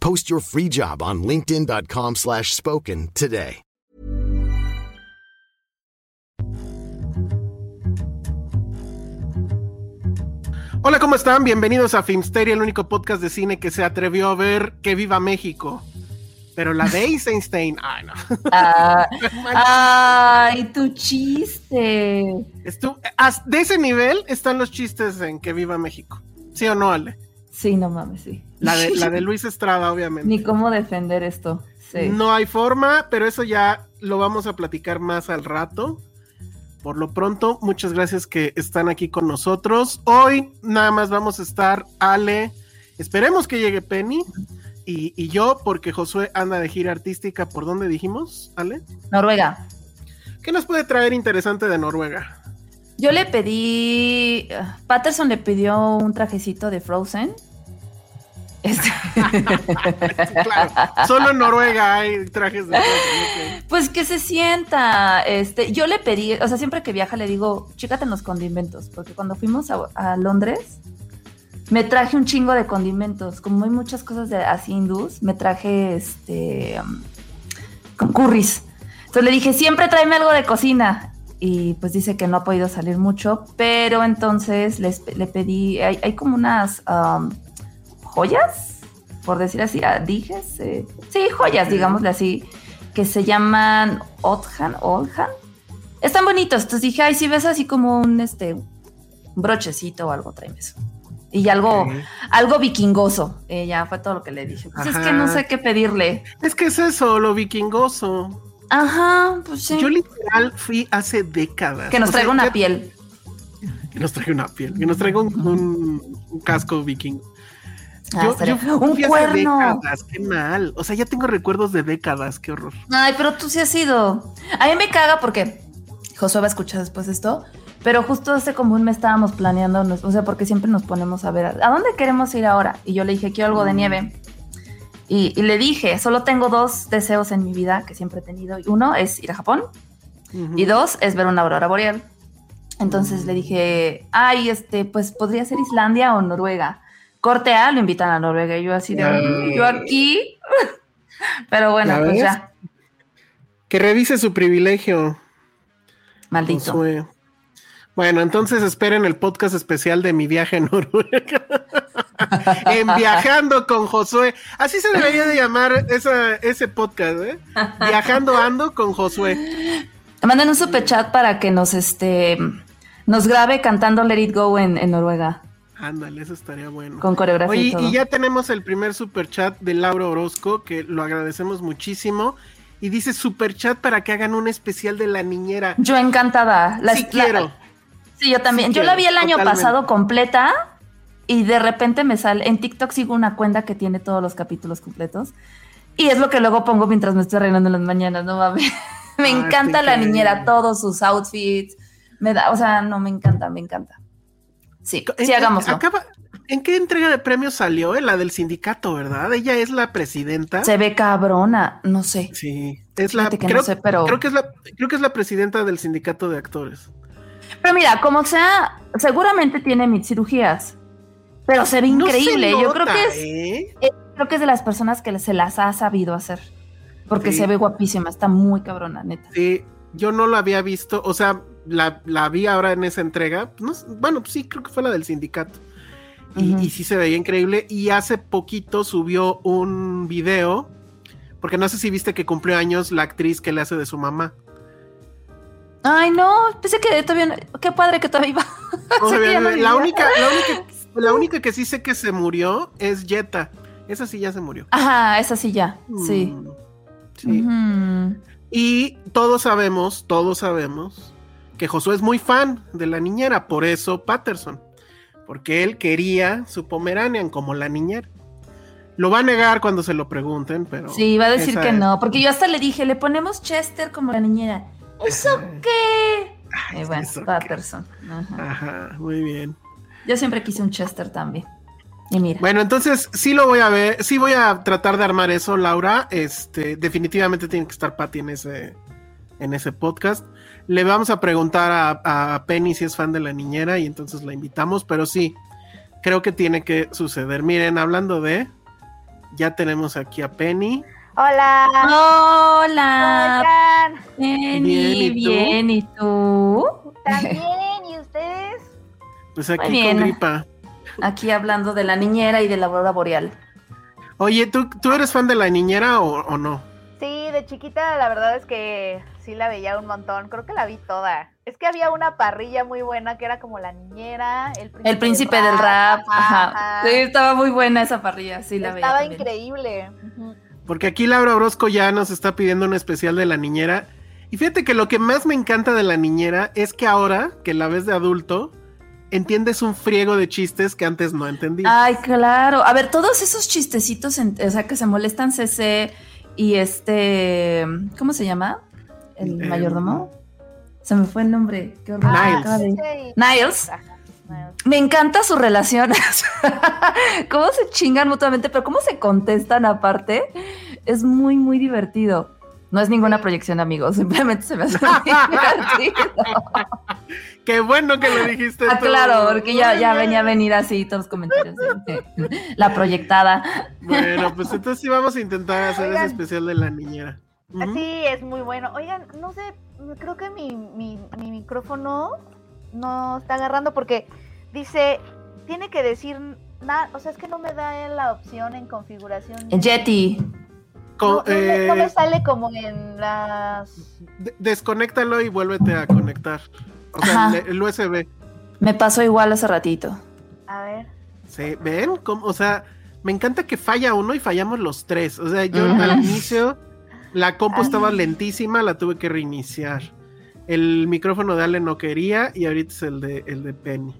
Post your free job on linkedin.com/spoken slash spoken today. Hola, ¿cómo están? Bienvenidos a Filmsteria, el único podcast de cine que se atrevió a ver Que Viva México. Pero la de Eisenstein, ay no. Ah, ay, tu chiste. Estu- de ese nivel están los chistes en Que Viva México. ¿Sí o no, Ale? Sí, no mames, sí. La de, la de Luis Estrada, obviamente. Ni cómo defender esto. Sí. No hay forma, pero eso ya lo vamos a platicar más al rato. Por lo pronto, muchas gracias que están aquí con nosotros. Hoy nada más vamos a estar Ale, esperemos que llegue Penny y, y yo, porque Josué anda de gira artística. ¿Por dónde dijimos, Ale? Noruega. ¿Qué nos puede traer interesante de Noruega? Yo le pedí. Patterson le pidió un trajecito de Frozen. Este- Claro, solo en Noruega hay trajes de... Pues que se sienta. Este, yo le pedí, o sea, siempre que viaja le digo, chécate en los condimentos, porque cuando fuimos a, a Londres, me traje un chingo de condimentos. Como hay muchas cosas de así hindús, me traje este um, con curries. Entonces le dije, siempre tráeme algo de cocina. Y pues dice que no ha podido salir mucho, pero entonces les, le pedí, hay, hay como unas um, joyas, por decir así, ah, dijes, eh, sí, joyas, digámosle así, que se llaman Othan, Olhan. Están bonitos, entonces dije, ay, si ves así como un, este, un brochecito o algo, tráeme eso. Y algo, algo vikingoso. Eh, ya fue todo lo que le dije. Pues es que no sé qué pedirle. Es que es eso, lo vikingoso. Ajá, pues sí. Yo literal fui hace décadas. que nos O sea, traiga una ya- piel. Que nos traiga una piel, que nos traiga un, un- un casco viking. Ah, Yo, un fui hace cuerno. décadas, qué mal. O sea, ya tengo recuerdos de décadas, qué horror. Ay, pero tú sí has ido. A mí me caga porque Josué va a escuchar después esto, pero justo hace como un mes estábamos planeando, o sea, porque siempre nos ponemos a ver a, ¿a dónde queremos ir ahora. Y yo le dije, quiero algo de nieve. Y, y le dije, solo tengo dos deseos en mi vida que siempre he tenido. Y Uno es ir a Japón y dos es ver una aurora boreal. Entonces le dije, ay, este, pues podría ser Islandia o Noruega. Corte A, lo invitan a Noruega. Y yo así de, Ay. yo aquí. Pero bueno, ¿Ya pues ves? ya, Que revise su privilegio, maldito. Josué. Bueno, entonces esperen el podcast especial de mi viaje a Noruega. en Viajando con Josué. Así se debería de llamar esa- ese podcast, ¿eh? Viajando ando con Josué. Manden un super chat para que nos este nos grabe cantando Let It Go en, en Noruega Ándale, eso estaría bueno. con coreografía Oye, y todo. y ya tenemos el primer super chat de Laura Orozco, que lo agradecemos muchísimo. Y dice super chat para que hagan un especial de la niñera. Yo encantada. La- sí la- quiero. sí, yo también. Sí yo la vi el año totalmente. pasado completa y de repente me sale en TikTok sigo una cuenta que tiene todos los capítulos completos y es lo que luego pongo mientras me estoy arreglando en las mañanas, no mames. me Ah, encanta la niñera, todos sus outfits. Me da, o sea, no me encanta, me encanta. Sí, ¿En- sí, hagámoslo. acaba- ¿En qué entrega de premios salió? En la del sindicato, ¿verdad? Ella es la presidenta. Se ve cabrona, no sé. Sí, es la que no sé, pero- creo que es la creo que es la presidenta del sindicato de actores. Pero mira, como sea, seguramente tiene mil cirugías, pero se ve No se increíble. Yo creo que es, ¿eh? eh, creo que es de las personas que se las ha sabido hacer, porque Sí. se ve guapísima, está muy cabrona, neta. Sí, yo no la había visto, o sea, la, la vi ahora en esa entrega. No sé, bueno, sí, creo que fue la del sindicato. Y, y sí se veía increíble. Y hace poquito subió un video porque no sé si viste que cumplió años la actriz que le hace de su mamá. Ay, no, pensé que todavía no- Qué padre que todavía iba. O sea, no la, única, la, única, la única que sí sé que se murió es Jetta. Esa sí ya se murió. Ajá, esa sí ya. Sí. Mm, sí. Y todos sabemos, todos sabemos que Josué es muy fan de la niñera, por eso Patterson, porque él quería su Pomeranian como la niñera. Lo va a negar cuando se lo pregunten, pero. Sí, va a decir que es. no, porque yo hasta le dije, le ponemos Chester como la niñera. ¿Eso qué? Ay, Y bueno, ¿eso qué? Patterson. Ajá. Ajá, muy bien. Yo siempre quise un Chester también. Y mira. Bueno, entonces sí lo voy a ver, sí voy a tratar de armar eso, Laura. Este, definitivamente tiene que estar Patty en ese, en ese podcast. Le vamos a preguntar a, a Penny si es fan de la niñera y entonces la invitamos, pero sí, creo que tiene que suceder. Miren, hablando de, ya tenemos aquí a Penny. Hola. Hola, Penny, Bien, bien, ¿y ¿y tú? también, ¿y ustedes? Pues aquí bien. con gripa. Aquí hablando de la niñera y de la aurora boreal. Oye, ¿tú, ¿tú eres fan de la niñera o, o no? Sí, de chiquita la verdad es que sí la veía un montón, creo que la vi toda. Es que había una parrilla muy buena que era como la niñera, el príncipe, El príncipe del rap. Ajá. ajá. Sí, estaba muy buena esa parrilla, sí la veía. Estaba increíble. Porque aquí Laura Orozco ya nos está pidiendo un especial de la niñera. Y fíjate que lo que más me encanta de la niñera es que ahora, que la ves de adulto, entiendes un friego de chistes que antes no entendías. Ay, claro. A ver, todos esos chistecitos, en- o sea, que se molestan CC y este, ¿cómo se llama? El Eh, mayordomo. Se me fue el nombre. Qué horror. Niles. Sí. Niles. Me encanta su relación. cómo se chingan mutuamente, pero cómo se contestan aparte. Es muy, muy divertido. No es ninguna proyección, amigos. Simplemente se me hace. Qué bueno que lo dijiste. Ah, tú. claro, porque ya, venía a venir así todos los comentarios. la proyectada. Bueno, pues entonces sí vamos a intentar hacer ese Oigan. especial de la niñera. Ujú. Sí, es muy bueno. Oigan, no sé, creo que mi, mi, mi micrófono no está agarrando porque dice, tiene que decir nada, o sea, es que no me da la opción en configuración. de- Yeti. Co- No, no me, no me eh, sale como en las... de- desconéctalo y vuélvete a conectar. O sea, Ajá. el, el USB. Me pasó igual hace ratito. A ver. Sí, ¿ven? ¿Cómo? O sea, me encanta que falla uno y fallamos los tres. O sea, yo al inicio la compu estaba lentísima, la tuve que reiniciar. El micrófono de Ale no quería y ahorita es el de, el de Penny.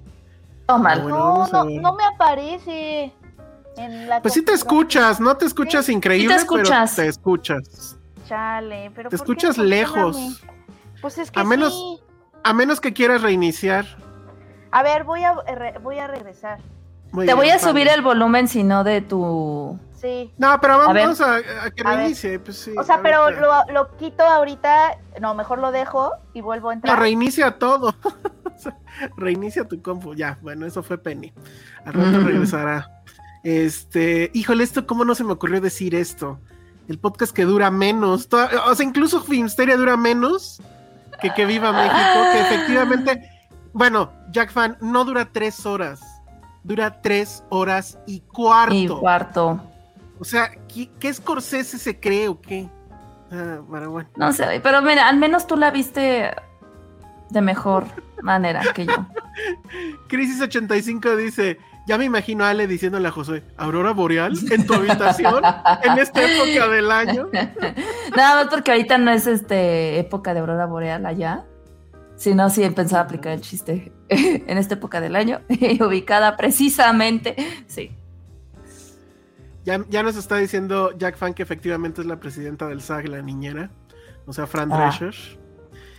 Tómalo. Bueno, no, no, no me aparece en la Pues sí te escuchas, no te escuchas increíble, escuchas. pero te escuchas. Chale, pero Te escuchas ¿Por qué lejos. Pues es que A menos- sí. A menos que quieras reiniciar. A ver, voy a, re- voy a regresar. Muy Te bien, voy a vale. subir el volumen, si no, de tu. Sí. No, pero A ver. vamos a, a que A reinicie. Pues sí, O sea, pero lo, lo quito ahorita. No, mejor lo dejo y vuelvo a No, entrar. reinicia todo. Reinicia tu compu. Ya, bueno, eso fue Penny. Al rato regresará. Este, híjole, esto, ¿cómo no se me ocurrió decir esto? El podcast que dura menos. O sea, incluso Filmsteria dura menos que Que Viva México, que efectivamente, bueno, Jack Fan no dura tres horas. Dura tres horas y cuarto. Y cuarto. O sea, ¿qué, qué Scorsese se cree o qué? Ah, bueno. No sé, pero mira, al menos tú la viste de mejor manera que yo. Crisis 85 dice, ya me imagino a Ale diciéndole a José, Aurora Boreal en tu habitación en esta época del año. Nada más porque ahorita no es este época de aurora boreal allá. Si no, sí pensaba aplicar el chiste en esta época del año, ubicada precisamente. Sí. Ya, ya nos está diciendo Jack Fan que efectivamente es la presidenta del SAG, la niñera, o sea, Fran Ah. Drescher.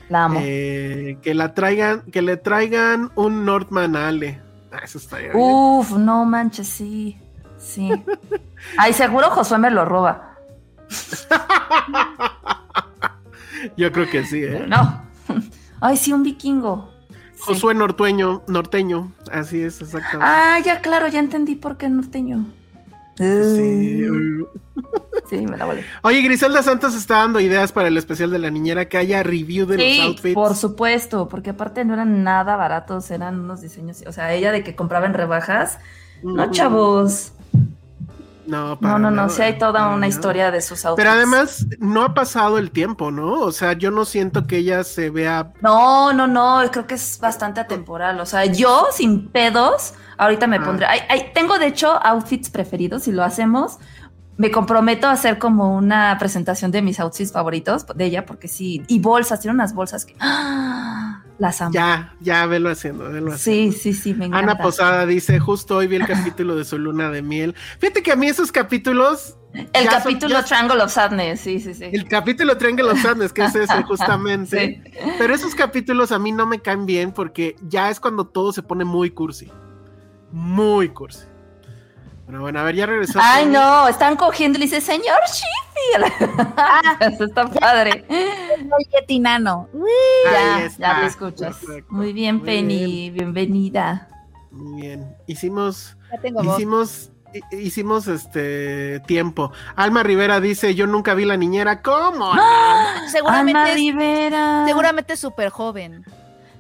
La amo. Eh, que la traigan, que le traigan un Northman a Ale. Eso está bien. Uf, no manches, sí. Sí. Ay, seguro Josué me lo roba. Yo creo que sí, ¿eh? no. Ay, sí, un vikingo. Sí. Josué norteño, norteño, así es, exactamente. Ah, ya, claro, ya entendí por qué norteño. Sí. Uh, sí, me la volé. Oye, Griselda Santos está dando ideas para el especial de la niñera, que haya review de los Sí, outfits. por supuesto, porque aparte no eran nada baratos, eran unos diseños, o sea, ella de que compraba en rebajas. No, Ujú. chavos. No, para No, no, no, nada, sí hay toda una historia de sus outfits. Pero además, no ha pasado el tiempo, ¿no? O sea, yo no siento que ella se vea. No, no, no, creo que es bastante atemporal. O sea, yo sin pedos, ahorita me Ah. pondré. ay, ay, tengo de hecho outfits preferidos, si lo hacemos. Me comprometo a hacer como una presentación de mis outfits favoritos de ella, porque sí. Y bolsas, tiene unas bolsas que. ¡ah! Las amo. Ya, ya, velo haciendo, velo haciendo. Sí, sí, sí, me encanta. Ana Posada dice, justo hoy vi el capítulo de su luna de miel. Fíjate que a mí esos capítulos... El ya son- capítulo ya- Triangle of Sadness, sí, sí, sí. El capítulo Triangle of Sadness, que es ese justamente. Sí. Pero esos capítulos a mí no me caen bien porque ya es cuando todo se pone muy cursi. Muy cursi. Pero bueno, a ver, ya regresó. Ay, no, están cogiendo y le dice, señor Sheffield. Ah, Eso está padre. Uy, Ya, ya lo escuchas. Perfecto. Muy bien, Muy Penny, bienvenida. Muy bien. Hicimos, Ya tengo voz. hicimos, hi- hicimos este tiempo. Alma Rivera dice, yo nunca vi la niñera. ¿Cómo? Alma Seguramente, es- Rivera. seguramente es súper joven.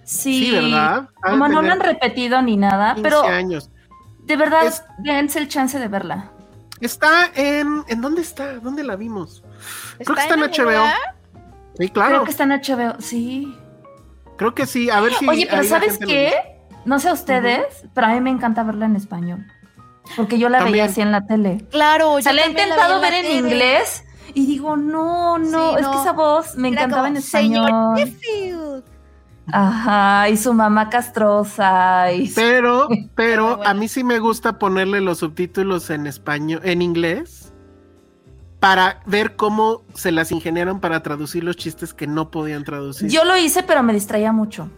Sí, Sí, ¿verdad? Como no lo tener han repetido ni nada, 15 pero años. de verdad, Es- dense el chance de verla. Está en... ¿En dónde está? ¿Dónde la vimos? Creo que está en HBO. Sí, claro. Creo que está en HBO, sí. Creo que sí. A ver si... Oye, pero la ¿sabes qué? No sé a ustedes, pero a mí me encanta verla en español. Porque yo la También. veía así en la tele. Claro, O sea, yo la he intentado ver en la inglés y digo, no, no, Sí, es que esa voz me Era encantaba como, en Señor español. Sheffield. Ajá, y su mamá castrosa. Y su- Pero, pero a mí sí me gusta ponerle los subtítulos en español, en inglés, para ver cómo se las ingeniaron para traducir los chistes que no podían traducir. Yo lo hice, pero me distraía mucho.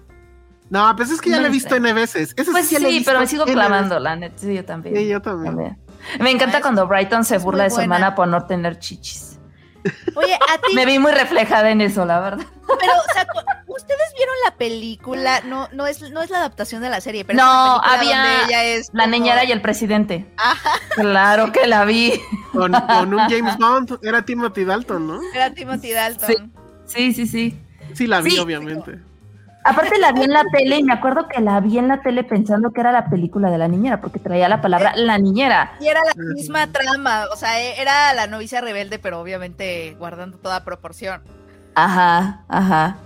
no, pues es que ya no la he visto. N veces. Eso Pues sí, visto pero me sigo clavando, la neta. Sí, yo también. Sí, yo también. También. Me encanta cuando Brighton se burla de su buena. hermana por no tener chichis. Oye, a ti, Me vi muy reflejada en eso, la verdad. pero, o sea, ¿ustedes vieron la película? No, no es, no es la adaptación de la serie, pero No, es había donde ella es La niñera y el presidente. Ajá, Claro que la vi. Con, con un James Bond, era Timothy Dalton, ¿no? era Timothy Dalton. Sí. Sí, sí, sí. Sí, la vi, Sí. obviamente. Aparte la vi en la tele y me acuerdo que la vi en la tele pensando que era la película de la niñera, porque traía la palabra la niñera. Y era la misma trama, o sea, e- era la novicia rebelde, pero obviamente guardando toda proporción. Ajá, ajá.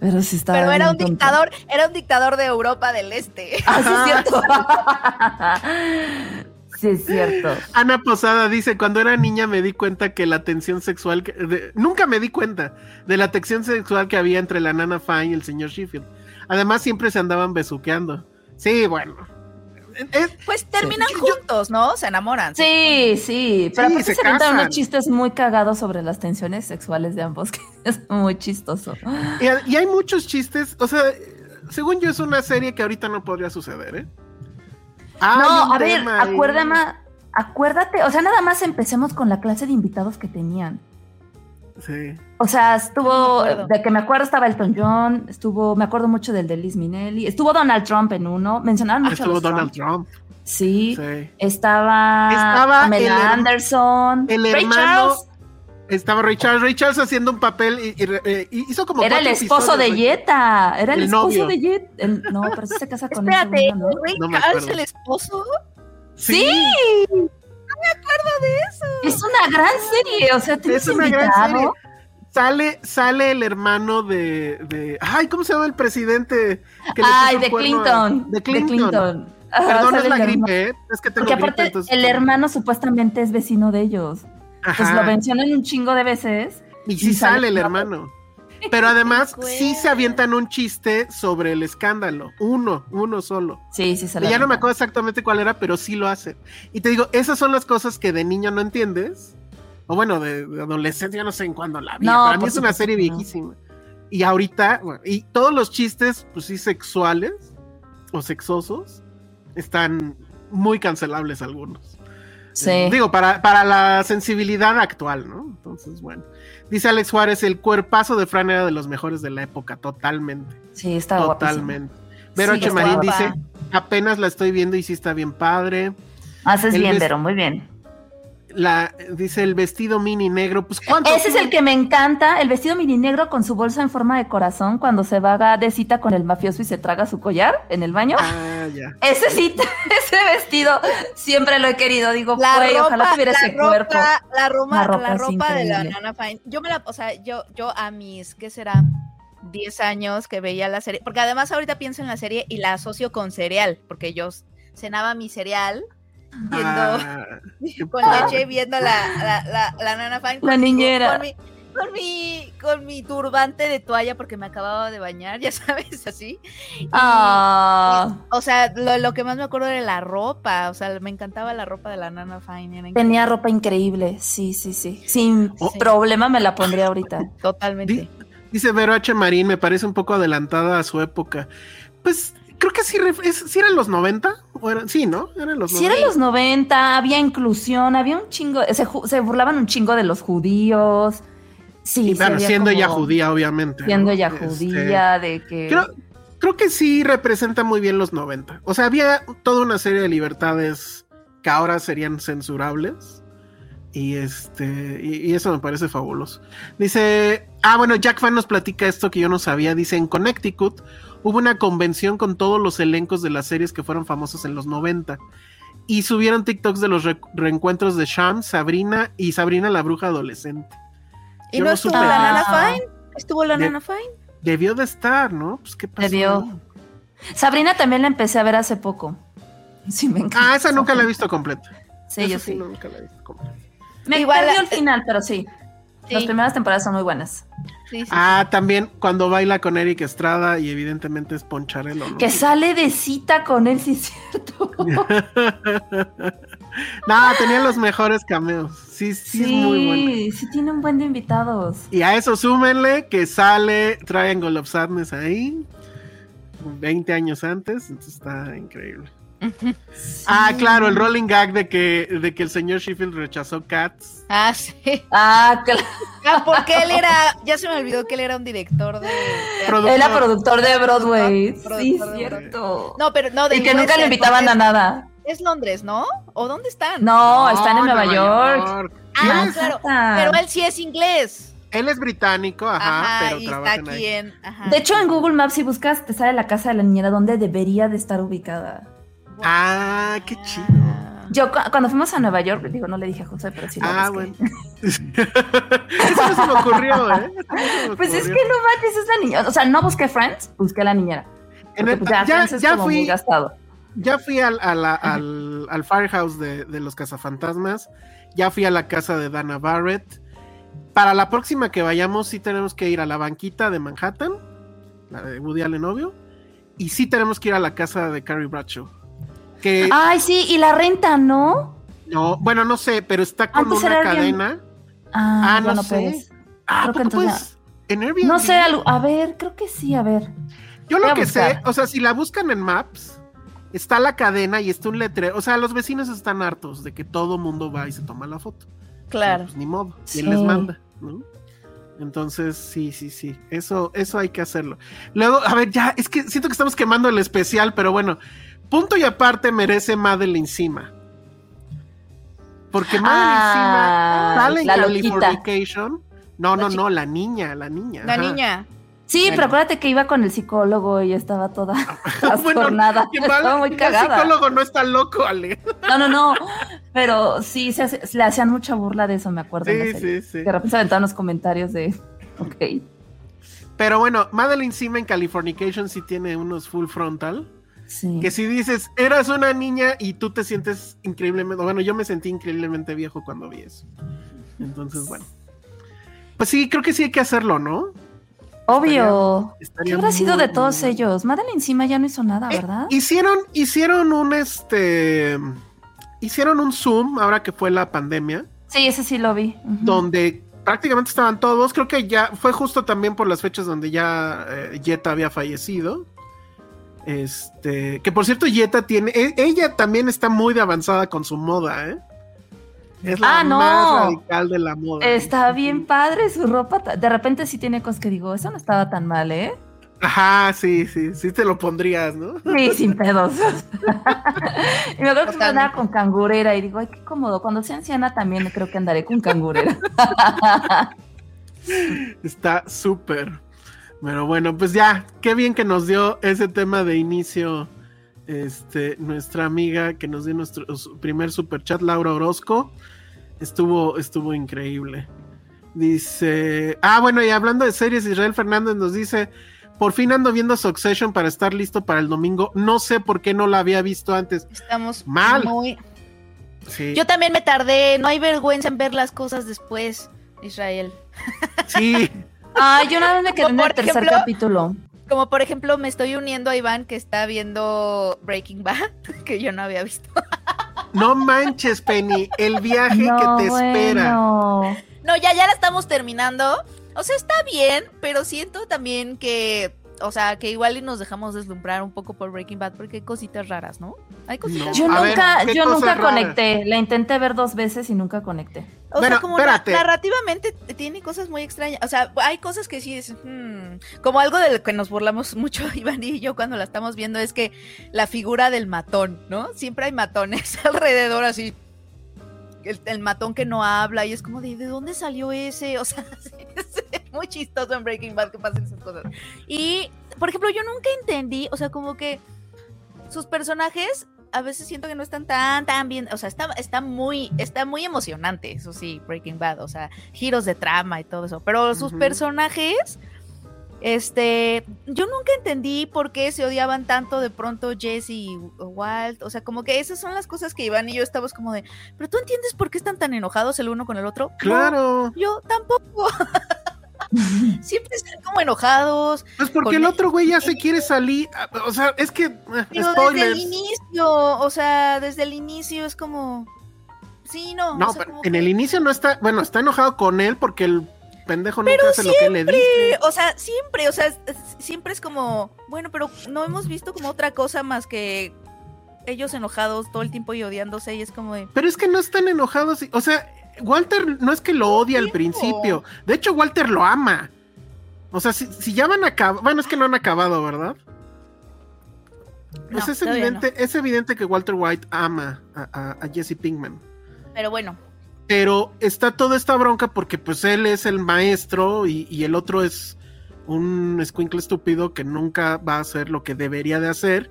Pero sí estaba. Pero era un dictador, era un dictador de Europa del Este. Ah, sí, es cierto. sí, es cierto. Ana Posada dice, cuando era niña me di cuenta que la tensión sexual, que- de- nunca me di cuenta de la tensión sexual que había entre la nana Fine y el señor Sheffield. Además siempre se andaban besuqueando. Sí, bueno. Es- Pues terminan juntos, ¿no? Se enamoran. Sí, sí. Pero Sí, aparte se se unos chistes muy cagados sobre las tensiones sexuales de ambos, que es muy chistoso. y, y hay muchos chistes, o sea, según yo es una serie que ahorita no podría suceder, ¿eh? No, a ver, acuérdame, acuérdate, o sea, nada más empecemos con la clase de invitados que tenían. Sí. O sea, estuvo, No de que me acuerdo estaba Elton John, estuvo, me acuerdo mucho del de Liz Minnelli, estuvo Donald Trump en uno, mencionaban Ah, mucho a estuvo los Donald Trump. Trump. Sí, Sí. estaba, Estaba Pamela el Anderson, el Ray Charles, Estaba Ray Charles, Ray Charles haciendo un papel y, y, eh, y hizo como era el esposo de Jetta, era el, El esposo novio. de Jetta. El- no, pero sí se casa con Espérate, segundo, ¿no? Ray No me Charles, acuerdo. el esposo. Sí, es una gran serie, o sea, tienes Es una gran serie. Sale, sale el hermano de, de. Ay, ¿cómo se llama el presidente? que Ay, de cuerno a- Clinton. De Clinton. Perdón, es la gripe, ¿eh? Es que tengo Porque gripe, aparte, entonces- el hermano supuestamente es vecino de ellos. Pues lo mencionan un chingo de veces. Y sí y sale, sale el hermano. Pero además, sí se avientan un chiste sobre el escándalo. Uno, uno solo. Sí, sí, se ya no me acuerdo exactamente cuál era, pero sí lo hacen. Y te digo, esas son las cosas que de niño no entiendes. O bueno, de, de adolescente, yo no sé en cuándo la vi. No, Para mí es una serie no. viejísima. Y ahorita, bueno, y todos los chistes, pues sí, sexuales o sexosos, están muy cancelables algunos. Sí. Digo, para, para la sensibilidad actual, ¿no? Entonces, bueno. Dice Alex Juárez, el cuerpazo de Fran era de los mejores de la época, totalmente. Sí, está guapísimo. Totalmente. Vero Sí, H. está Marín guapa. dice, apenas la estoy viendo y sí está bien padre. Haces El bien, Vero, muy bien. La, dice el vestido mini negro, pues ¿cuánto? Ese es el que me encanta, el vestido mini negro con su bolsa en forma de corazón cuando se va de cita con el mafioso y se traga su collar en el baño. Ah, ya. Ese cita, ese vestido siempre lo he querido. Digo, La güey, ropa, ojalá tuviera la ese ropa, cuerpo. La ropa, La ropa la es ropa de la. Nana Fine. Yo me la, o sea, yo, yo a mis, ¿qué será? 10 años que veía la serie, porque además ahorita pienso en la serie y la asocio con cereal, porque yo cenaba mi cereal viendo Ah, con leche, viendo la, la, la, la Nana Fine. La con- niñera. Con mi, con mi, con mi turbante de toalla porque me acababa de bañar, ya sabes, así. Y- Ah, O sea, lo, lo que más me acuerdo era la ropa, o sea, me encantaba la ropa de la Nana Fine. era tenía ropa increíble, sí, sí, sí. Sin Oh. problema me la pondría ahorita. Totalmente. Di- Dice Vero H. Marín, me parece un poco adelantada a su época. Pues creo que sí, sí eran los 90. ¿O eran? Sí, ¿no? Eran los Si eran los 90, había inclusión, había un chingo, se, se burlaban un chingo de los judíos. Sí, sí había siendo ella judía, obviamente. Siendo ¿no? ella Este, judía, de que. creo, creo que sí representa muy bien los 90. O sea, había toda una serie de libertades que ahora serían censurables. Y este, y, y eso me parece fabuloso. Dice, ah, bueno, Jack Fan nos platica esto que yo no sabía. Dice, en Connecticut hubo una convención con todos los elencos de las series que fueron famosas en los 90. Y subieron TikToks de los re- reencuentros de Sham, Sabrina y Sabrina la bruja adolescente. ¿Y Yo no no estuvo supe. la Nana. Fine? ¿Estuvo la De- Nana Fine? Debió de estar, ¿no? Pues qué pasó. Debió. Sabrina también la empecé a ver hace poco. Sí, me encanta. Ah, esa nunca la he visto completa. Sí, yo sí. Nunca la he visto completa. Me Igual perdió el final, pero sí. Las Sí, primeras temporadas son muy buenas. Sí, sí. Ah, también cuando baila con Eric Estrada y evidentemente es Poncharelo, ¿no? Que sale de cita con él, sí es cierto. no, tenía los mejores cameos. Sí, sí, es muy bueno. Sí, sí tiene un buen de invitados. Y a eso súmenle que sale Triangle of Sadness ahí, 20 años antes, entonces está increíble. Ah, claro, el rolling gag de que, de que el señor Sheffield rechazó Cats. Ah, sí. Ah, claro. Ah, porque él era, ya se me olvidó que él era un director de... Productor. Él era productor de Broadway. Productor Sí, de Broadway. cierto. No, pero no, de y que nunca End, invitaban a nada. Es, es Londres, ¿no? ¿O dónde están? No, están en Nueva, York. Ah, claro. Ah. Pero él sí es inglés. Él es británico, ajá, Ajá, pero y está aquí ahí. en... Ajá. De hecho, en Google Maps, si buscas, te sale la casa de la niñera donde debería de estar ubicada. Ah, qué chido. Yo cu- cuando fuimos a Nueva York, digo, no le dije a José, pero sí lo Ah, busqué. bueno. Eso no se me ocurrió, ¿eh? No me Pues es que ocurrió. no manches, es la niñera. O sea, no busqué Friends, busqué la niñera. En el- pues, ya, ya, ya como muy fui, gastado. ya fui al, a la- al, al Firehouse de, de los cazafantasmas. Ya fui a la casa de Dana Barrett. Para la próxima que vayamos, sí tenemos que ir a la banquita de Manhattan, la de Woody Allen, obvio. Y sí tenemos que ir a la casa de Carrie Bradshaw. Que Ay, sí, y la renta, ¿no? no, bueno, no sé, pero está con Antes una cadena. Ah, Ah, no no sé. puedes. Ah, Creo que ¿poco entonces- puedes? En Airbnb. No sé, algo- a ver, creo que sí, a ver. Yo Voy lo que sé, o sea, si la buscan en Maps, está la cadena y está un letrero. O sea, los vecinos están hartos de que todo mundo va y se toma la foto. Claro. Pues ni modo. Sí. ¿Quién les manda? ¿no? Entonces, sí, sí, sí. Eso, eso hay que hacerlo. Luego, a ver, ya, es que siento que estamos quemando el especial, pero bueno, punto y aparte merece Madeline Sima. Porque Madeline Ah, Sima sale en la loquita. Californication. No, no, no, la niña, la niña. La ajá. niña. Sí, Bueno. pero acuérdate que iba con el psicólogo y estaba toda trastornada. qué estaba mal, muy el cagada. psicólogo no está loco, Ale. No, no, no. Pero sí, se hace- le hacían mucha burla de eso, me acuerdo. Sí, sí, sí. De repente se aventaban los comentarios de. Ok. Pero bueno, Madeline Sima en Californication sí tiene unos full frontal. Sí. Que si dices, eras una niña y tú te sientes increíblemente. Bueno, yo me sentí increíblemente viejo cuando vi eso. Entonces, bueno. Pues sí, creo que sí hay que hacerlo, ¿no? Obvio. estaría ¿Qué habrá sido de todos muy ellos? Madeline encima ya no hizo nada, Eh, ¿verdad? hicieron, hicieron un este. Hicieron un Zoom ahora que fue la pandemia. Sí, ese sí lo vi. Donde prácticamente estaban todos. Creo que ya fue justo también por las fechas donde ya eh, Jetta había fallecido. Este, que por cierto, Jetta tiene, e- ella también está muy de avanzada con su moda, ¿eh? Es la Ah, no. más radical de la moda. Está bien padre su ropa. De repente sí tiene cosas que digo, eso no estaba tan mal, ¿eh? Ajá, sí, sí, sí te lo pondrías, ¿no? Sí, sin pedos. y me acuerdo que andaba con cangurera y digo, ay, qué cómodo. Cuando sea anciana también creo que andaré con cangurera. Está súper. Pero bueno, pues ya, qué bien que nos dio ese tema de inicio. Este, nuestra amiga que nos dio nuestro primer super chat, Laura Orozco. Estuvo, estuvo increíble. Dice. Ah, bueno, y hablando de series, Israel Fernández nos dice. Por fin ando viendo Succession para estar listo para el domingo. No sé por qué no la había visto antes. Estamos mal. Muy... Yo también me tardé. No hay vergüenza en ver las cosas después, Israel. Sí. Ay, yo nada más me quedé en el tercer capítulo. Como por ejemplo, me estoy uniendo a Iván que está viendo Breaking Bad, que yo no había visto. No manches, Penny, el viaje que te espera. No, ya, ya la estamos terminando. O sea, está bien, pero siento también que, o sea, que igual y nos dejamos deslumbrar un poco por Breaking Bad porque hay cositas raras, ¿no? Hay cositas Yo nunca, yo nunca conecté. La intenté ver dos veces y nunca conecté. O sea, como narrativamente tiene cosas muy extrañas. O sea, hay cosas que sí es. Hmm, como algo de lo que nos burlamos mucho, Iván y yo, cuando la estamos viendo, es que la figura del matón, ¿no? Siempre hay matones alrededor así el, matón que no habla y es como de, ¿de dónde salió ese? O sea, es muy chistoso en Breaking Bad que pasen esas cosas. Y, por ejemplo, yo nunca entendí, o sea, como que sus personajes a veces siento que no están tan, tan bien, o sea, está, está muy, está muy emocionante, eso sí, Breaking Bad, o sea, giros de trama y todo eso, pero sus personajes este, yo nunca entendí por qué se odiaban tanto de pronto Jesse y Walt. O sea, como que esas son las cosas que Iván y yo estábamos como de, pero tú entiendes por qué están tan enojados el uno con el otro. Claro. yo tampoco. Siempre están como enojados. Pues porque el otro güey ya se quiere salir. O sea, es que. Eh, desde el inicio, o sea, desde el inicio es como. Sí, no. No, pero en el inicio no está. Bueno, está enojado con él porque el pendejo nunca hace lo que le dice. O sea, siempre, o sea, siempre es como, bueno, pero no hemos visto como otra cosa más que ellos enojados todo el tiempo y odiándose y es como de... Pero es que no están enojados, o sea, Walter no es que lo odie al principio, de hecho Walter lo ama. O sea, si, ya van a acabar, bueno, es que no han acabado, ¿verdad? pues es evidente, es evidente que Walter White ama a, a Jesse Pinkman. Pero bueno, pero está toda esta bronca porque pues él es el maestro y, el otro es un escuincle estúpido que nunca va a hacer lo que debería de hacer.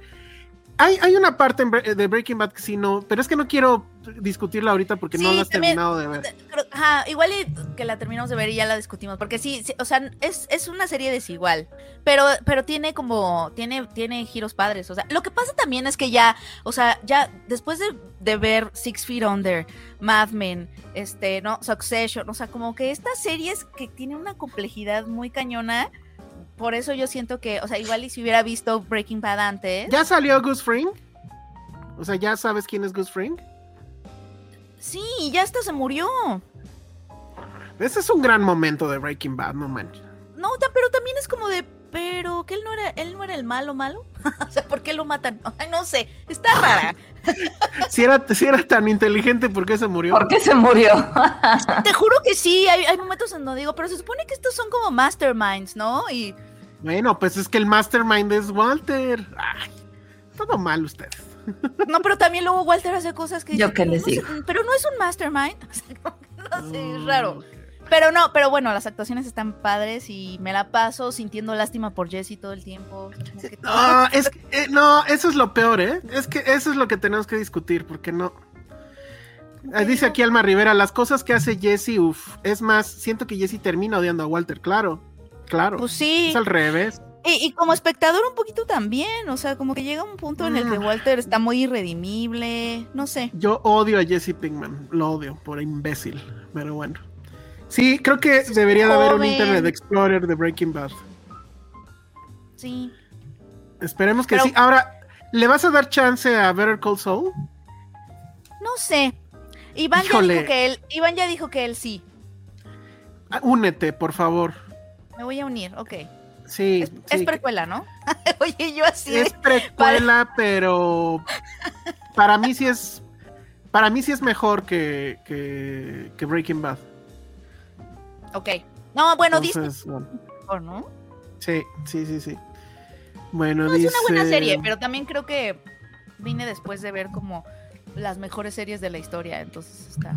Hay, hay una parte de Breaking Bad que sí no, pero es que no quiero discutirla ahorita porque no la has terminado de ver. igual que la terminamos de ver y ya la discutimos, porque sí, o sea, es, una serie desigual, pero, pero tiene como, tiene, tiene giros padres, o sea, lo que pasa también es que ya, o sea, ya después de, ver Six Feet Under, Mad Men, este, ¿no? Succession, o sea, como que estas series que tienen una complejidad muy cañona, por eso yo siento que, o sea, igual y si hubiera visto Breaking Bad antes. ¿Ya salió Goose Fring? O sea, ¿ya sabes quién es Goose Fring? Sí, ya hasta se murió. Ese es un gran momento de Breaking Bad, no manches. No, pero también es como de, pero que él no era, él no era el malo malo. o sea, ¿por qué lo matan? Ay, no sé, está rara. si, era, si era tan inteligente, ¿por qué se murió? ¿Por qué se murió? Te juro que sí, hay, hay momentos en donde digo, pero se supone que estos son como masterminds, ¿no? Y. Bueno, pues es que el mastermind es Walter. Ay, todo mal ustedes. No, pero también luego Walter hace cosas que... Yo qué les digo. pero no es un mastermind. no sé, es raro. Pero no, pero bueno, las actuaciones están padres y me la paso sintiendo lástima por Jesse todo el tiempo. Ah, es que, eh, no, eso es lo peor, ¿eh? Es que eso es lo que tenemos que discutir, porque no. Dice aquí Alma Rivera, las cosas que hace Jesse, uff, es más, siento que Jesse termina odiando a Walter, claro, claro. Pues sí. Es al revés. Y, como espectador un poquito también, o sea, como que llega un punto en el que ah. Walter está muy irredimible, no sé. Yo odio a Jesse Pinkman, lo odio por imbécil, pero bueno. Sí, creo que debería de haber un Internet Explorer de Breaking Bad. Sí. Esperemos que sí. Ahora, ¿le vas a dar chance a Better Call Saul? No sé. Iván ya dijo que él, Iván ya dijo que él sí. Ah, únete, por favor. Me voy a unir, ok. Sí. Es, precuela, ¿no? Oye, yo así. Es precuela, pero para mí sí es. Para mí sí es mejor que, que, Breaking Bad. Ok. No, bueno, dice. Mejor, ¿no? Sí, sí, sí, sí. Bueno, No, dice... es una buena serie, pero también creo que vine después de ver como las mejores series de la historia, entonces está.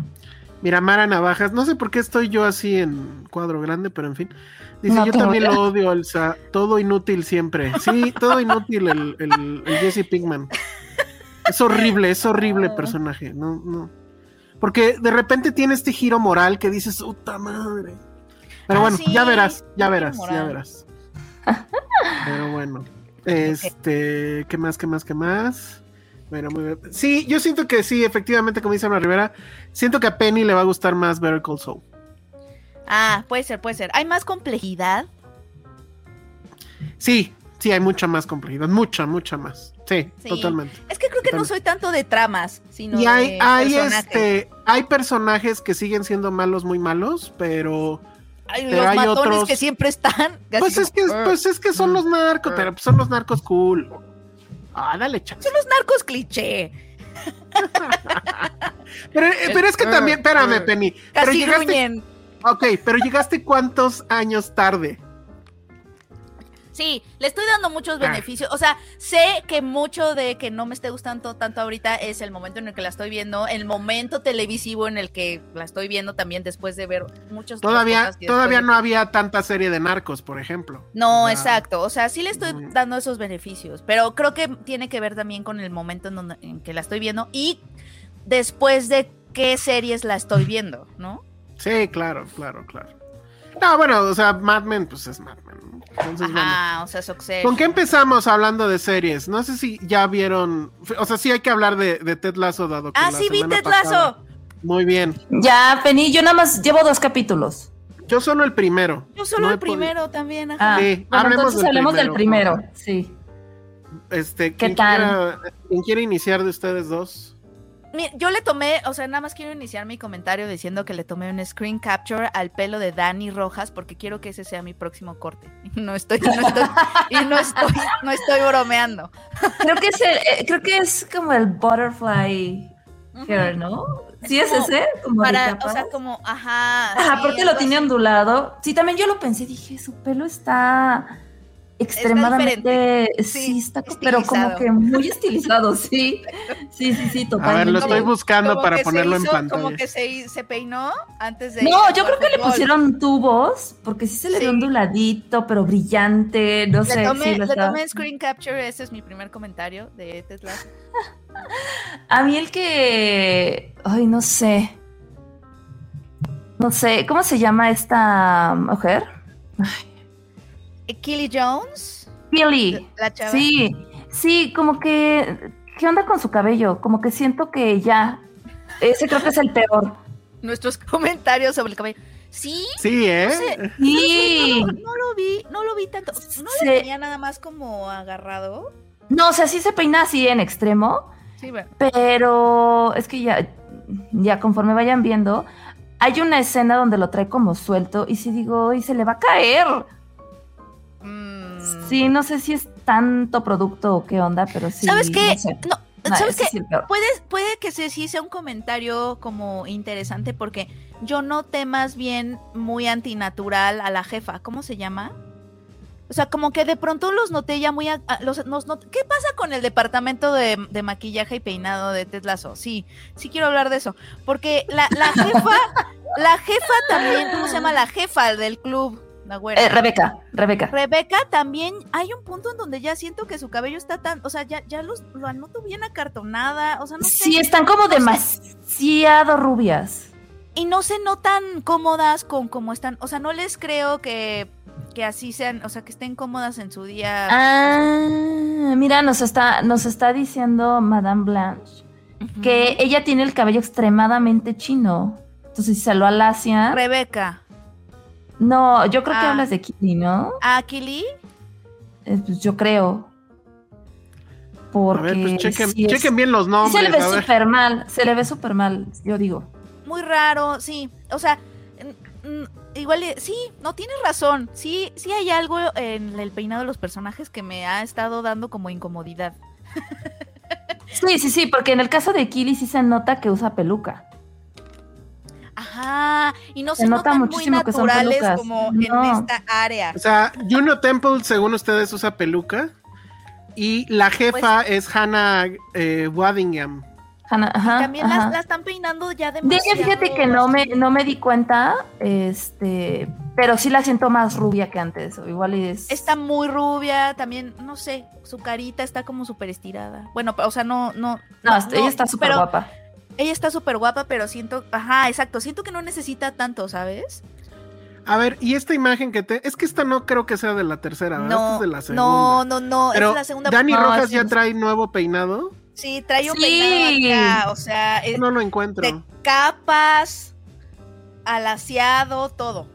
Mira, Mara Navajas, no sé por qué estoy yo así en cuadro grande, pero en fin. Dice, No yo también idea. lo odio, Elsa. Todo inútil siempre. Sí, todo inútil el, el, el Jesse Pinkman. Es horrible, es horrible el personaje. No, no. Porque de repente tiene este giro moral que dices, puta madre. Pero Ah, bueno, sí, ya verás, ya verás, ya verás. Pero bueno. Este, ¿qué más, qué más, qué más? Bueno, muy bien. Sí, yo siento que sí, efectivamente, como dice Ana Rivera, siento que a Penny le va a gustar más Better Call Saul. Ah, puede ser, puede ser. Hay más complejidad. Sí, sí, hay mucha más complejidad, mucha, mucha más. Sí, Sí. totalmente. Es que creo que no soy tanto de tramas, sino Y hay, de hay, personajes. este, hay personajes que siguen siendo malos, muy malos, pero Ay, pero los hay matones otros- que siempre están. pues es que, pues es que son los narcos, pero son los narcos cool. Ah, dale chance. Son los narcos cliché. Pero, eh, pero es que también, espérame, Penny. Pero Casi llegaste, gruñen. Ok, pero llegaste cuántos años tarde. Sí, le estoy dando muchos Ah. beneficios. O sea, sé que mucho de que no me esté gustando tanto ahorita es el momento en el que la estoy viendo, el momento televisivo en el que la estoy viendo también después de ver muchos. Todavía, todavía no había tanta serie de narcos, por ejemplo. No, Ah. exacto. O sea, sí le estoy dando esos beneficios, pero creo que tiene que ver también con el momento en, donde, en que la estoy viendo y después de qué series la estoy viendo, ¿no? Sí, claro, claro, claro. No, bueno, o sea, Mad Men, pues es Mad Men. ¿no? Entonces, bueno. Ajá, o sea, Succession. ¿Con qué empezamos hablando de series? No sé si ya vieron, o sea, sí hay que hablar de, de Ted Lasso dado que Ah, la sí, vi Ted Lasso. Muy bien. Ya, Penny, yo nada más llevo dos capítulos. Yo solo el primero. Yo solo No el primero también. ajá. Ah, Sí, bueno, hablemos entonces del hablemos del primero, primero. Sí. Este, ¿Qué ¿quién tal? quiera- ¿Quién quiere iniciar de ustedes dos? Yo le tomé, o sea, nada más quiero iniciar mi comentario diciendo que le tomé un screen capture al pelo de Dani Rojas porque quiero que ese sea mi próximo corte. No estoy, no estoy, y no estoy, no estoy bromeando. Creo que es, el- eh, creo que es como el butterfly hair, ¿no? Es Sí, es como ese. Como Para, o sea, como, ajá. Ajá, sí, porque lo tiene así. ondulado. Sí, también yo lo pensé, dije, su pelo está extremadamente, sí, está, pero como que muy estilizado, sí. Sí, sí, sí, A ver, totalmente. lo estoy buscando Como para ponerlo en pantalla. Como que se, se peinó antes de. No, yo creo que le pusieron tubos, porque sí se le Sí. vio onduladito, pero brillante, no sé. Le tomé, sí, lo le tomé screen capture, ese es mi primer comentario de Tesla. A mí el que. Ay, no sé. No sé, ¿cómo se llama esta mujer? Kelly Jones, Billy. la chava. Sí, sí, como que. ¿Qué onda con su cabello? Como que siento que ya. Ese creo que es el peor. Nuestros comentarios sobre el cabello. Sí, Sí, ¿eh? no sé, Sí. no, no lo vi, no lo vi tanto. No Sí. le tenía nada más como agarrado. No, o sea, sí se peina así en extremo, Sí, bueno. pero es que ya, ya conforme vayan viendo, hay una escena donde lo trae como suelto y si digo, y se le va a caer. Sí, no sé si es tanto producto o qué onda, pero sí. ¿Sabes qué? no sé. No, No, ¿Sabes qué? Puede, puede que sí sea un comentario como interesante porque yo noté más bien muy antinatural a la jefa. ¿Cómo se llama? O sea, como que de pronto los noté ya muy... a- a- los, nos ¿Qué pasa con el departamento de, de maquillaje y peinado de Ted Lasso? Sí, sí quiero hablar de eso. Porque la, la jefa, la jefa también, ¿cómo se llama? La jefa del club, la güera. Eh, Rebeca, Rebeca. Rebeca también hay un punto en donde ya siento que su cabello está tan, o sea, ya, ya los, lo anoto bien acartonada, o sea, no sé. Sí, están como demasiado rubias. Y no se notan cómodas con cómo están, o sea, no les creo que, que así sean, o sea, que estén cómodas en su día. Ah, mira, nos está, nos está diciendo Madame Blanche que ella tiene el cabello extremadamente chino. Entonces, si se lo alacia. Rebeca, No, yo creo que Ah. hablas de Kitty, ¿no? Akili, Eh, pues yo creo. Porque. A ver, pues chequen, sí es- chequen bien los nombres. se le ve súper mal, se le ve súper mal, yo digo. muy raro, sí, o sea, igual, y- sí, no tienes razón, sí, sí hay algo en el peinado de los personajes que me ha estado dando como incomodidad. Sí, sí, sí, porque en el caso de Kitty sí se nota que usa peluca. Ajá, y no Se se, nota notan muy muchísimo que son naturales como No. en esta área. O sea, Juno Temple, según ustedes, usa peluca. Y la jefa es Hannah eh, Waddingham. Hannah, ajá, También ajá. la, la están peinando ya De demasiado. ella, fíjate que no me, no me di cuenta, este, pero sí la siento más rubia que antes. o Igual y es. Está muy rubia, también, no sé, su carita está como súper estirada. Bueno, o sea, no, no. No, ella está súper pero guapa. Ella está súper guapa, pero siento, ajá, exacto, siento que no necesita tanto, ¿sabes? A ver, y esta imagen que te. Es que esta no creo que sea de la tercera, ¿verdad? Esta No, es de la segunda. no, no, no, Pero es la segunda. Dani No, Rojas sí, ya trae nuevo peinado. Sí, trae un Sí. peinado acá, o sea, es No lo encuentro. de capas, alaciado, todo.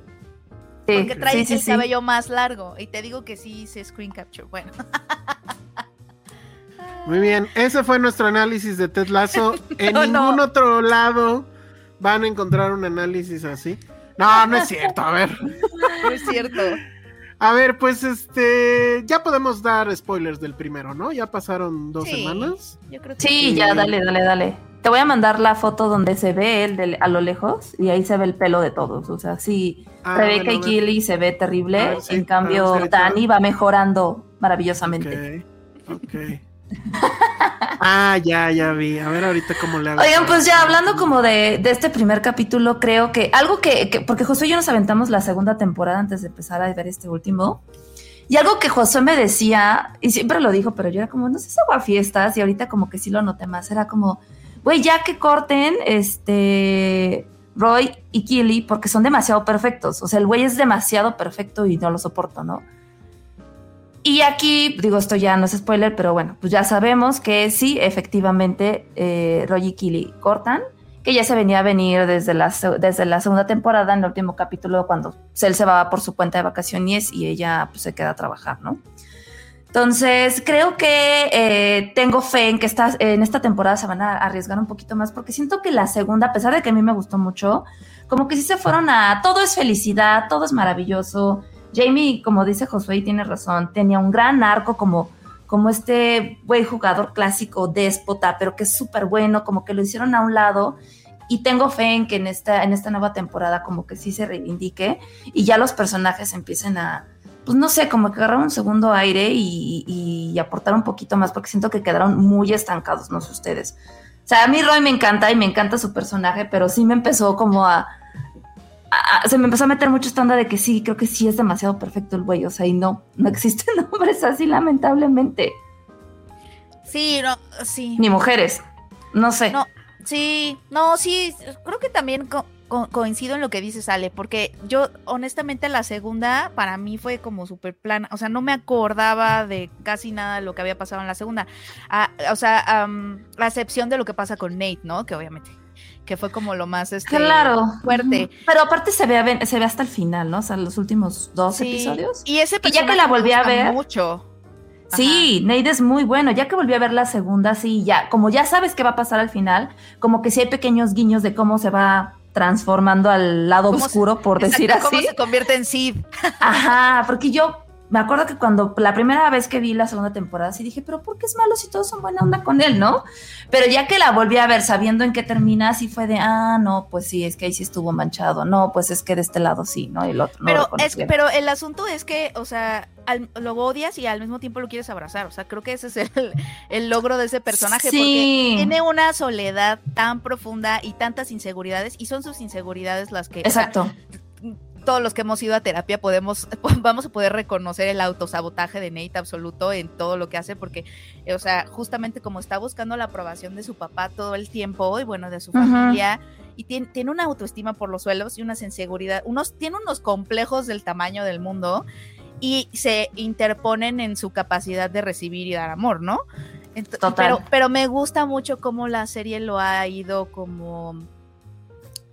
Sí, Porque trae sí, sí, el sí. cabello más largo. Y te digo que sí hice screen capture. Bueno. Muy bien, ese fue nuestro análisis de Ted Lasso. En No, no. ningún otro lado van a encontrar un análisis así. No, no es cierto. A ver, No es cierto. a ver, pues este, ya podemos dar spoilers del primero, ¿no? Ya pasaron dos Sí. semanas. Yo creo que Sí, ya, dale, dale, dale. Te voy a mandar la foto donde se ve él de- a lo lejos y ahí se ve el pelo de todos. O sea, sí, Ah, Rebeca bueno, y. Killy se ve terrible. A ver, sí, en cambio, ver Dani va mejorando maravillosamente. Ok, ok. Ah, ya, ya vi. A ver ahorita cómo le hago. Oigan, pues ya hablando como de, de este primer capítulo, creo que algo que, que- porque Josué y yo nos aventamos la segunda temporada antes de empezar a ver este último. Y algo que Josué me decía, y siempre lo dijo, pero yo era como, no sé si hago a fiestas, y ahorita como que sí lo noté más, era como, güey, ya que corten este Roy y Killy, porque son demasiado perfectos. O sea, el güey es demasiado perfecto y no lo soporto, ¿no? Y aquí, digo, esto ya no es spoiler, pero bueno, pues ya sabemos que sí, efectivamente, eh, y Killy cortan, que ya se venía a venir desde la, desde la segunda temporada, en el último capítulo, cuando él se va por su cuenta de vacaciones y ella pues, se queda a trabajar, ¿no? Entonces, creo que eh, tengo fe en que esta, en esta temporada se van a arriesgar un poquito más, porque siento que la segunda, a pesar de que a mí me gustó mucho, como que sí se fueron a todo es felicidad, todo es maravilloso. Jamie, como dice Josué, y tiene razón, tenía un gran arco como, como este buen jugador clásico, déspota, pero que es súper bueno, como que lo hicieron a un lado. Y tengo fe en que en esta, en esta nueva temporada como que sí se reivindique y ya los personajes empiecen a, pues no sé, como que agarrar un segundo aire y, y- y aportar un poquito más, porque siento que quedaron muy estancados, no sé ustedes. O sea, a mí Roy me encanta y me encanta su personaje, pero sí me empezó como a, a- a- se me empezó a meter mucho esta onda de que sí, creo que sí es demasiado perfecto el güey, o sea, y no, no existen hombres así, lamentablemente, Sí, no, sí. ni mujeres, no sé. No, sí, no, sí, creo que también co- co- coincido en lo que dices, Ale, porque yo, honestamente, la segunda para mí fue como súper plana, o sea, no me acordaba de casi nada de lo que había pasado en la segunda, Ah, o sea, am, a excepción de lo que pasa con Nate, ¿no? Que obviamente, que fue como lo más, este, Claro. fuerte. Pero aparte se ve, se ve hasta el final, ¿no? O sea, los últimos dos Sí, episodios. Y ese Y ya que la volví a ver- mucho. Sí, Nate es muy bueno. Ya que volví a ver la segunda, sí, ya, como ya sabes qué va a pasar al final, como que sí hay pequeños guiños de cómo se va transformando al lado se- oscuro, por decir Exacto, así. ¿Cómo se convierte en Sid? Ajá, porque yo me acuerdo que cuando la primera vez que vi la segunda temporada, sí dije, pero ¿por qué es malo si todos son buena onda con él, no? Pero ya que la volví a ver sabiendo en qué termina, sí fue de, ah, no, pues sí, es que ahí sí estuvo manchado, no, pues es que de este lado sí, ¿no? Y el otro no. Pero, conocí es, pero el asunto es que, o sea, al- lo odias y al mismo tiempo lo quieres abrazar. O sea, creo que ese es el, el logro de ese personaje. Sí. Porque tiene una soledad tan profunda y tantas inseguridades. Y son sus inseguridades las que. o sea, Exacto. Todos los que hemos ido a terapia podemos, vamos a poder reconocer el autosabotaje de Nate absoluto en todo lo que hace, porque, eh, o sea, justamente como está buscando la aprobación de su papá todo el tiempo y bueno, de su familia, y tiene, tiene una autoestima por los suelos y unas inseguridades, unos, tiene unos complejos del tamaño del mundo y se interponen en su capacidad de recibir y dar amor, ¿no? Total. Pero, pero me gusta mucho cómo la serie lo ha ido como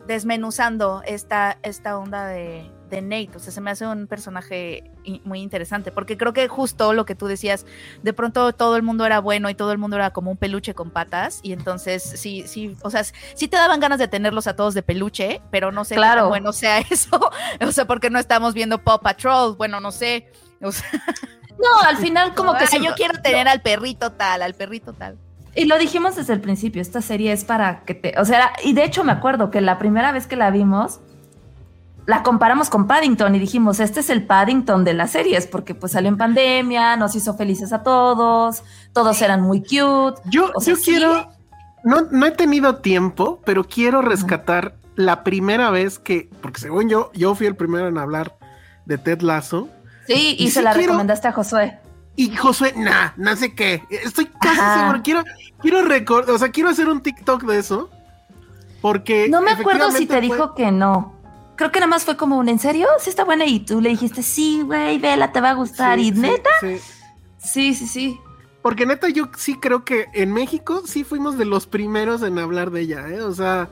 desmenuzando esta, esta onda de, de Nate. O sea, se me hace un personaje muy interesante, porque creo que justo lo que tú decías, de pronto todo el mundo era bueno y todo el mundo era como un peluche con patas, y entonces sí, sí, o sea, sí te daban ganas de tenerlos a todos de peluche, pero no sé Claro. bueno sea eso, o sea, porque no estamos viendo Paw Patrol, bueno, no sé. O sea, No, al final como que... "Ah, se- yo quiero tener al perrito tal, al perrito tal. Y lo dijimos desde el principio, esta serie es para que te, o sea, y de hecho me acuerdo que la primera vez que la vimos, la comparamos con Paddington y dijimos, este es el Paddington de las series, porque pues salió en pandemia, nos hizo felices a todos, todos eran muy cute. Yo, O sea, yo sí. quiero, no, no he tenido tiempo, pero quiero rescatar la primera vez que, porque según yo, yo fui el primero en hablar de Ted Lasso. Sí, y, Y se sí la quiero- recomendaste a Josué. Y Josué, nah, no sé qué. Estoy casi Ajá. seguro. Quiero, quiero recordar, o sea, quiero hacer un TikTok de eso. Porque. No me acuerdo si te fue- dijo que no. Creo que nada más fue como un, ¿en serio? Sí está buena. Y tú le dijiste, sí, güey, vela, te va a gustar. Sí, y sí, neta, sí. sí, sí, sí. Porque neta, yo sí creo que en México sí fuimos de los primeros en hablar de ella, ¿eh? O sea,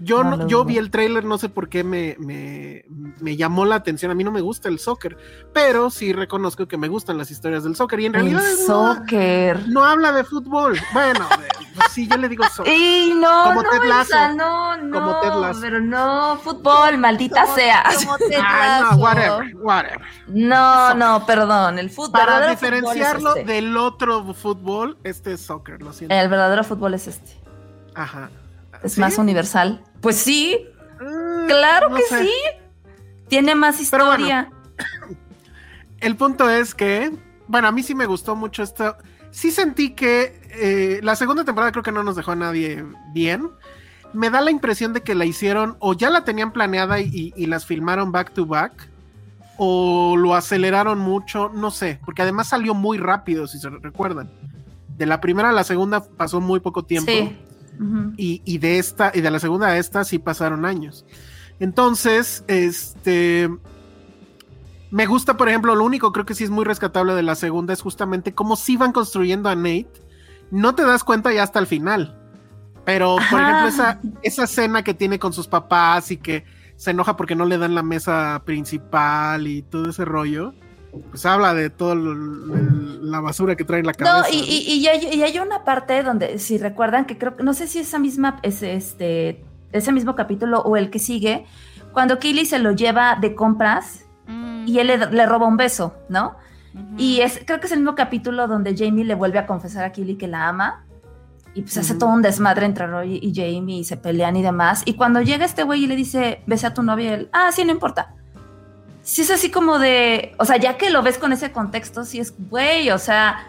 yo, No yo vi el tráiler, no sé por qué me, me, me llamó la atención. A mí no me gusta el soccer, pero sí reconozco que me gustan las historias del soccer. Y en El realidad no, soccer. no habla de fútbol. Bueno, de- pues sí, yo le digo soccer. Y no, Como no, Ted Lasso. Isa, no, no, Como Ted Lasso. pero no, fútbol, maldita Como- sea. como Ted Ah, no, whatever, whatever. No, no, perdón, el fútbol. Para verdadero fútbol es diferenciarlo este. del otro fútbol, este es soccer, lo siento. El verdadero fútbol es este. Ajá. Es ¿Sí? más universal. Pues sí, Ah, claro no que sé. sí. Tiene más bueno. historia. El punto es que, bueno, a mí sí me gustó mucho esto. Sí sentí que eh, la segunda temporada creo que no nos dejó a nadie bien. Me da la impresión de que la hicieron o ya la tenían planeada y, y- y las filmaron back to back o lo aceleraron mucho, no sé, porque además salió muy rápido, si se recuerdan. De la primera a la segunda pasó muy poco tiempo Sí. Y, y de esta y de la segunda a esta sí pasaron años. Entonces, este me gusta, por ejemplo, lo único creo que sí es muy rescatable de la segunda es justamente cómo sí van construyendo a Nate. No te das cuenta ya hasta el final. Pero, por Ajá. ejemplo, esa, esa escena que tiene con sus papás y que se enoja porque no le dan la mesa principal y todo ese rollo, pues habla de toda la basura que trae en la cabeza. No, y, y- y hay, y hay una parte donde, si recuerdan, que creo que no sé si esa misma, ese, este, ese mismo capítulo o el que sigue, cuando Kaylee se lo lleva de compras Mm, y él le, le roba un beso, ¿no? Y es, creo que es el mismo capítulo donde Jamie le vuelve a confesar a Kaylee que la ama. Y pues hace todo un desmadre entre Roy y Jamie y se pelean y demás. Y cuando llega este güey y le dice, besa a tu novia, él, ah, sí, no importa. Sí es así como de, o sea, ya que lo ves con ese contexto, sí es, güey, o sea,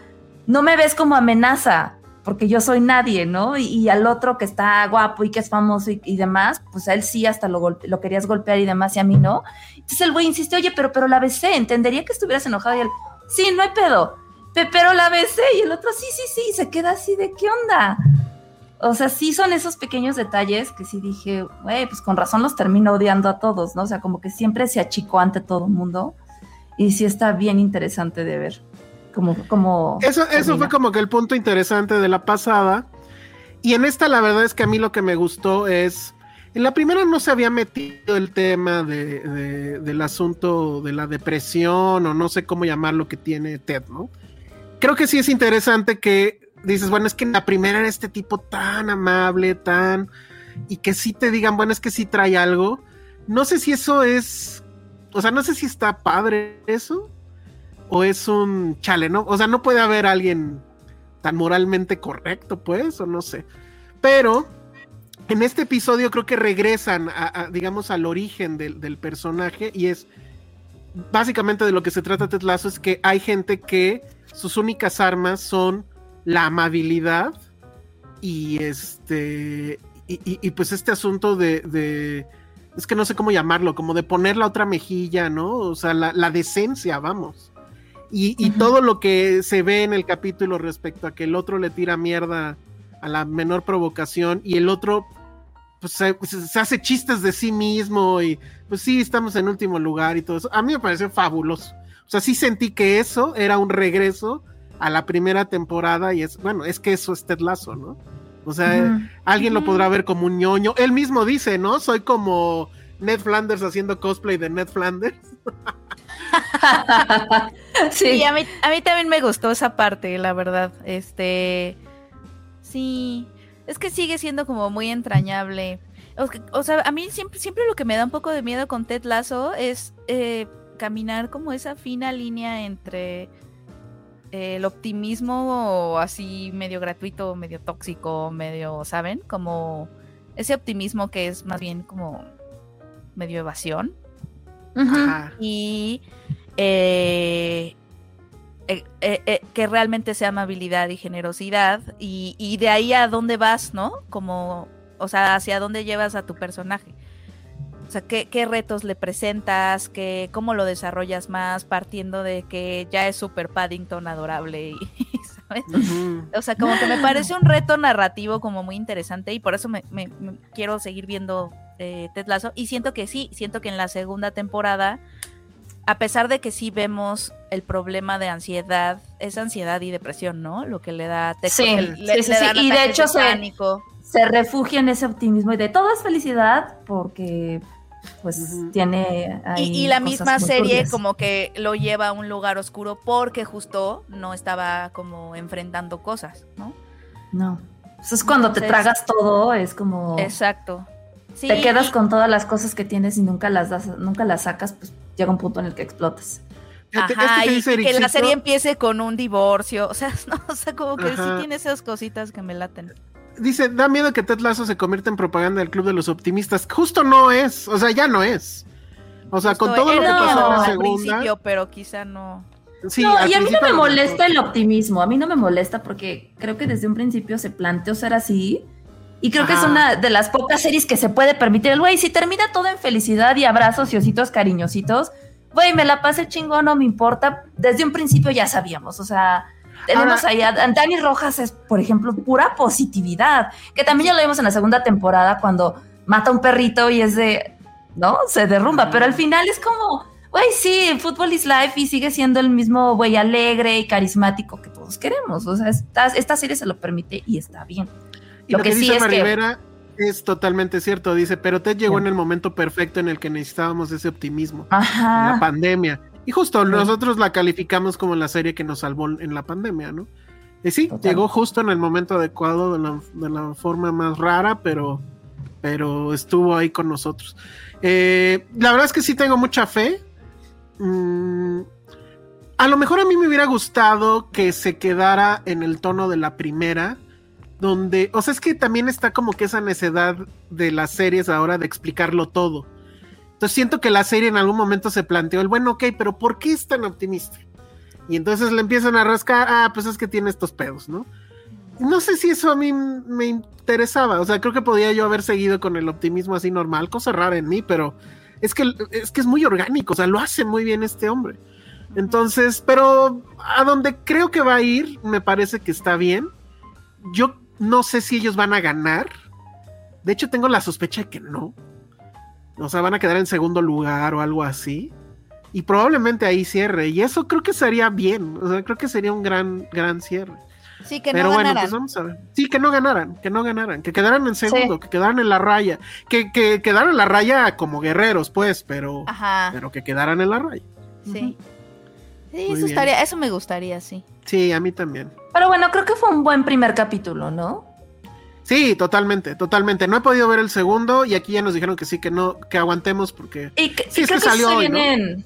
no me ves como amenaza, porque yo soy nadie, ¿no? Y, al otro que está guapo y que es famoso y, demás, pues a él sí hasta lo, lo querías golpear y demás y a mí no. Entonces el güey insiste, oye, pero, pero la besé, entendería que estuvieras enojado y él, sí, no hay pedo, pe- pero la besé y el otro, sí, sí, sí, se queda así de, ¿qué onda? O sea, sí son esos pequeños detalles que sí dije, güey, pues con razón los termino odiando a todos, ¿no? O sea, como que siempre se achicó ante todo el mundo y sí está bien interesante de ver. Como, como Eso, eso fue como que el punto interesante de la pasada. Y en esta la verdad es que a mí lo que me gustó es, en la primera no se había metido el tema de, de- del asunto de la depresión o no sé cómo llamarlo que tiene Ted, ¿no? Creo que sí es interesante que dices, bueno, es que en la primera era este tipo tan amable, tan... y que sí te digan, bueno, es que sí trae algo. No sé si eso es, o sea, no sé si está padre eso o es un chale, ¿no? O sea, no puede haber alguien tan moralmente correcto, pues, o no sé. Pero en este episodio creo que regresan, a, digamos, al origen del, del, personaje y es básicamente de lo que se trata Ted Lasso es que hay gente que sus únicas armas son la amabilidad y este y, y, y pues este asunto de, de, es que no sé cómo llamarlo, como de poner la otra mejilla, ¿no? O sea, la, la decencia, vamos. Y, y uh -huh. todo lo que se ve en el capítulo respecto a que el otro le tira mierda a la menor provocación y el otro pues, se, se, hace chistes de sí mismo y pues sí, estamos en último lugar y todo eso. A mí me pareció fabuloso. O sea, sí sentí que eso era un regreso a la primera temporada y es, bueno, es que eso es Ted Lasso, ¿no? O sea, uh -huh. alguien lo podrá ver como un ñoño. Él mismo dice, ¿no? Soy como Ned Flanders haciendo cosplay de Ned Flanders. sí, y a mí, a mí también me gustó esa parte, la verdad. Este, sí, es que sigue siendo como muy entrañable. O, o sea, a mí siempre, siempre lo que me da un poco de miedo con Ted Lasso es eh, caminar como esa fina línea entre el optimismo así medio gratuito, medio tóxico, medio, ¿saben? Como ese optimismo que es más bien como medio evasión. Ajá. y eh, eh, eh, eh, que realmente sea amabilidad y generosidad y, y de ahí a dónde vas, ¿no? Como, o sea, hacia dónde llevas a tu personaje. O sea, ¿qué, qué retos le presentas? ¿Qué, ¿Cómo lo desarrollas más? Partiendo de que ya es super Paddington adorable y, ¿sabes? O sea, como que me parece un reto narrativo como muy interesante y por eso me, me- me quiero seguir viendo eh, Ted Lasso. Y siento que sí, siento que en la segunda temporada, a pesar de que sí vemos el problema de ansiedad, es ansiedad y depresión, ¿no? Lo que le da a Ted, Sí, le- sí, sí, le sí. dan Y de hecho se-. Se refugia en ese optimismo y de todo es felicidad porque pues tiene ahí Y, y la misma serie turbias. como que lo lleva a un lugar oscuro porque justo no estaba como enfrentando cosas, ¿no? No. Eso es cuando te tragas todo, es como Exacto. Sí, te quedas y- con todas las cosas que tienes y nunca las das, nunca las sacas, pues llega un punto en el que explotas. Ajá, esto que y, la serie empiece con un divorcio. O sea, no, o sea como que sí tiene esas cositas que me laten. Dice, da miedo que Ted Lasso se convierta en propaganda del Club de los Optimistas. Justo no es, o sea, ya no es. O sea, con todo lo que pasó en la al segunda. principio, pero quizá no. Sí, no, y a mí no me molesta el optimismo, a mí no me molesta porque creo que desde un principio se planteó ser así. Y creo que es una de las pocas series que se puede permitir. El güey, si termina todo en felicidad y abrazos y ositos cariñositos, güey, me la pasé chingón, no me importa. Desde un principio ya sabíamos, o sea, tenemos Ahora- ahí a Dani Rojas, es, por ejemplo, pura positividad, que también ya lo vimos en la segunda temporada cuando mata a un perrito y es de, ¿no? Se derrumba, pero al final es como, güey, sí, fútbol is life y sigue siendo el mismo güey alegre y carismático que todos queremos. O sea, esta, esta serie se lo permite y está bien. Y lo, Lo que, que sí dice es que- Maribera es totalmente cierto. Dice, pero Ted llegó Sí. en el momento perfecto en el que necesitábamos ese optimismo. La pandemia. Y justo Sí. nosotros la calificamos como la serie que nos salvó en la pandemia, ¿no? Y sí, Total. llegó justo en el momento adecuado, de la, de la forma más rara, pero, pero estuvo ahí con nosotros. Eh, la verdad es que sí tengo mucha fe. Mm, a lo mejor a mí me hubiera gustado que se quedara en el tono de la primera, donde, o sea, es que también está como que esa necedad de las series ahora de explicarlo todo. Entonces siento que la serie en algún momento se planteó el, bueno, ok, pero ¿por qué es tan optimista? Y entonces le empiezan a rascar, ah, pues es que tiene estos pedos, ¿no? No sé si eso a mí me interesaba, o sea, creo que podía yo haber seguido con el optimismo así normal, cosa rara en mí, pero es que es, que es muy orgánico, o sea, lo hace muy bien este hombre. Entonces, pero a donde creo que va a ir, me parece que está bien. Yo no sé si ellos van a ganar. De hecho, tengo la sospecha de que no. O sea, van a quedar en segundo lugar o algo así. Y probablemente ahí cierre. Y eso creo que sería bien. O sea, creo que sería un gran, gran cierre. Sí, que Pero no bueno, ganaran. pues vamos a ver. Sí, que no ganaran, que no ganaran, que quedaran en segundo, que quedaran en la raya. Que, que quedaran en la raya como guerreros, pues, pero, Ajá, pero que quedaran en la raya. sí. Sí, eso estaría, eso me gustaría, sí. Sí, a mí también. Pero bueno, creo que fue un buen primer capítulo, ¿no? Sí, totalmente, totalmente. No he podido ver el segundo y aquí ya nos dijeron que sí, que no, que aguantemos porque Y, Sí, y es creo que salió sí se hoy, ¿no?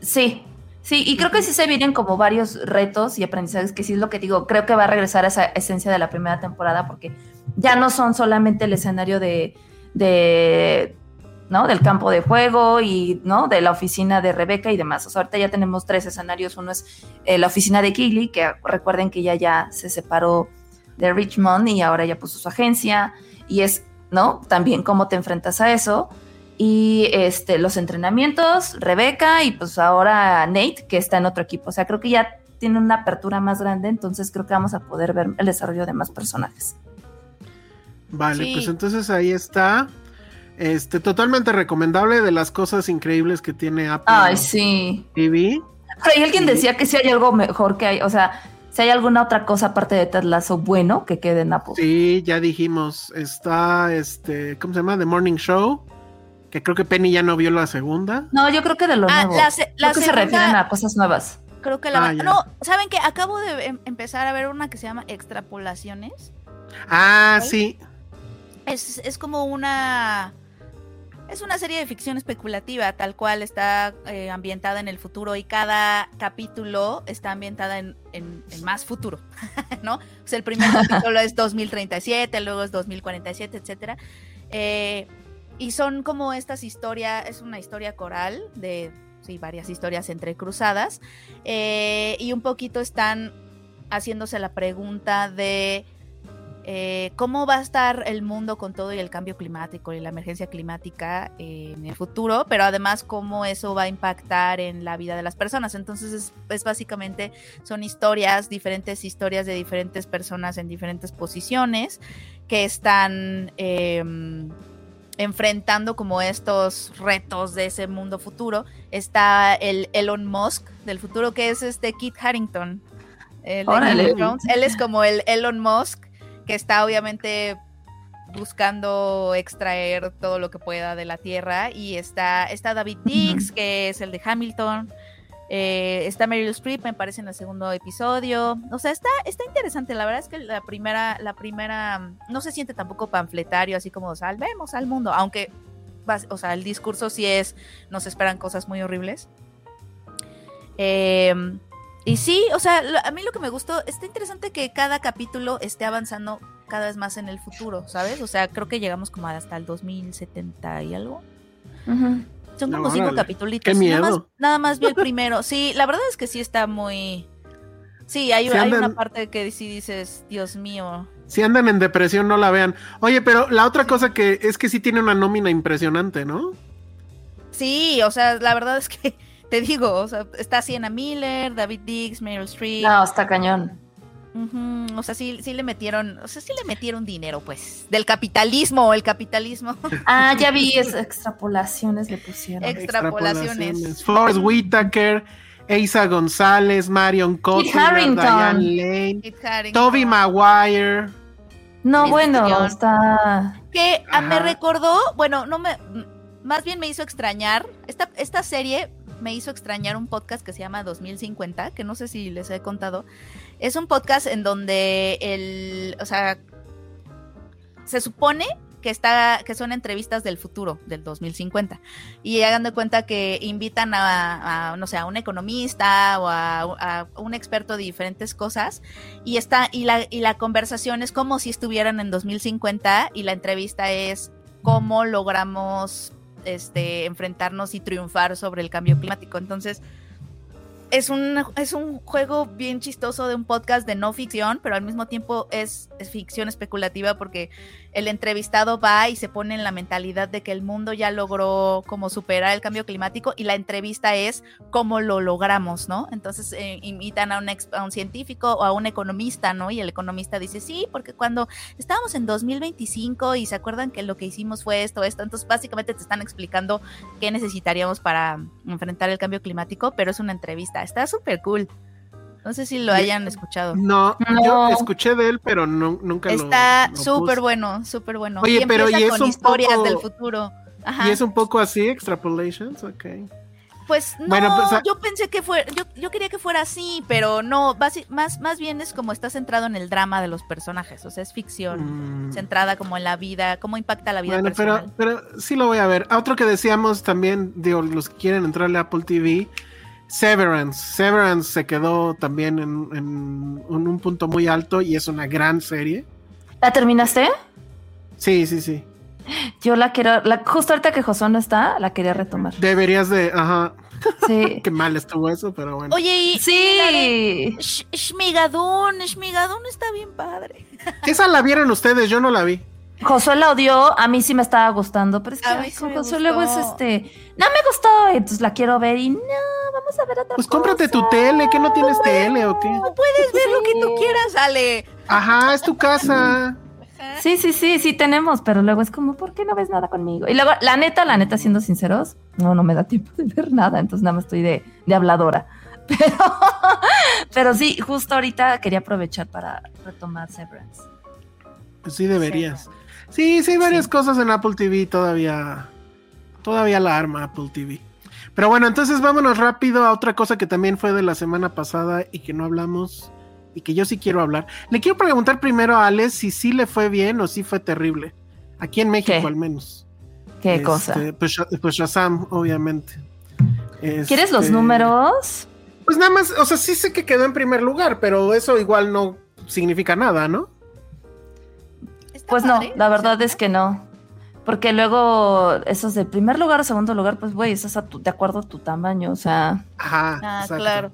Sí, sí, y creo que sí se vienen como varios retos y aprendizajes, que sí es lo que digo. Creo que va a regresar a esa esencia de la primera temporada, porque ya no son solamente el escenario de. de ¿no? Del campo de juego y, ¿no? De la oficina de Rebeca y demás. O sea, ahorita ya tenemos tres escenarios. Uno es eh, la oficina de Keighley, que recuerden que ella ya se separó de Richmond y ahora ya puso su agencia. Y es, ¿no? También cómo te enfrentas a eso y este, los entrenamientos, Rebeca y pues ahora Nate, que está en otro equipo. O sea, creo que ya tiene una apertura más grande, entonces creo que vamos a poder ver el desarrollo de más personajes. Vale, Sí. pues entonces ahí está. Este, totalmente recomendable de las cosas increíbles que tiene Apple Ay, sí. TV. Pero ahí alguien Sí. decía que si hay algo mejor que hay, o sea, si hay alguna otra cosa aparte de Ted Lasso bueno que quede en Apple. Sí, ya dijimos. Está este, ¿cómo se llama? The Morning Show. Que creo que Penny ya no vio la segunda. No, yo creo que de lo Ah, nuevo. la se- la creo que se refieren a cosas nuevas. Creo que la Ah. No, ¿saben qué? Acabo de em- empezar a ver una que se llama Extrapolaciones. Ah, sí. Es, es como una... Es una serie de ficción especulativa, tal cual está eh, ambientada en el futuro y cada capítulo está ambientada en, en- en más futuro, ¿no? O sea, el primer capítulo es 2037, luego es 2047, etcétera. Eh, y son como estas historias, es una historia coral de sí, varias historias entrecruzadas. Eh, y un poquito están haciéndose la pregunta de eh, cómo va a estar el mundo con todo y el cambio climático y la emergencia climática en el futuro, pero además cómo eso va a impactar en la vida de las personas. Entonces es, básicamente son historias, diferentes historias de diferentes personas en diferentes posiciones que están em, enfrentando como estos retos de ese mundo futuro. Está el Elon Musk del futuro que es este Kit Harrington. él es como el Elon Musk que está obviamente buscando extraer todo lo que pueda de la Tierra. Y está, está David Dix, que es el de Hamilton. Eh, está Meryl Streep, me parece, en el segundo episodio. O sea, está, está interesante. La verdad es que la primera, la primera, no se siente tampoco panfletario, así como salvemos al mundo. Aunque, o sea, el discurso sí es, nos esperan cosas muy horribles. Eh, y sí, o sea, a mí lo que me gustó, está interesante que cada capítulo esté avanzando cada vez más en el futuro, ¿sabes? O sea, creo que llegamos como hasta el 2070 y algo. Son como cinco capítulos. Qué miedo. Nada más, nada más vi el primero. Sí, la verdad es que sí está muy... Sí, hay, hay una parte que sí dices, Dios mío. Si andan en depresión, no la vean. Oye, pero la otra cosa que es que sí tiene una nómina impresionante, ¿no? Sí, o sea, la verdad es que te digo, o sea, está Sienna Miller, David Diggs, Meryl Streep. No, está cañón. O sea, sí, sí le metieron, o sea, sí le metieron dinero, pues, del capitalismo, el capitalismo. Ah, ya vi, es, extrapolaciones le pusieron. Extrapolaciones. Flores Whitaker, Eisa González, Marion Cotillard, Diane Lane, Toby Maguire. No, bueno, está... Que ah, me recordó, bueno, no me, más bien me hizo extrañar, esta, esta serie me hizo extrañar un podcast que se llama 2050, que no sé si les he contado. Es un podcast en donde el, o sea, se supone que está, que son entrevistas del futuro, del 2050. Y hagan de cuenta que invitan a, no sé, a un economista o a, un experto de diferentes cosas. Y está, y la, y la conversación es como si estuvieran en 2050, y la entrevista es cómo logramos este, enfrentarnos y triunfar sobre el cambio climático. Entonces, es un, es un juego bien chistoso de un podcast de no ficción, pero al mismo tiempo es, ficción especulativa porque el entrevistado va y se pone en la mentalidad de que el mundo ya logró como superar el cambio climático y la entrevista es cómo lo logramos, ¿no? Entonces eh, invitan a un, a un científico o a un economista, ¿no? Y el economista dice, sí, porque cuando estábamos en 2025 y se acuerdan que lo que hicimos fue esto, esto, entonces básicamente te están explicando qué necesitaríamos para enfrentar el cambio climático, pero es una entrevista, está súper cool. No sé si lo hayan escuchado. No, yo escuché de él, pero no, nunca Está lo Está súper bueno, súper bueno. Oye, pero y es con historias del futuro. Y es un poco así, extrapolations, ok. Pues no, bueno, pues, yo pensé que fuera, yo, yo, quería que fuera así, pero no, más, más bien es como está centrado en el drama de los personajes, o sea, es ficción, mm. centrada como en la vida, cómo impacta la vida bueno, personal. Pero, pero sí lo voy a ver. Otro que decíamos también, digo, los que quieren entrarle a Apple TV, Severance. Severance se quedó también en, un punto muy alto y es una gran serie. ¿La terminaste? Sí, sí, sí. Yo la quiero, la, justo ahorita que José no está, la quería retomar. Deberías de, ajá. Sí. Qué mal estuvo eso, pero bueno. Oye, y sí. Shmigadun, Shmigadun está bien padre. Esa la vieron ustedes, yo no la vi. Josué la odió, a mí sí me estaba gustando, pero es que Josué luego es este, no me gustó, entonces la quiero ver y no, vamos a ver otra Pues cómprate tu tele, que no tienes tele o qué. No puedes ver lo que tú quieras, Ale. Ajá, es tu casa. Sí, sí, sí, sí tenemos, pero luego es como, ¿por qué no ves nada conmigo? Y luego, la neta, la neta, siendo sinceros, no, no me da tiempo de ver nada, entonces nada más estoy de, de habladora. Pero, pero sí, justo ahorita quería aprovechar para retomar Severance. Pues sí deberías. Sí, sí, hay varias cosas en Apple TV todavía. Todavía la arma Apple TV. Pero bueno, entonces vámonos rápido a otra cosa que también fue de la semana pasada y que no hablamos y que yo sí quiero hablar. Le quiero preguntar primero a Alex si sí le fue bien o si fue terrible. Aquí en México al menos. ¿Qué cosa? Este, pues, pues Shazam, obviamente. ¿Quieres los este, números? Pues nada más, o sea, sí sé que quedó en primer lugar, pero eso igual no significa nada, ¿no? Pues no, la verdad es que no. Porque luego, esos de primer lugar o segundo lugar, pues, güey, eso es a tu- de acuerdo a tu tamaño, o sea. Ajá. Ah, exacto. claro.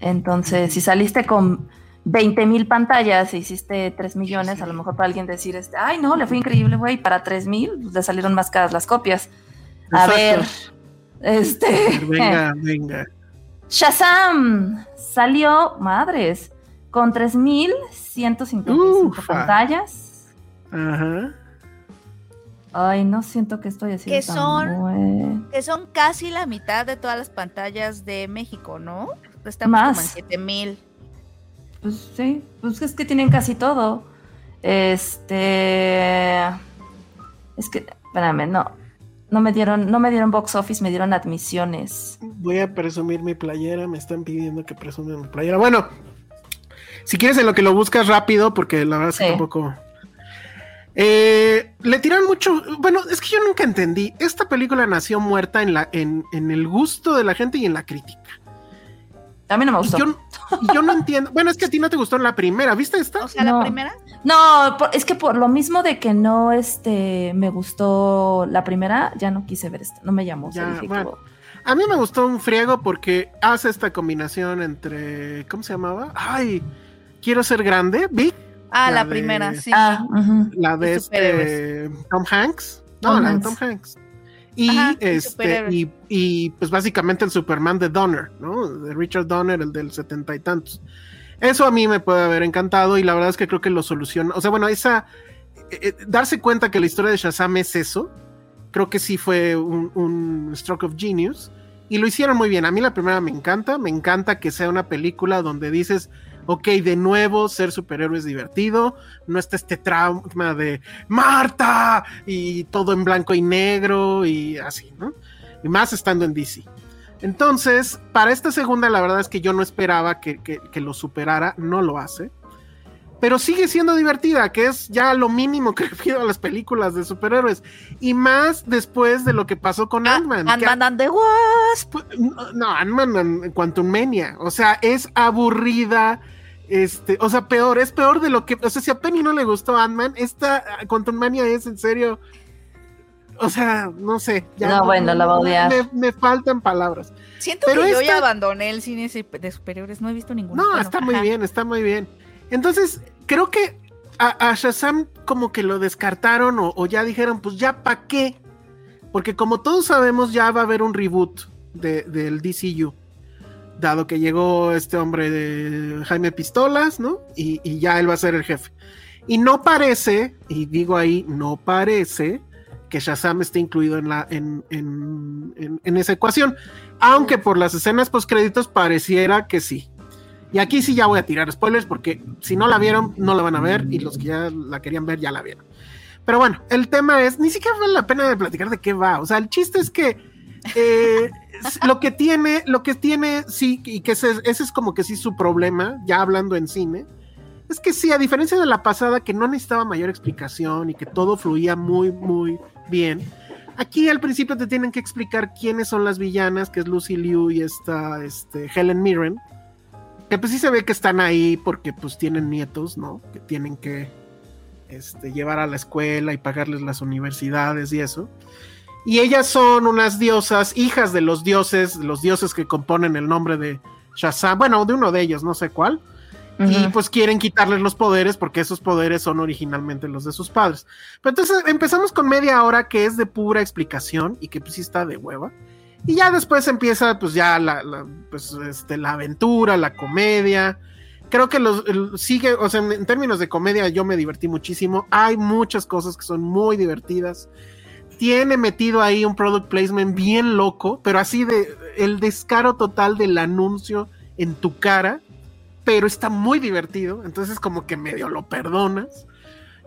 Entonces, si saliste con 20 mil pantallas e hiciste 3 millones, a lo mejor para alguien decir, este, ay, no, le fue increíble, güey, para 3 mil, pues, le salieron más caras las copias. A Exacto. ver, este. Venga, venga. Shazam salió, madres, con 3.155 Ufa. pantallas. Ajá. Ay, no siento que estoy haciendo Que tan son- buen- Que son casi la mitad de todas las pantallas de México, ¿no? Estamos Más. como en 7000. Pues sí, pues es que tienen casi todo. Este. Es que, espérame, no. No me dieron, no me dieron box office, me dieron admisiones. Voy a presumir mi playera. Me están pidiendo que presuma mi playera. Bueno, si quieres en lo que lo buscas rápido, porque la verdad es que tampoco. Eh, le tiran mucho. Bueno, es que yo nunca entendí. Esta película nació muerta en, la, en, en el gusto de la gente y en la crítica. A mí no me gustó. yo, yo no entiendo. Bueno, es que a ti no te gustó la primera. ¿Viste esta? O sea, No. la primera. No, por- es que por lo mismo de que no este me gustó la primera, ya no quise ver esta, no me llamó. Ya, bueno. A mí me gustó un friego porque hace esta combinación entre. ¿Cómo se llamaba? Ay, quiero ser grande. Big. Ah, La la, de- primera, sí. Ah. La de De este Tom Hanks. No, Tom la de Hanks. Tom Hanks. Y Ajá, de este, y, pues básicamente el Superman de Donner, ¿no? De Richard Donner, el del setenta y tantos. Eso a mí me puede haber encantado y la verdad es que creo que lo soluciona. O sea, bueno, esa. eh, eh, darse cuenta que la historia de Shazam es eso, creo que sí fue un, un stroke of genius. Y lo hicieron muy bien. A mí la primera me encanta. Me encanta que sea una película donde dices, ok, de nuevo ser superhéroe es divertido. No está este trauma de Marta y todo en blanco y negro y así, ¿no? Y más estando en DC. Entonces, para esta segunda, la verdad es que yo no esperaba que, que- que lo superara. No lo hace. Pero sigue siendo divertida, que es ya lo mínimo que pido a las películas de superhéroes. Y más después de lo que pasó con Ah, Ant-Man. Ant-Man and the Wasp. no, Ant-Man en Quantum Mania. O sea, es aburrida. Este, o sea, peor, es peor de lo que. O sea, si a Penny no le gustó Ant-Man, esta ah, Quantum Mania es en serio. O sea, no sé. No, bueno, la va a odiar. Me, me faltan palabras. Siento Pero que yo ya abandoné el cine de superiores. No he visto ninguno. No, Bueno, está muy bien, está muy bien. Entonces, creo que a, a Shazam como que lo descartaron o, o ya dijeron, pues ya pa' qué. Porque como todos sabemos, ya va a haber un reboot de- del DCU. Dado que llegó este hombre de Jaime Pistolas, ¿no? Y, y ya él va a ser el jefe. Y no parece, y digo ahí, no parece que Shazam esté incluido en, la, en, en- en- en esa ecuación. Aunque por las escenas post créditos pareciera que sí. Y aquí sí ya voy a tirar spoilers porque si no la vieron, no la van a ver y los que ya la querían ver ya la vieron. Pero bueno, el tema es, ni siquiera vale la pena de platicar de qué va. O sea, el chiste es que eh, lo que tiene, lo que tiene, sí, y que ese, ese es como que sí su problema, ya hablando en cine, es que sí, a diferencia de la pasada, que no necesitaba mayor explicación y que todo fluía muy, muy bien. Aquí al principio te tienen que explicar quiénes son las villanas, que es Lucy Liu y esta este, Helen Mirren. Que pues sí se ve que están ahí porque pues tienen nietos, ¿no? Que tienen que este, llevar a la escuela y pagarles las universidades y eso. Y ellas son unas diosas, hijas de los dioses, los dioses que componen el nombre de Shazam, bueno, de uno de ellos, no sé cuál. Y pues quieren quitarles los poderes porque esos poderes son originalmente los de sus padres. Pero entonces empezamos con media hora que es de pura explicación y que pues sí está de hueva. Y ya después empieza pues ya la, pues, este, la aventura, la comedia. Creo que los, sigue, o sea, en, en términos de comedia yo me divertí muchísimo. Hay muchas cosas que son muy divertidas. Tiene metido ahí un product placement bien loco, pero así de el descaro total del anuncio en tu cara pero está muy divertido, entonces como que medio lo perdonas.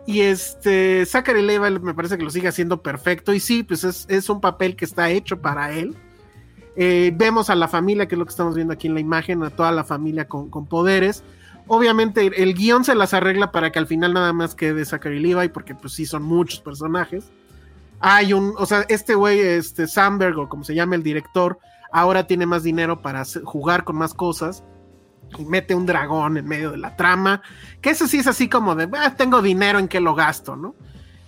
Y este, Zachary Levi me parece que lo sigue haciendo perfecto, y sí, pues es, es un papel que está hecho para él. Eh, vemos a la familia, que es lo que estamos viendo aquí en la imagen, a toda la familia con, con poderes. Obviamente el guion se las arregla para que al final nada más quede Zachary Levi, porque pues sí son muchos personajes. Hay un, o sea, este güey, este Sandberg, o como se llama el director, ahora tiene más dinero para jugar con más cosas y mete un dragón en medio de la trama, que eso sí es así como de, "Ah, tengo dinero en que lo gasto, ¿no?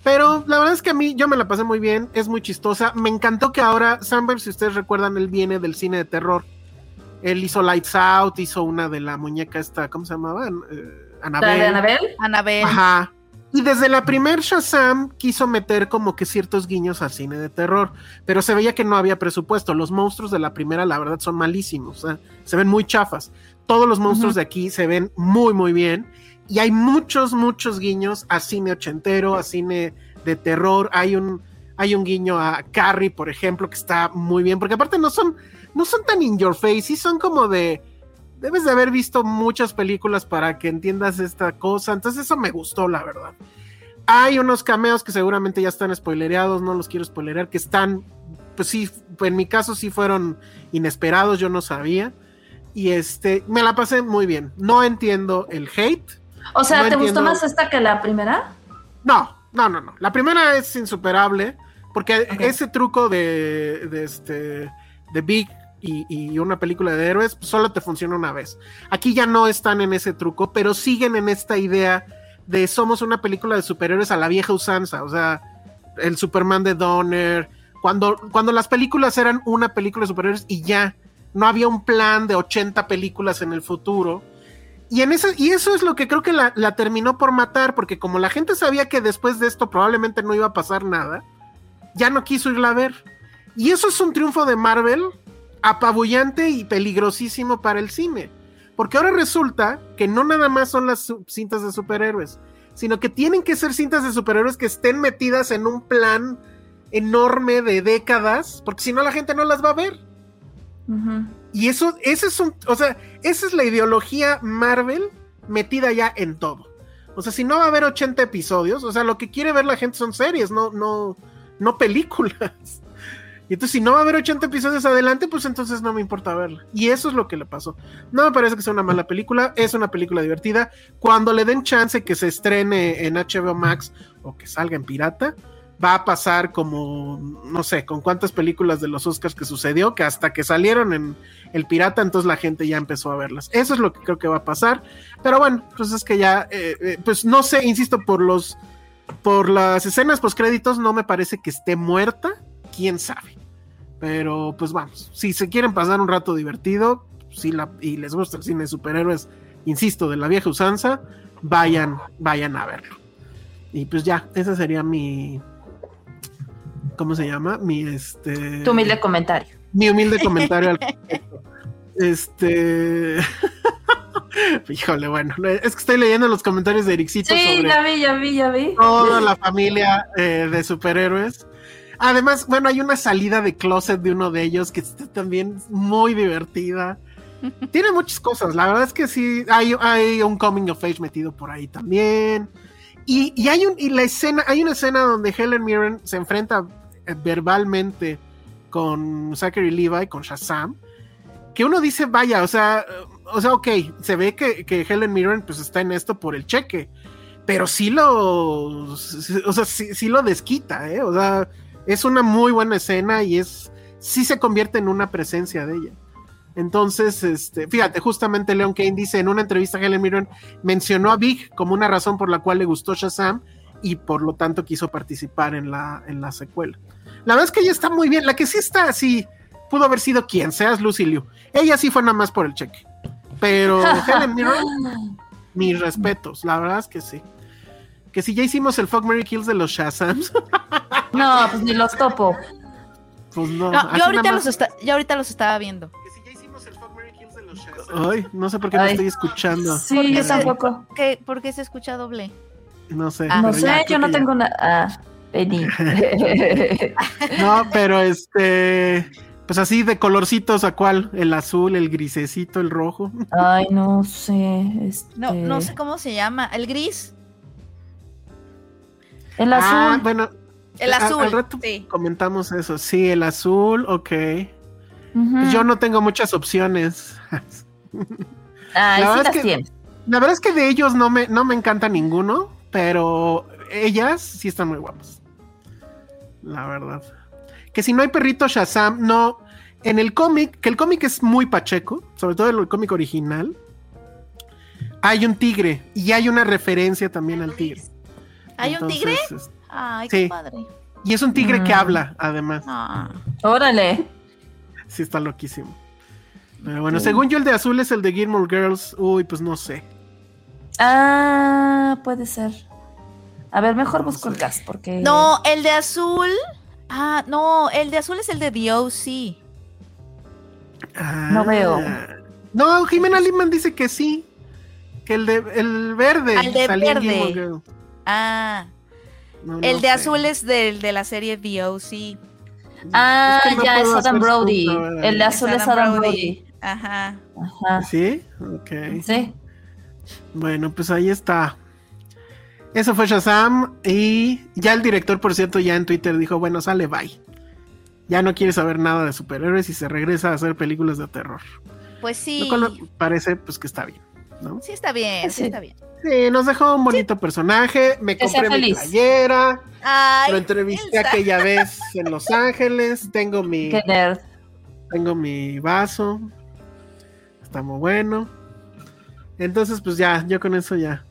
Pero la verdad es que a mí yo me la pasé muy bien, es muy chistosa. Me encantó que ahora Sandberg, si ustedes recuerdan, él viene del cine de terror. Él hizo Lights Out, hizo una de la muñeca esta, ¿cómo se llamaba? Eh, ¿La de Annabelle. Anabel? Anabel. Ajá. Y desde la primer Shazam quiso meter como que ciertos guiños al cine de terror, pero se veía que no había presupuesto. Los monstruos de la primera, la verdad, son malísimos, se ven muy chafas. Todos los monstruos de aquí se ven muy, muy bien. Y hay muchos, muchos guiños a cine ochentero, a cine de terror. Hay un, hay un guiño a Carrie, por ejemplo, que está muy bien, porque aparte no son, no son tan in your face, sí son como de. Debes de haber visto muchas películas para que entiendas esta cosa. Entonces, eso me gustó, la verdad. Hay unos cameos que seguramente ya están spoilereados, no los quiero spoilerear, que están, pues sí, en mi caso sí fueron inesperados, yo no sabía. Y este, me la pasé muy bien. No entiendo el hate. O sea, No ¿te gustó más esta que la primera? No, no, no, no. La primera es insuperable, porque ese truco de, de este, de Big y, y una película de héroes pues, solo te funciona una vez. Aquí ya no están en ese truco, pero siguen en esta idea de somos una película de superhéroes a la vieja usanza, o sea, el Superman de Donner, cuando, cuando las películas eran una película de superhéroes y ya, no había un plan de 80 películas en el futuro. Y, en ese, y eso es lo que creo que la, la terminó por matar, porque como la gente sabía que después de esto probablemente no iba a pasar nada, ya no quiso irla a ver. Y eso es un triunfo de Marvel apabullante y peligrosísimo para el cine. Porque ahora resulta que no nada más son las cintas de superhéroes, sino que tienen que ser cintas de superhéroes que estén metidas en un plan enorme de décadas, porque si no la gente no las va a ver. Y eso, ese es un, o sea, esa es la ideología Marvel metida ya en todo. O sea, si no va a haber 80 episodios, o sea, lo que quiere ver la gente son series, no, no, no películas. Y entonces, si no va a haber 80 episodios adelante, pues entonces no me importa verla. Y eso es lo que le pasó. No me parece que sea una mala película, es una película divertida. Cuando le den chance que se estrene en HBO Max o que salga en pirata, va a pasar como, no sé, con cuántas películas de los Oscars que sucedió, que hasta que salieron en el pirata, entonces la gente ya empezó a verlas. Eso es lo que creo que va a pasar. Pero bueno, pues es que ya, eh, eh, pues no sé, insisto, por los, por las escenas postcréditos no me parece que esté muerta, quién sabe. Pero pues vamos, si se quieren pasar un rato divertido, si la, y les gusta el cine de superhéroes, insisto, de la vieja usanza, vayan, vayan a verlo. Y pues ya, ese sería mi, ¿cómo se llama? Mi este, Tu humilde comentario. mi humilde comentario al. Este. Híjole, bueno, es que estoy leyendo los comentarios de Ericito Sí, sobre ya vi, ya vi, ya vi. toda la familia eh, de superhéroes. Además, bueno, hay una salida de closet de uno de ellos que está también muy divertida. Tiene muchas cosas, la verdad es que sí, hay, hay un coming of age metido por ahí también. Y, hay un, escena, hay una escena donde Helen Mirren se enfrenta eh, verbalmente con Zachary Levi, con Shazam, que uno dice, vaya, o sea, eh, o sea, ok, se ve que, que Helen Mirren pues está en esto por el cheque, pero sí lo, o sea, sí, sí lo desquita, ¿eh? O sea, es una muy buena escena y es, sí se convierte en una presencia de ella. Entonces, este, fíjate, justamente Leon Kane dice en una entrevista a Helen Mirren mencionó a Big como una razón por la cual le gustó Shazam y por lo tanto quiso participar en la, en la secuela. La verdad es que ella está muy bien, la que sí está así, pudo haber sido quien seas Lucy Liu. Ella sí fue nada más por el cheque. Pero Helen Mirren, mis respetos, la verdad es que sí. Que si ya hicimos el Fuck Mary Kills de los Shazams, No, pues ni los topo. pues no. No, yo ahorita, los está- yo ahorita los estaba viendo. Ay, no sé por qué no estoy escuchando. Sí, yo tampoco. ¿Qué, ¿Por qué se escucha doble? No sé. Ah, No ya, sé, yo no tengo nada. Ah. No, pero este. Pues así de colorcitos, ¿a cuál? El azul, el grisecito, el rojo. Ay, no sé. Este... No, no sé cómo se llama. El gris. El azul. Ah, bueno. El a- azul. al rato sí. comentamos eso. Sí, el azul, ok. Pues yo no tengo muchas opciones. Ay, la sí verdad es que-. La verdad es que de ellos no me, no me encanta ninguno, pero ellas sí están muy guapas. La verdad. Que si no hay perrito Shazam, no. En el cómic, que el cómic es muy pacheco, sobre todo el cómic original, hay un tigre y hay una referencia también al tigre. ¿Hay un tigre? es- Ay, Sí. qué padre. Y es un tigre que Mm. habla, además. Ah. Órale. Sí, está loquísimo. Pero bueno, según yo, el de azul es el de Gilmore Girls. Uy, pues no sé. Ah, puede ser. A ver, mejor busco el cast porque. No, el de azul. Ah, no, el de azul es el de The OC. No veo. Ah. No, Jimena Lipman dice que sí. Que el de el verde. Ah, el de verde. Gilmore Girls. Ah, No, el no de sé. azul es del de la serie The OC. Ah, Es que no ya es Adam Brody. El de azul es Adam Brody. Ajá. Ajá. ¿Sí? Ok. Sí. Bueno, pues ahí está. Eso fue Shazam. Y ya el director, por cierto, ya en Twitter dijo: Bueno, sale, bye. Ya no quiere saber nada de superhéroes y se regresa a hacer películas de terror. Pues sí. Lo cual me parece pues que está bien, ¿no? Sí está bien, sí Sí. está bien. Sí, nos dejó un bonito personaje. Me Que compré mi playera. Ay, Lo entrevisté Elsa. aquella vez en Los Ángeles. Tengo mi, Qué nerd. tengo mi vaso. Está muy bueno. Entonces, pues ya, yo con eso ya.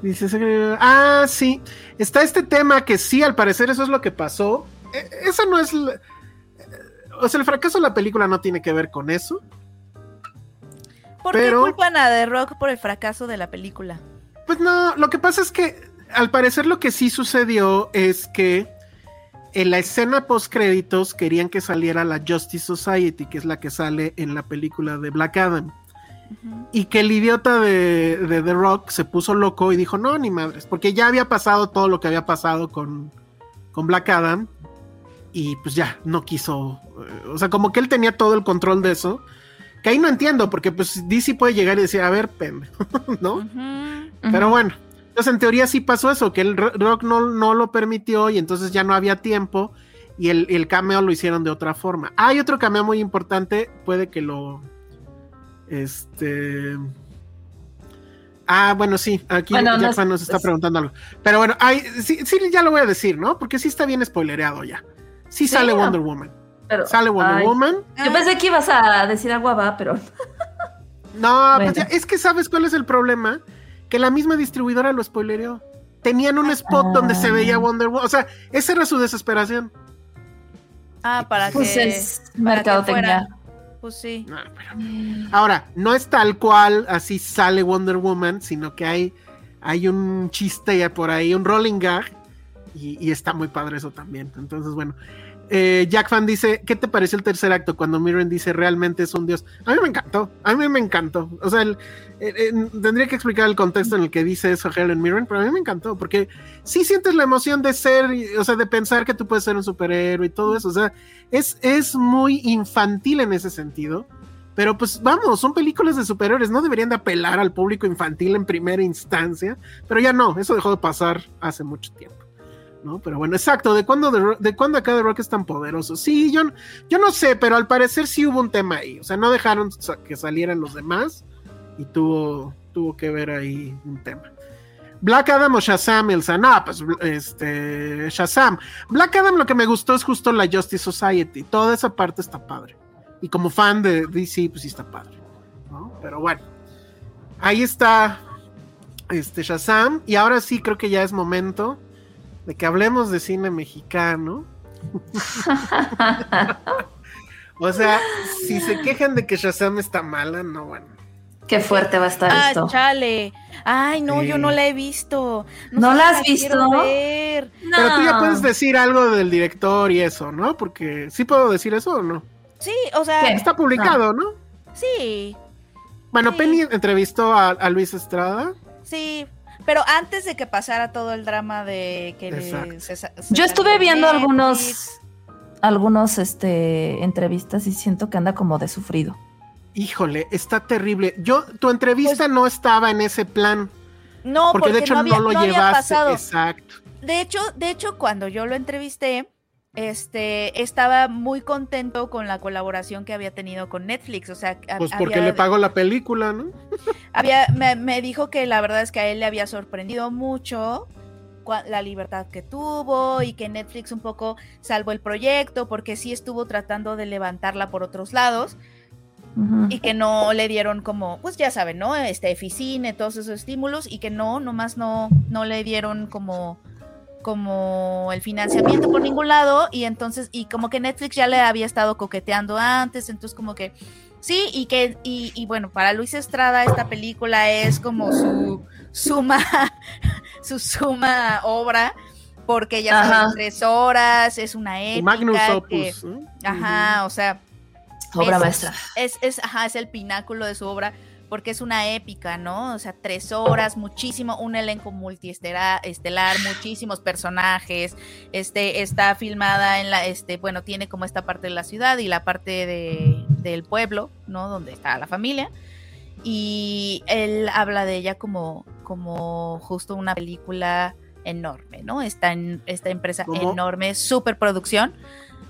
Dice, "Se- ah, sí. Está este tema que sí, al parecer eso es lo que pasó. E- Eso no es... la- O sea, el fracaso de la película no tiene que ver con eso. ¿Por pero- qué culpan a The Rock por el fracaso de la película? Pues no, lo que pasa es que al parecer lo que sí sucedió es que en la escena post créditos querían que saliera la Justice Society, que es la que sale en la película de Black Adam. Y que el idiota de, de The Rock se puso loco y dijo, no, ni madres, porque ya había pasado todo lo que había pasado con, con Black Adam y pues ya, no quiso, eh, o sea, como que él tenía todo el control de eso, que ahí no entiendo, porque pues DC puede llegar y decir, a ver, pendejo, ¿no? Pero bueno, entonces en teoría sí pasó eso, que el ro- rock no, no lo permitió y entonces ya no había tiempo y el, el cameo lo hicieron de otra forma. Hay otro cameo muy importante, puede que lo... Este... Ah, bueno, sí, aquí Bueno, no es- nos está es- preguntando algo. Pero bueno, hay, sí, sí, ya lo voy a decir, ¿no? Porque sí está bien spoilereado ya. Sí, Sí, sale. Wonder Woman. Pero- Sale Wonder ay, Woman. Yo pensé que ibas a decir algo va, pero. No, pues ya- es que sabes cuál es el problema, que la misma distribuidora lo spoilereó. Tenían un spot donde se veía Wonder Woman, o sea, esa era su desesperación. Ah, para Pues que. es para que mercadotecnia. fuera. Pues sí. No, pero- Ahora, no es tal cual así sale Wonder Woman, sino que hay, hay un chiste ya por ahí, un rolling gag, y, y está muy padre eso también. Entonces, bueno. Eh, Jack Fan dice, ¿qué te pareció el tercer acto cuando Mirren dice realmente es un dios? A mí me encantó, a mí me encantó. O sea, eh, eh, tendría que explicar el contexto en el que dice eso Helen Mirren, pero a mí me encantó, porque sí sientes la emoción de ser, o sea, de pensar que tú puedes ser un superhéroe y todo eso. O sea, es, es muy infantil en ese sentido. Pero pues vamos, son películas de superhéroes, no deberían de apelar al público infantil en primera instancia, pero ya no, eso dejó de pasar hace mucho tiempo. ¿No? Pero bueno, exacto, ¿de cuándo, de cuándo acá The Rock es tan poderoso? Sí, yo, yo no sé, pero al parecer sí hubo un tema ahí, o sea, no dejaron que salieran los demás y tuvo, tuvo que ver ahí un tema. Black Adam o Shazam, Elsa. No, pues este, Shazam. Black Adam lo que me gustó es justo la Justice Society. Toda esa parte está padre. Y como fan de DC, pues sí está padre. ¿no? Pero bueno. Ahí está este Shazam. Y ahora sí creo que ya es momento de que hablemos de cine mexicano. o sea, si se quejan de que Shazam está mala, no, bueno. Qué fuerte va a estar Ah, esto. chale. Ay, no, Sí. yo no la he visto. ¿No la has visto? quiero ver. Pero tú ya No. puedes decir algo del director y eso, ¿no? Porque sí puedo decir eso o no. Sí, o sea, ¿Qué? Está publicado, ¿no? sí, Bueno, Sí. Penny entrevistó a, a Luis Estrada. sí. Pero antes de que pasara todo el drama de que se se Yo estuve viendo Netflix. algunos algunos este entrevistas y siento que anda como de sufrido. Híjole, está terrible. Yo, tu entrevista no estaba en ese plan. No, porque, de hecho no, había, no lo no había llevaste. pasado. Exacto. De hecho, de hecho, cuando yo lo entrevisté, este, estaba muy contento con la colaboración que había tenido con Netflix. O sea, Pues porque había- le pagó la película, ¿no? había, me, me dijo que la verdad es que a él le había sorprendido mucho la libertad que tuvo y que Netflix un poco salvó el proyecto porque sí estuvo tratando de levantarla por otros lados y que no le dieron como, pues ya saben, ¿no? Este Eficine, todos esos estímulos y que no, nomás no, no le dieron como como el financiamiento por ningún lado y entonces y como que Netflix ya le había estado coqueteando antes, entonces como que sí y que y, y bueno, para Luis Estrada esta película es como su suma su suma obra porque ya son tres horas, es una épica. Magnus que- Opus. ajá, o sea, Obra es- maestra. es, es, ajá, es el pináculo de su obra porque es una épica, ¿no? O sea, tres horas, muchísimo, un elenco multiestelar, estelar, muchísimos personajes, este, está filmada en la, este, bueno, tiene como esta parte de la ciudad y la parte de, del pueblo, ¿no? Donde está la familia. Y él habla de ella como, como justo una película enorme, ¿no? Esta, en, esta empresa ¿Cómo? enorme, superproducción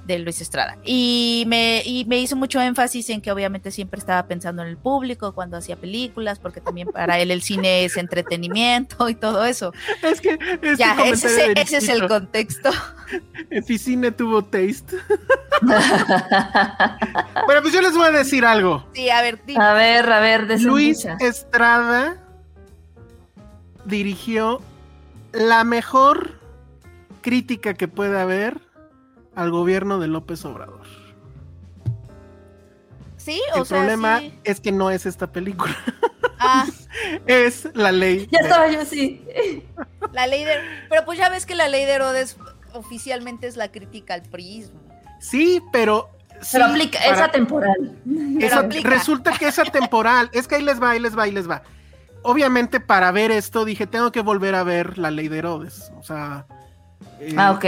de Luis Estrada. Y me, y me hizo mucho énfasis en que obviamente siempre estaba pensando en el público cuando hacía películas, porque también para él el cine es entretenimiento y todo eso. Es que este ya, ese, es- ese el contexto. Eficine tuvo taste. Bueno, pues yo les voy a decir algo. Sí, a ver, dime. a ver, a ver, Luis. Estrada dirigió la mejor crítica que puede haber al gobierno de López Obrador. sí, El o sea, problema sí. es que no es esta película, Ah, es la ley. Ya de- estaba yo así. la ley de... Pero pues ya ves que la ley de Herodes oficialmente es la crítica al prismo. Sí, pero... sí, Pero aplica. Esa- aplica. resulta que es atemporal. Es que ahí les va, ahí les va, ahí les va. Obviamente, para ver esto, dije, tengo que volver a ver la ley de Herodes. O sea. Eh, Ah, ok.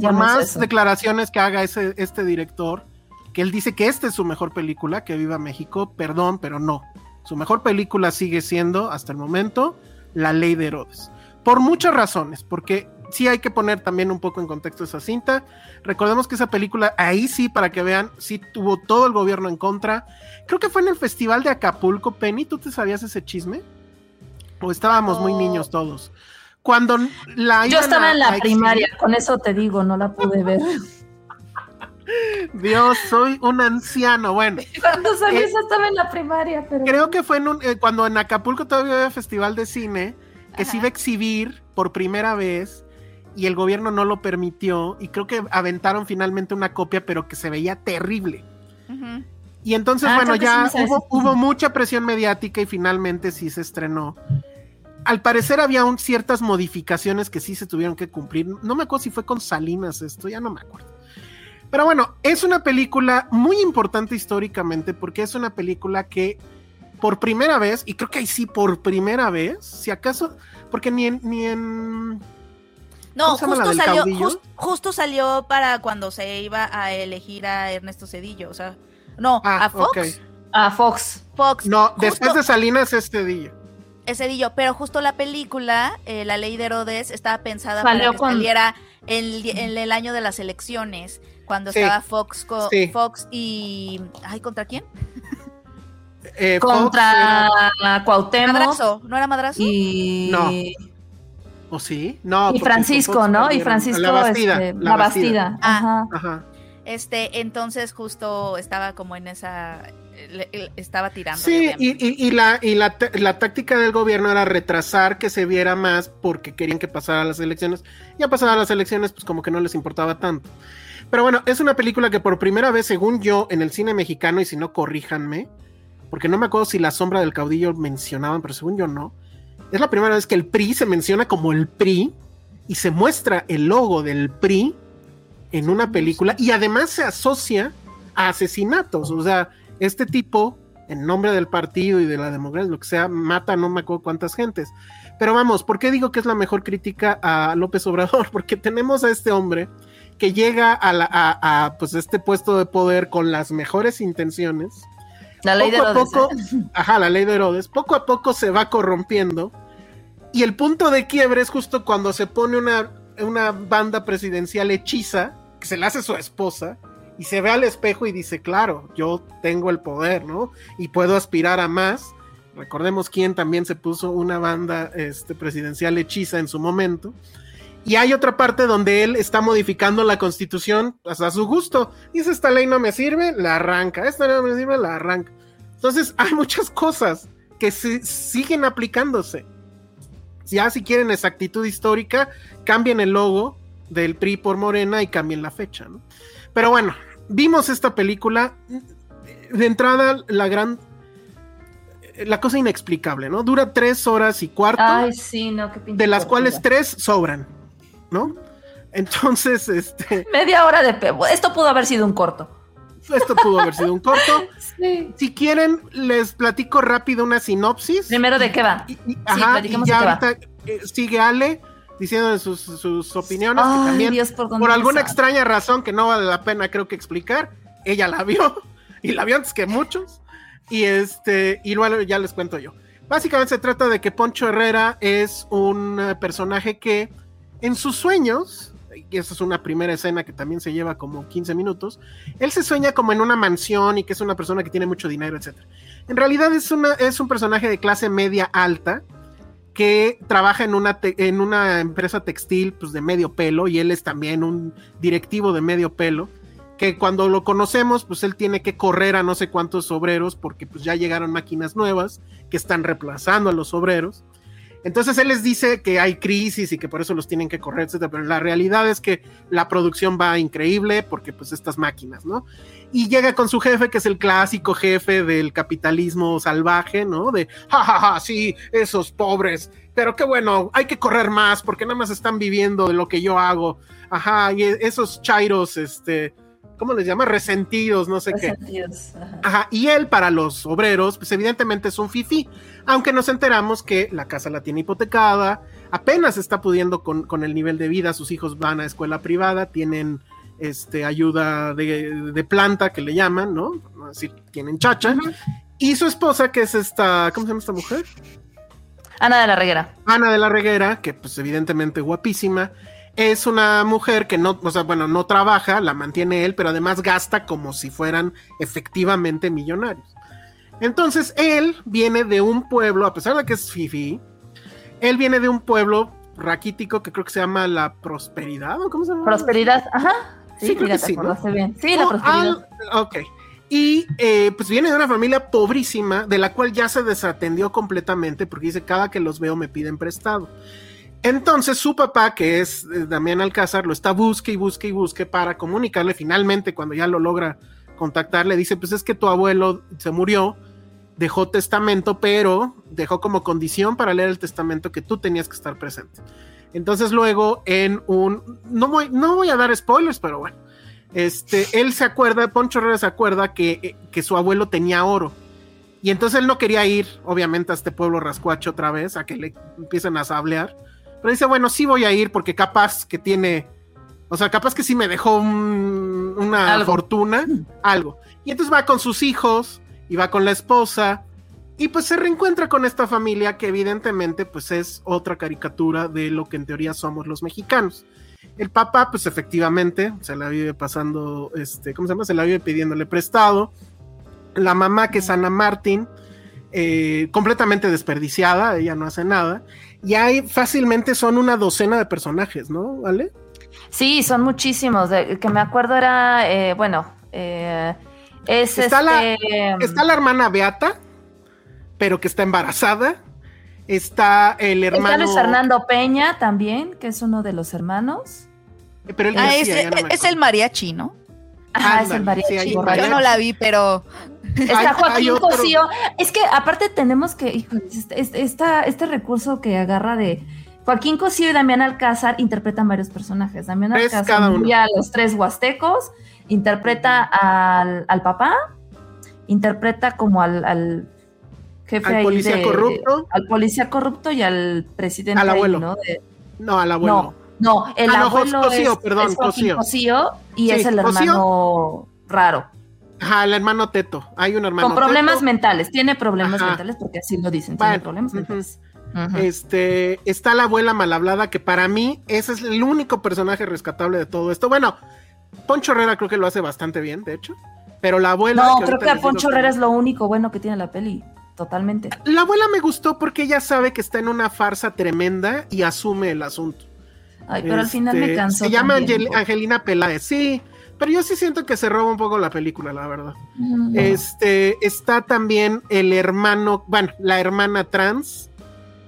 Por más eso. declaraciones que haga ese, este director, que él dice que esta es su mejor película, que viva México, perdón, pero no. Su mejor película sigue siendo, hasta el momento, La Ley de Herodes. Por muchas razones, porque sí hay que poner también un poco en contexto esa cinta. Recordemos que esa película, ahí sí, para que vean, sí tuvo todo el gobierno en contra. Creo que fue en el Festival de Acapulco, Penny, ¿tú te sabías ese chisme? O estábamos muy niños todos. Cuando la Yo estaba en la exhibir- primaria, con eso te digo, no la pude ver. Dios, soy un anciano. Bueno, ¿Cuántos años Eh, estaba en la primaria? Pero... creo que fue en un, eh, cuando en Acapulco todavía había festival de cine que se iba a exhibir por primera vez y el gobierno no lo permitió y creo que aventaron finalmente una copia pero que se veía terrible. Y entonces, Ah, bueno, ya hubo mucha presión mediática y finalmente sí se estrenó. Al parecer había un- ciertas modificaciones que sí se tuvieron que cumplir. No me acuerdo si fue con Salinas esto, ya no me acuerdo. Pero bueno, es una película muy importante históricamente porque es una película que por primera vez, y creo que ahí sí por primera vez, si acaso, porque ni en, ni en No, ¿Cómo se llama la justo salió, justo salió para cuando se iba a elegir a Ernesto Cedillo, o sea, no, Ah, a Fox. A Fox. Fox, No, justo después de Salinas este día. Es Cedillo, pero justo la película, eh, La Ley de Herodes, estaba pensada Salió para que con- saliera en, en el año de las elecciones, cuando Sí, estaba Fox, co- sí. Fox y, ay, ¿contra quién? Eh, Fox Contra era- Cuauhtémoc. Madrazo, ¿no era Madrazo? Y... No. ¿O sí? No. y Francisco, Fox ¿no? Y. Francisco, La Bastida. este, la la Bastida. Bastida. Ah. Ajá. Ajá. Este, entonces justo estaba como en esa, le- le- estaba tirando. Sí, y, y- y la, y la, la táctica del gobierno era retrasar que se viera más porque querían que pasara las elecciones. Ya pasadas las elecciones, pues como que no les importaba tanto. Pero bueno, es una película que por primera vez, según yo, en el cine mexicano, y si no, corríjanme, porque no me acuerdo si La Sombra del Caudillo mencionaban, pero según yo no, es la primera vez que el PRI se menciona como el PRI y se muestra el logo del PRI en una película y además se asocia a asesinatos. O sea, este tipo, en nombre del partido y de la democracia, lo que sea, mata no me acuerdo cuántas gentes. Pero vamos, ¿por qué digo que es la mejor crítica a López Obrador? Porque tenemos a este hombre que llega a, la, a, a, pues este puesto de poder con las mejores intenciones. La ley de poco a Herodes. poco, ¿eh? ajá, la ley de Herodes, poco a poco se va corrompiendo. Y el punto de quiebre es justo cuando se pone una, una banda presidencial hechiza, que se la hace su esposa, y se ve al espejo y dice, claro, yo tengo el poder, ¿no? Y puedo aspirar a más. Recordemos quién también se puso una banda este, presidencial hechiza en su momento. Y hay otra parte donde él está modificando la constitución pues, a su gusto. Dice, esta ley no me sirve, la arranca. Esta ley no me sirve, la arranca. Entonces hay muchas cosas que se siguen aplicándose. Ya si quieren exactitud histórica, cambien el logo del PRI por Morena y cambien la fecha, ¿no? Pero bueno, vimos esta película. De entrada, la gran. La cosa inexplicable, ¿no? Dura tres horas y cuarto. Ay, sí, no, qué pinche de las cuales tres sobran, ¿no? Entonces, este, Media hora de pe- Esto pudo haber sido un corto. esto pudo haber sido un corto. Sí. Si quieren, les platico rápido una sinopsis. Primero, ¿de qué va? Y, y- ajá, y platiquemos ya de qué va. eh, sigue Ale diciendo sus, sus opiniones que también, Dios, ¿por alguna extraña razón que no vale la pena, creo que explicar, ella la vio y la vio antes que muchos. Y este, y luego ya les cuento yo. Básicamente se trata de que Poncho Herrera es un eh, personaje que en sus sueños, y esa es una primera escena que también se lleva como 15 minutos, él se sueña como en una mansión y que es una persona que tiene mucho dinero, etc. En realidad es, una, es un personaje de clase media alta que trabaja en una, en una empresa textil pues, de medio pelo y él es también un directivo de medio pelo que cuando lo conocemos pues él tiene que correr a no sé cuántos obreros porque pues ya llegaron máquinas nuevas que están reemplazando a los obreros entonces él les dice que hay crisis y que por eso los tienen que correr, etcétera, pero la realidad es que la producción va increíble porque pues estas máquinas, ¿no? Y llega con su jefe, que es el clásico jefe del capitalismo salvaje, ¿no? De, jajaja, ja, sí, esos pobres, pero qué bueno, hay que correr más porque nada más están viviendo de lo que yo hago, ajá, y esos chairos, este, ¿cómo les llama? Resentidos, no sé qué. Resentidos, ajá. Ajá, y él para los obreros, pues evidentemente es un fifí, aunque nos enteramos que la casa la tiene hipotecada, apenas está pudiendo con, con el nivel de vida, sus hijos van a escuela privada, tienen este, ayuda de, de planta que le llaman, ¿no? Decir, tienen chacha, y su esposa, que es esta, ¿cómo se llama esta mujer? Ana de la Reguera. Ana de la Reguera, que pues evidentemente guapísima, es una mujer que no, o sea, bueno, no trabaja, la mantiene él, pero además gasta como si fueran efectivamente millonarios. Entonces, él viene de un pueblo, a pesar de que es Fifi, él viene de un pueblo raquítico que creo que se llama La Prosperidad, ¿o cómo se llama? Prosperidad, ajá. Sí, Sí, creo mira, que te sí, ¿no? bien. Sí, la prosperidad. al- ok. Y eh, pues viene de una familia pobrísima, de la cual ya se desatendió completamente, porque dice, cada que los veo me piden prestado. Entonces su papá, que es eh, Damián Alcázar, lo está busque y busque y busque para comunicarle finalmente, cuando ya lo logra contactar, le dice, pues es que tu abuelo se murió, dejó testamento, pero dejó como condición para leer el testamento que tú tenías que estar presente. Entonces luego en un, no voy, no voy a dar spoilers, pero bueno, este, él se acuerda, Poncho Herrera se acuerda que, eh, que su abuelo tenía oro. Y entonces él no quería ir, obviamente, a este pueblo rascuacho otra vez, a que le empiecen a sablear. Pero dice, bueno, sí voy a ir porque capaz que tiene, o sea, capaz que sí me dejó un- una Algo. fortuna, algo. Y entonces va con sus hijos y va con la esposa y pues se reencuentra con esta familia que evidentemente pues es otra caricatura de lo que en teoría somos los mexicanos. El papá pues efectivamente se la vive pasando, este, ¿cómo se llama? Se la vive pidiéndole prestado. La mamá que es Ana Martín, eh, completamente desperdiciada, ella no hace nada. Y hay fácilmente son una docena de personajes, ¿no? ¿Vale? Sí, son muchísimos. De, que me acuerdo era, eh, bueno, eh, es Está la- este. Está la hermana Beata, pero que está embarazada. Está el está hermano. Luis Fernando Peña también, que es uno de los hermanos. Pero él Ah, decía, es, ya no me es el mariachi, ¿no? Ajá, es el mariachi sí. Yo no la vi, pero Está Hay- hay Joaquín otro- Cosío. Es que aparte tenemos que, híjole, este, este- esta- este recurso que agarra de Joaquín Cosío y Damián Alcázar interpretan varios personajes. Damián Tres Alcázar a los tres huastecos, interpreta al, al papá, interpreta como al, al jefe Al policía de- corrupto. al policía corrupto y al presidente Al ahí, abuelo. ¿no? De- No, al abuelo. no, no, el Ah, no, abuelo Cosío, es, perdón, es Cosío. Cosío y Sí, es el Cosío. hermano raro. Ajá, el hermano Teto. Hay un hermano Con problemas Teto. mentales, tiene problemas Ajá. mentales porque así lo dicen, tiene problemas mentales. Este, está la abuela mal hablada, que para mí ese es el único personaje rescatable de todo esto. Bueno, Poncho Herrera creo que lo hace bastante bien, de hecho. Pero la abuela. no, creo que a Poncho Herrera es lo único bueno que tiene la peli, totalmente. La abuela me gustó porque ella sabe que está en una farsa tremenda y asume el asunto. Ay, pero al final Este, me cansó. Se llama también Angel-. Angelina Peláez, sí. Pero yo sí siento que se roba un poco la película, la verdad. Mm. Este, está también el hermano, bueno, la hermana trans,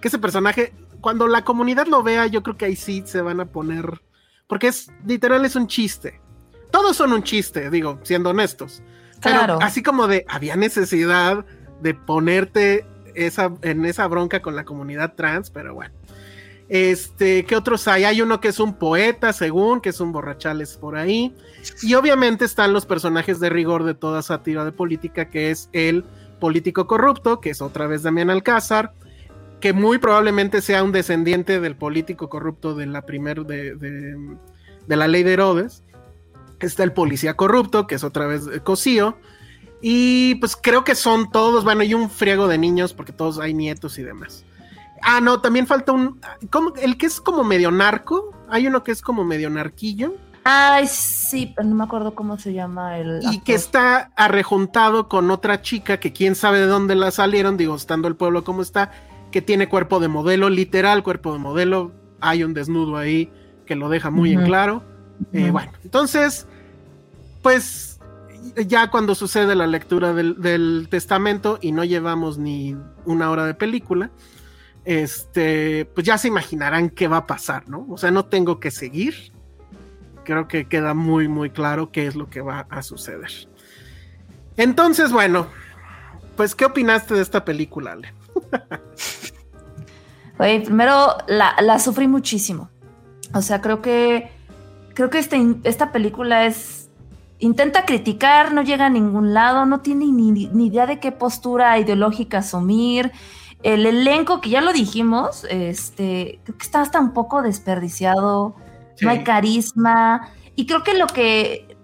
que ese personaje cuando la comunidad lo vea, yo creo que ahí sí se van a poner, porque es literal es un chiste. Todos son un chiste, digo, siendo honestos. Pero Claro. así como de había necesidad de ponerte esa, en esa bronca con la comunidad trans, pero bueno. Este, ¿qué otros hay? Hay uno que es un poeta, según, que es un borrachales por ahí. Y obviamente están los personajes de rigor de toda sátira de política, que es el político corrupto, que es otra vez Damián Alcázar, que muy probablemente sea un descendiente del político corrupto de la primer de, de- de la ley de Herodes. Está el policía corrupto, que es otra vez eh, Cosío. Y pues creo que son todos, bueno, y un friego de niños, porque todos hay nietos y demás. Ah, no, también falta un. ¿cómo? El que es como medio narco. Hay uno que es como medio narquillo. Ay, sí, pero no me acuerdo cómo se llama el. Y que está arrejuntado con otra chica que quién sabe de dónde la salieron, digo, estando el pueblo como está, que tiene cuerpo de modelo, literal cuerpo de modelo. Hay un desnudo ahí que lo deja muy en claro. Eh, bueno, entonces, pues ya cuando sucede la lectura del, testamento y no llevamos ni una hora de película, este, pues ya se imaginarán qué va a pasar, ¿no? O sea, no tengo que seguir. Creo que queda muy, muy claro qué es lo que va a suceder. Entonces, bueno, pues, ¿qué opinaste de esta película, Ale? Güey, primero la, la sufrí muchísimo. O sea, creo que creo que este, esta película es intenta criticar, no llega a ningún lado, no tiene ni, ni idea de qué postura ideológica asumir. El elenco, que ya lo dijimos, este, creo que está hasta un poco desperdiciado, no hay carisma. Y creo que lo que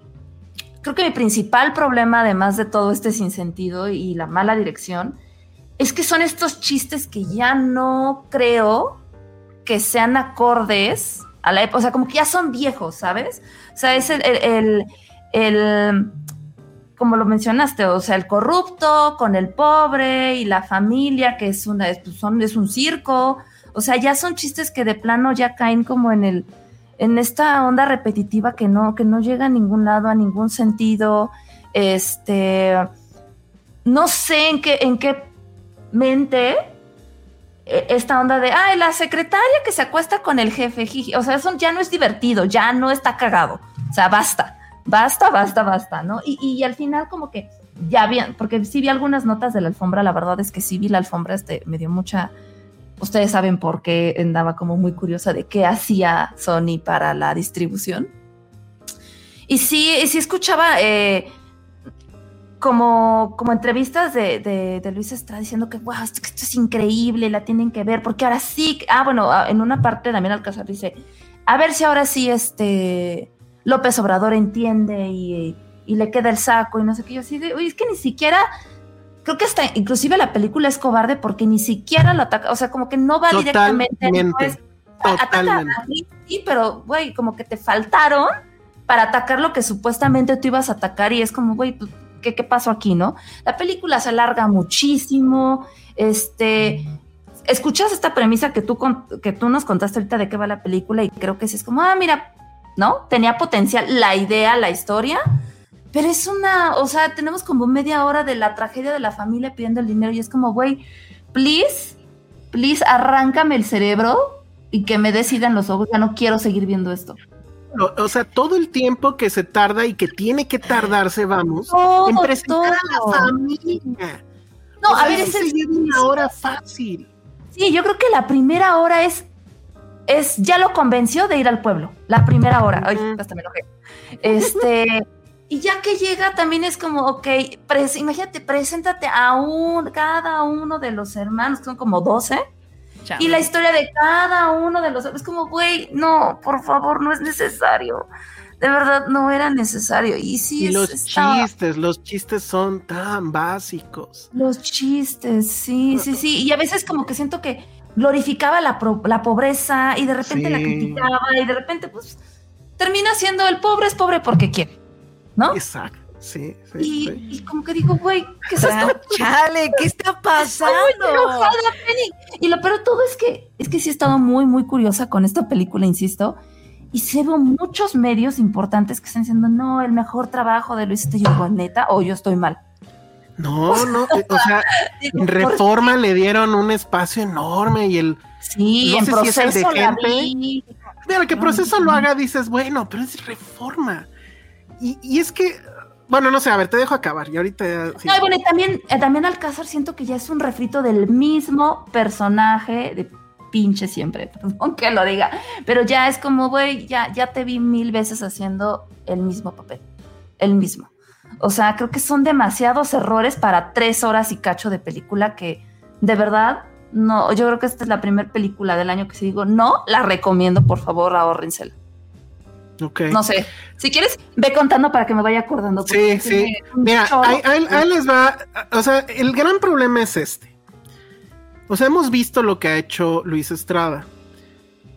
creo que mi principal problema, además de todo este sinsentido y la mala dirección, es que son estos chistes que ya no creo que sean acordes a la época. O sea, como que ya son viejos, ¿sabes? O sea, es el, el, el- el- como lo mencionaste, o sea, el corrupto con el pobre y la familia, que es una, pues, son, es un circo. O sea, ya son chistes que de plano ya caen como en el, en esta onda repetitiva que no, que no llega a ningún lado, a ningún sentido. Este, no sé en qué, en qué mente eh, esta onda de, ay, la secretaria que se acuesta con el jefe, jiji". o sea, eso ya no es divertido, ya no está cagado, o sea, basta, basta, basta, basta, ¿no? Y, y al final como que ya bien, porque sí vi algunas notas de la alfombra, la verdad es que sí vi la alfombra, este, me dio mucha, ustedes saben por qué andaba como muy curiosa de qué hacía Sony para la distribución. Y sí, sí escuchaba eh, como, como entrevistas de, de, de Luis Estrada diciendo que, wow, esto, esto es increíble, la tienen que ver, porque ahora sí, ah, bueno, ah, en una parte también Alcázar dice, a ver si ahora sí este López Obrador entiende y, y le queda el saco y no sé qué, yo así de, uy, es que ni siquiera, creo que hasta inclusive la película es cobarde porque ni siquiera lo ataca, o sea, como que no va directamente, no es- ataca Totalmente. a mí, sí, pero, güey, como que te faltaron para atacar lo que supuestamente tú ibas a atacar y es como, güey, pues, ¿qué, ¿qué pasó aquí, no? La película se alarga muchísimo, este... Escuchas esta premisa que tú, que tú nos contaste ahorita de qué va la película y creo que sí es como, ah, mira, ¿no? Tenía potencial la idea, la historia, pero es una, o sea, tenemos como media hora de la tragedia de la familia pidiendo el dinero y es como, güey, please, please, arráncame el cerebro y que me decidan los ojos, ya no quiero seguir viendo esto. O, o sea, todo el tiempo que se tarda y que tiene que tardarse, vamos, Todo, en presentar a la familia. No, O sea, a ver, eso es se lleva una hora fácil. Sí, yo creo que la primera hora es, es, ya lo convenció de ir al pueblo. La primera hora. Ay, hasta me enojé. Este, y ya que llega también es como, ok, pres- imagínate, preséntate a un, cada uno de los hermanos, que son como 12, y la historia de cada uno de los, es como, güey, no, por favor, no es necesario. De verdad, no era necesario. Y sí, Y es- los estaba- chistes, los chistes son tan básicos. Los chistes, sí, sí, sí. Y a veces como que siento que glorificaba la, pro- la pobreza y de repente la criticaba y de repente pues termina siendo el pobre es pobre porque quiere, ¿no? Exacto, sí, sí, Y, sí. y como que digo, güey, ¿qué es esto? Chale, ¿qué está pasando? enojada, Penny. Y lo peor de todo es que es que sí he estado muy, muy curiosa con esta película, insisto. Y se veo muchos medios importantes que están diciendo, no, el mejor trabajo de Luis Estello, neta, o yo estoy mal. No, no, eh, o sea, en Reforma le dieron un espacio enorme y el... Sí, no sé si es el de proceso gente. Mira, que proceso lo haga, dices, bueno, pero es Reforma. Y, y es que, bueno, no sé, a ver, te dejo acabar y ahorita... sí. No, y bueno, y también, eh, también Alcázar siento que ya es un refrito del mismo personaje de pinche siempre, perdón que lo diga, pero ya es como, güey, ya, ya te vi mil veces haciendo el mismo papel, el mismo. O sea, creo que son demasiados errores para tres horas y cacho de película que de verdad, no, yo creo que esta es la primera película del año que si digo, no, la recomiendo, por favor, ahórrensela. Ok. No sé, si quieres, ve contando para que me vaya acordando. Sí, sí. Mira, ahí, ahí- ahí les va. O sea, el gran problema es este. O sea, hemos visto lo que ha hecho Luis Estrada.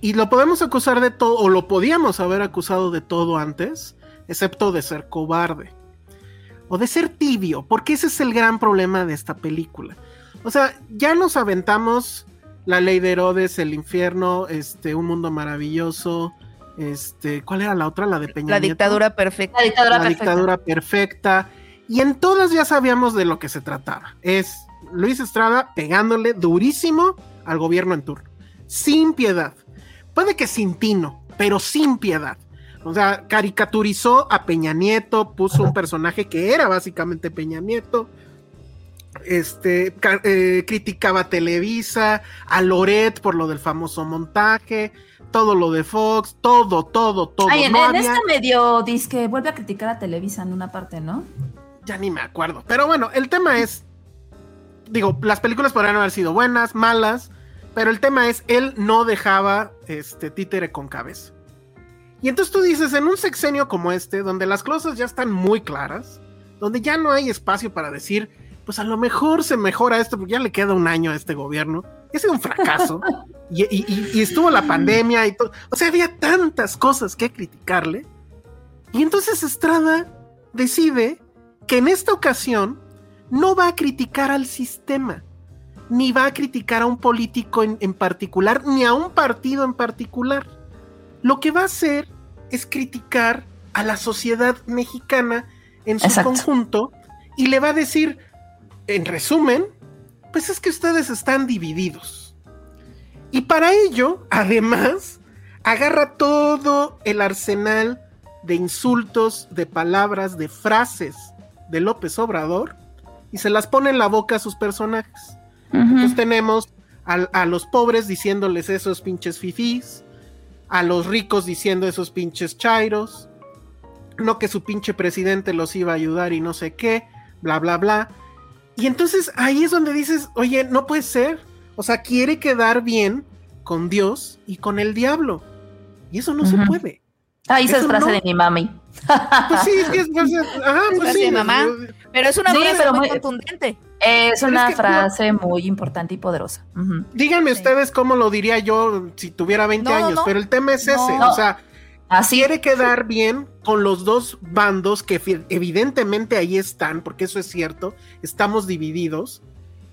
Y lo podemos acusar de todo, o lo podíamos haber acusado de todo antes, excepto de ser cobarde. O de ser tibio, porque ese es el gran problema de esta película. O sea, ya nos aventamos la ley de Herodes, el infierno, este, un mundo maravilloso. Este, ¿cuál era la otra? La de Peña La Nieto? dictadura perfecta. La dictadura la perfecta. dictadura perfecta. Y en todas ya sabíamos de lo que se trataba. Es Luis Estrada pegándole durísimo al gobierno en turno. Sin piedad. Puede que sin tino, pero sin piedad. O sea, caricaturizó a Peña Nieto, puso un personaje que era básicamente Peña Nieto. Este eh, criticaba a Televisa, a Loret por lo del famoso montaje, todo lo de Fox, todo, todo, todo. Ay, en, No en había- este medio disque vuelve a criticar a Televisa en una parte, ¿no? ya ni me acuerdo. Pero bueno, el tema es, digo, las películas podrían haber sido buenas, malas, pero el tema es, él no dejaba este títere con cabeza. Y entonces tú dices, en un sexenio como este, donde las cosas ya están muy claras, donde ya no hay espacio para decir, pues a lo mejor se mejora esto, porque ya le queda un año a este gobierno, ha sido un fracaso, y, y- y- y estuvo la pandemia y todo, o sea, había tantas cosas que criticarle, y entonces Estrada decide que en esta ocasión no va a criticar al sistema, ni va a criticar a un político en, en particular, ni a un partido en particular. Lo que va a hacer es criticar a la sociedad mexicana en su Exacto. conjunto y le va a decir, en resumen, pues es que ustedes están divididos. Y para ello, además, agarra todo el arsenal de insultos, de palabras, de frases de López Obrador y se las pone en la boca a sus personajes. Entonces tenemos al- a, los pobres diciéndoles esos pinches fifís, a los ricos diciendo esos pinches chairos, no que su pinche presidente los iba a ayudar y no sé qué, bla, bla, bla. Y entonces ahí es donde dices, oye, no puede ser. O sea, quiere quedar bien con Dios y con el diablo. Y eso no se puede. Ah, esa es frase no. de mi mami. Pues sí, sí, es frase, ajá, pues Frase sí, de mamá. Pero es una Sí, frase pero muy muy- contundente. Es una es que no- frase muy importante y poderosa. Díganme Sí. ustedes cómo lo diría yo si tuviera 20 No, no, años, no. pero el tema es ese, No. o sea, Así. quiere quedar bien con los dos bandos que evidentemente ahí están, porque eso es cierto, estamos divididos,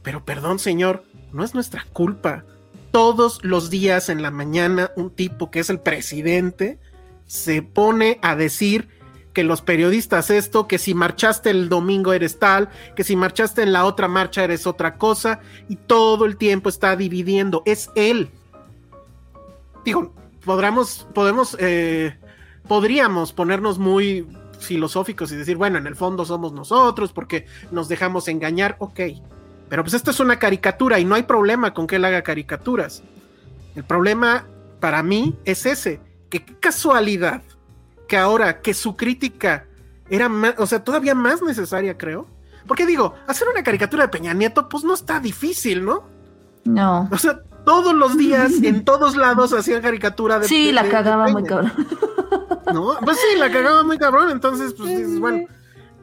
pero perdón señor, no es nuestra culpa. Todos los días en la mañana un tipo que es el presidente se pone a decir que los periodistas esto, que si marchaste el domingo eres tal, que si marchaste en la otra marcha eres otra cosa, y todo el tiempo está dividiendo, es él. Digo, podremos, podemos, eh, podríamos ponernos muy filosóficos y decir, bueno, en el fondo somos nosotros porque nos dejamos engañar, ok, pero pues esto es una caricatura y no hay problema con que él haga caricaturas. El problema para mí es ese, que casualidad que ahora que su crítica era más, o sea, todavía más necesaria, creo. Porque digo, hacer una caricatura de Peña Nieto, pues no está difícil, ¿no? No. O sea, todos los días, en todos lados, hacían caricatura de Sí, de- la cagaba muy cabrón. ¿no? Pues sí, la cagaba muy cabrón, entonces, pues dices, bueno.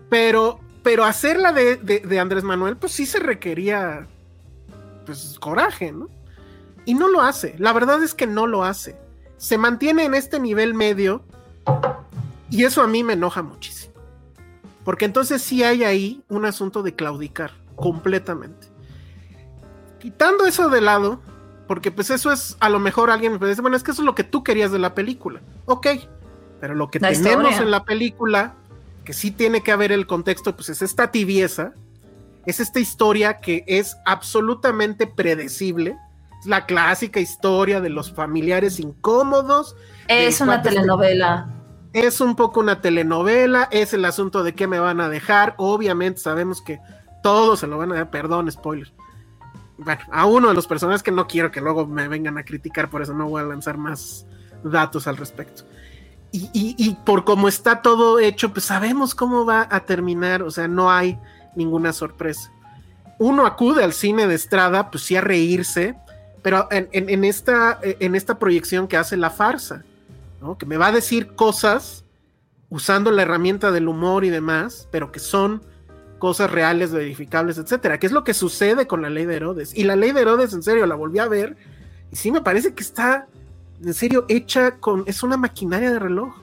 Pero, pero hacerla de, de, de Andrés Manuel, pues sí se requería, pues, coraje, ¿no? Y no lo hace, la verdad es que no lo hace. Se mantiene en este nivel medio y eso a mí me enoja muchísimo. Porque entonces sí hay ahí un asunto de claudicar completamente. Quitando eso de lado, porque pues eso es, a lo mejor alguien me puede decir, bueno, es que eso es lo que tú querías de la película. Ok, pero lo que La tenemos historia. en la película, que sí tiene que haber el contexto, pues es esta tibieza, es esta historia que es absolutamente predecible. Es la clásica historia de los familiares incómodos. Es una telenovela. Es un poco una telenovela, es el asunto de qué me van a dejar. Obviamente sabemos que todos se lo van a dar, perdón, spoiler. Bueno, a uno de los personajes que no quiero que luego me vengan a criticar, por eso no voy a lanzar más datos al respecto. Y, por cómo está todo hecho, pues sabemos cómo va a terminar, o sea, no hay ninguna sorpresa. Uno acude al cine de Estrada, pues sí a reírse, pero en esta proyección que hace la farsa, que me va a decir cosas usando la herramienta del humor y demás, pero que son cosas reales, verificables, etcétera, que es lo que sucede con la ley de Herodes. Y la ley de Herodes, en serio, la volví a ver y sí me parece que está, en serio, hecha con, es una maquinaria de reloj.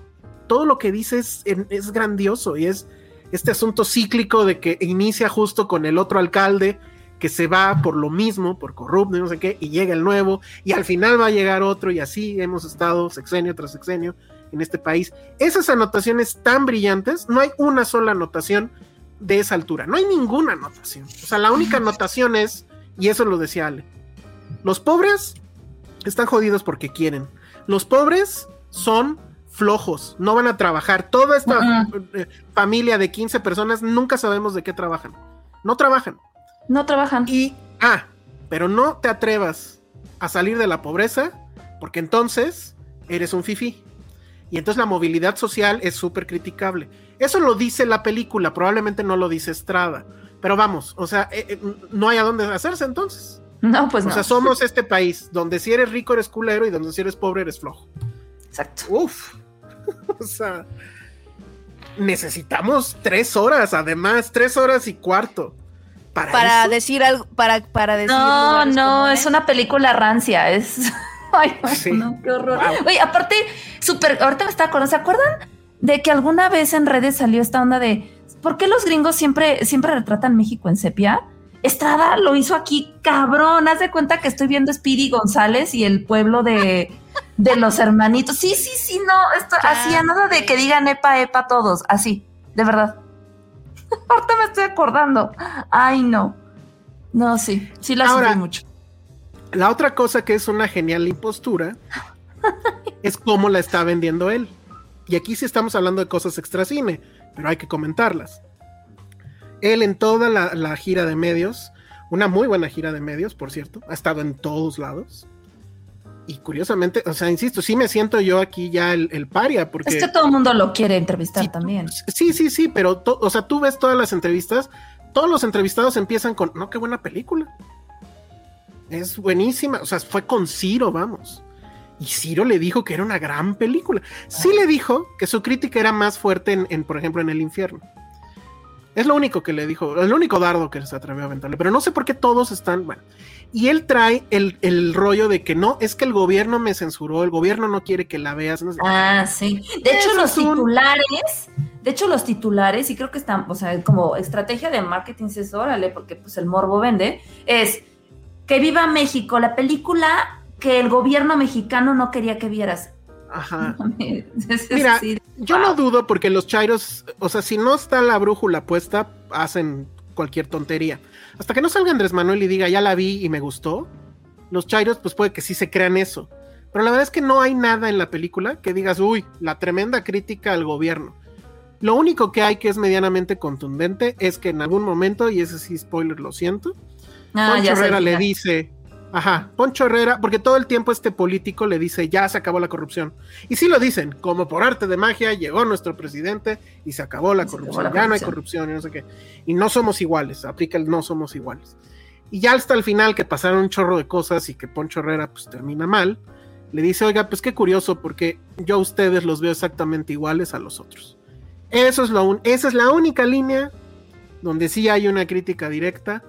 Todo lo que dice es grandioso y es este asunto cíclico de que inicia justo con el otro alcalde que se va por lo mismo, por corrupto y no sé qué, y llega el nuevo, y al final va a llegar otro, y así hemos estado sexenio tras sexenio en este país. Esas anotaciones tan brillantes, no hay una sola anotación de esa altura, no hay ninguna anotación. O sea, la única anotación es, y eso lo decía Ale, los pobres están jodidos porque quieren. Los pobres son flojos, no van a trabajar. Toda esta eh, familia de 15 personas nunca sabemos de qué trabajan. No trabajan. No trabajan. Y, ah, pero no te atrevas a salir de la pobreza porque entonces eres un fifi. Y entonces la movilidad social es súper criticable. Eso lo dice la película, probablemente no lo dice Estrada. Pero vamos, o sea, eh, eh, no hay a dónde hacerse entonces. No, pues no. O sea, somos este país donde si eres rico eres culero y donde si eres pobre eres flojo. Exacto. Uf. o sea, necesitamos tres horas, además, tres horas y cuarto. Para, decir algo, para, para decir. No, no, es una película rancia, es. Ay, no, qué horror. Oye, aparte, súper, ahorita me estaba acordando, ¿se acuerdan de que alguna vez en redes salió esta onda de ¿por qué los gringos siempre, siempre retratan México en sepia? Estrada lo hizo aquí, cabrón. Haz de cuenta que estoy viendo Speedy González y el pueblo de, de los hermanitos. Sí, sí, sí, no. Esto, así, a nada de que digan epa, epa todos. Así, de verdad. Ahorita me estoy acordando. Ay, no. No, sí, sí la sufrí mucho. La otra cosa que es una genial impostura es cómo la está vendiendo él. Y aquí sí estamos hablando de cosas extra cine, pero hay que comentarlas él en toda la, gira de medios, una muy buena gira de medios, por cierto, ha estado en todos lados. Y curiosamente, o sea, insisto, sí me siento yo aquí ya el, paria, porque... Es que todo el mundo lo quiere entrevistar también. Sí, sí, sí, pero, o sea, tú ves todas las entrevistas, todos los entrevistados empiezan con, no, qué buena película. Es buenísima, o sea, fue con Ciro, vamos. Y Ciro le dijo que era una gran película. Sí le dijo que su crítica era más fuerte en por ejemplo, en El Infierno. Es lo único que le dijo, el único dardo que se atrevió a aventarle, pero no sé por qué todos están, bueno. Y él trae el, rollo de que no, es que el gobierno me censuró, el gobierno no quiere que la veas. Ah, sí. De hecho, los titulares, de hecho, los titulares, y creo que están, o sea, como estrategia de marketing, es órale, porque pues el morbo vende, es que viva México, la película que el gobierno mexicano no quería que vieras. Ajá. Mira, yo no dudo porque los chairos, o sea, si no está la brújula puesta, hacen cualquier tontería. Hasta que no salga Andrés Manuel y diga, ya la vi y me gustó, los chairos, pues puede que sí se crean eso. Pero la verdad es que no hay nada en la película que digas, uy, la tremenda crítica al gobierno. Lo único que hay que es medianamente contundente es que en algún momento, y ese sí spoiler, lo siento, ah, Herrera le dice, Ajá, Poncho Herrera, porque todo el tiempo este político le dice, ya se acabó la corrupción. Y sí lo dicen, como por arte de magia llegó nuestro presidente y se acabó la, corrupción. ya no hay corrupción y no sé qué. Y no somos iguales, aplica el no somos iguales. Y ya hasta el final que pasaron un chorro de cosas y que Poncho Herrera pues termina mal, le dice, oiga, pues qué curioso, porque yo a ustedes los veo exactamente iguales a los otros. Eso es lo esa es la única línea donde sí hay una crítica directa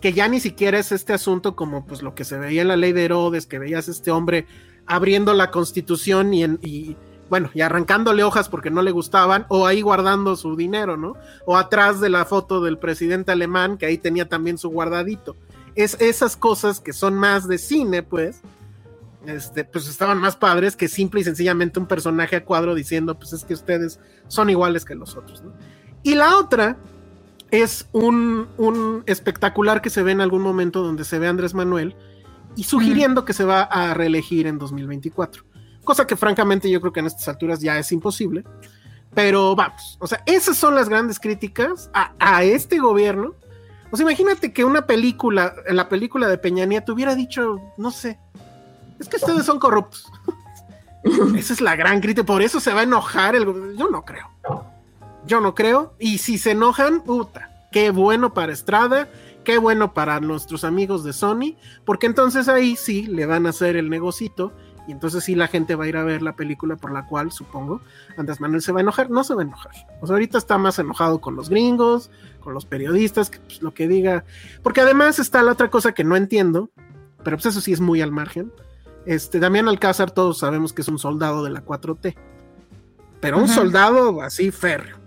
que ya ni siquiera es este asunto como pues lo que se veía en la ley de Herodes, que veías este hombre abriendo la constitución y, y bueno, y arrancándole hojas porque no le gustaban, o ahí guardando su dinero, ¿no? O atrás de la foto del presidente alemán, que ahí tenía también su guardadito. Es esas cosas que son más de cine, pues, este, pues estaban más padres que simple y sencillamente un personaje a cuadro diciendo, pues es que ustedes son iguales que los otros, ¿no? Y la otra es un, un espectacular que se ve en algún momento donde se ve a Andrés Manuel y sugiriendo que se va a reelegir en 2024. Cosa que francamente yo creo que en estas alturas ya es imposible. Pero vamos, o sea, esas son las grandes críticas a, a este gobierno. O sea, imagínate que una película, en la película de Peña Nieto hubiera dicho, no sé, es que ustedes son corruptos. Esa es la gran crítica, por eso se va a enojar el gobierno. Yo no creo. Yo no creo. Y si se enojan, puta, qué bueno para Estrada, qué bueno para nuestros amigos de Sony, porque entonces ahí sí le van a hacer el negocito y entonces sí la gente va a ir a ver la película por la cual, supongo, Andrés Manuel se va a enojar. No se va a enojar. O sea, ahorita está más enojado con los gringos, con los periodistas, que, pues, lo que diga. Porque además está la otra cosa que no entiendo, pero pues eso sí es muy al margen. Este, Damián Alcázar, todos sabemos que es un soldado de la 4T. Pero un soldado así férreo.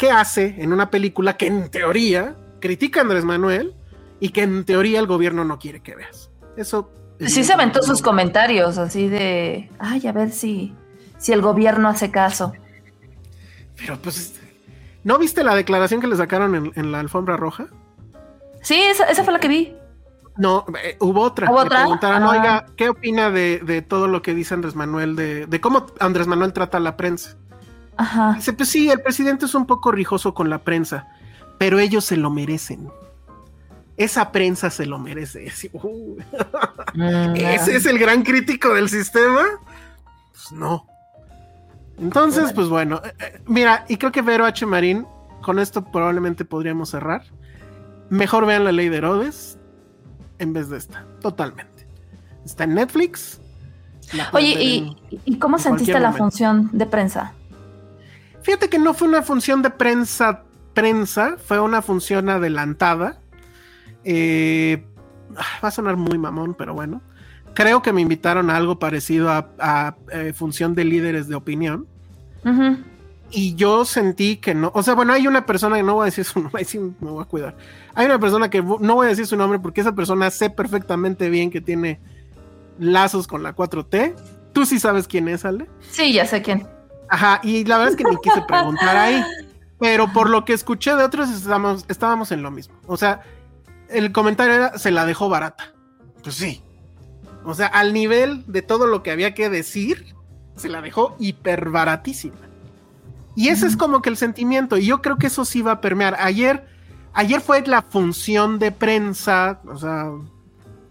¿Qué hace en una película que en teoría critica a Andrés Manuel y que en teoría el gobierno no quiere que veas? Eso Sí se aventó sus comentarios así de, ay, a ver si, si el gobierno hace caso. Pero pues, ¿no viste la declaración que le sacaron en, en la alfombra roja? Sí, esa, esa fue la que vi. No, eh, hubo otra. ¿Hubo Le otra? preguntaron, Ah. oiga, ¿qué opina de, de todo lo que dice Andrés Manuel, de, de cómo Andrés Manuel trata a la prensa? Ajá. Dice, pues sí, el presidente es un poco rijoso con la prensa, pero ellos se lo merecen. Esa prensa se lo merece. Uh, Mm, ¿Ese es el gran crítico del sistema? Pues no. Entonces, pues bueno, eh, eh, mira, y creo que Vero H. Marín, con esto probablemente podríamos cerrar. Mejor vean la ley de Herodes en vez de esta, totalmente. Está en Netflix. Oye, ¿y, en- ¿y cómo en sentiste la momento. función de prensa? Fíjate que no fue una función de prensa, prensa, fue una función adelantada. Eh, va a sonar muy mamón, pero bueno. Creo que me invitaron a algo parecido a, a, eh, función de líderes de opinión. Ujú. Y yo sentí que no, o sea, bueno, hay una persona que no voy a decir su nombre, sí me voy a cuidar. Hay una persona que no voy a decir su nombre porque esa persona sé perfectamente bien que tiene lazos con la 4T. Tú sí sabes quién es, Ale. Sí, ya sé quién. Ajá, y la verdad es que ni quise preguntar ahí. Pero por lo que escuché de otros, estábamos, estábamos en lo mismo. O sea, el comentario era, se la dejó barata. Pues sí. O sea, al nivel de todo lo que había que decir, se la dejó hiper baratísima. Y ese es como que el sentimiento. Y yo creo que eso sí va a permear. Ayer, ayer fue la función de prensa, o sea,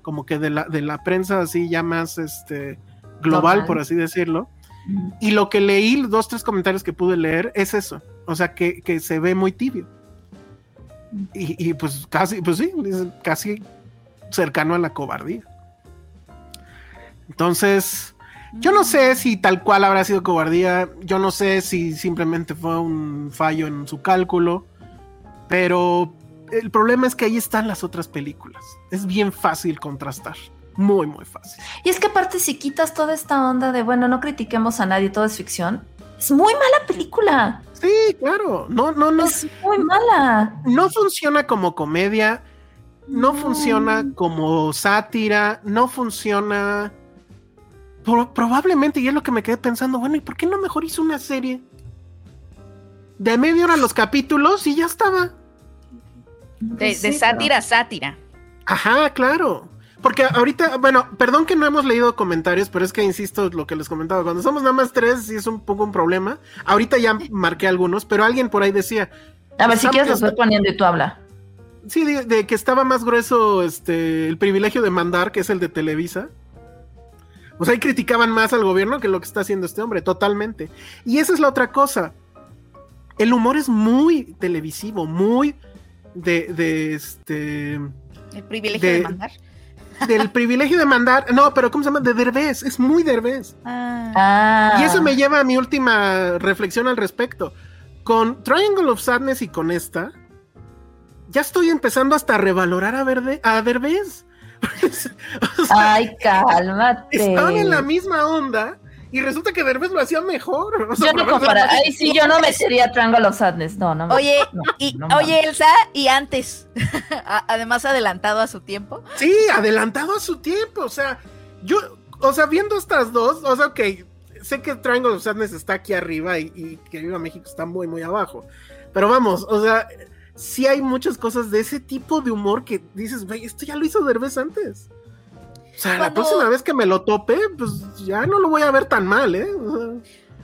como que de la, de la prensa así ya más este, global, por así decirlo. Y lo que leí, dos, tres comentarios que pude leer, es eso. O sea, que, que se ve muy tibio. Y, y, pues casi, pues sí, casi cercano a la cobardía. Entonces, yo no sé si tal cual habrá sido cobardía. Yo no sé si simplemente fue un fallo en su cálculo. Pero el problema es que ahí están las otras películas. Es bien fácil contrastar. Muy, muy fácil. Y es que aparte si quitas toda esta onda de, bueno, no critiquemos a nadie, todo es ficción, es muy mala película. Sí, claro. No, no, no. Es muy mala. no funciona como comedia, no No. funciona como sátira, no funciona. Pro- probablemente, y es lo que me quedé pensando, bueno, ¿y por qué no mejor hizo una serie? De media hora los capítulos y ya estaba. De, de Sí, pero- sátira a sátira. Ajá, claro. Porque ahorita, bueno, perdón que no hemos leído comentarios, pero es que insisto lo que les comentaba. Cuando somos nada más tres, sí es un poco un problema. Ahorita ya marqué algunos, pero alguien por ahí decía, A ver, si quieres los voy poniendo y tú habla. Sí, de, de que estaba más grueso este el privilegio de mandar, que es el de Televisa. O sea, ahí criticaban más al gobierno que lo que está haciendo este hombre, totalmente. Y esa es la otra cosa. El humor es muy televisivo, muy de, de este El privilegio de, De- mandar. Del privilegio de mandar. No, pero ¿cómo se llama? De Derbez, es muy Derbez. Ah. Ah. Y eso me lleva a mi última reflexión al respecto. Con Triangle of Sadness y con esta, ya estoy empezando hasta a revalorar a, Verde, a Derbez. O sea, Ay, cálmate. estaban en la misma onda y resulta que Derbez lo hacía mejor. O sea, Yo no compara. Ay, sí, yo no metería Triangle of Sadness. No, no. Oye, no, y, no oye. Elsa, y antes, además adelantado a su tiempo. Sí, adelantado a su tiempo. O sea, yo, o sea, viendo estas dos, o sea, ok, sé que Triangle of Sadness está aquí arriba y, y que Viva México está muy, muy abajo. Pero vamos, o sea, sí hay muchas cosas de ese tipo de humor que dices, güey, esto ya lo hizo Derbez antes. O sea, la próxima vez que me lo tope, pues ya no lo voy a ver tan mal, ¿eh?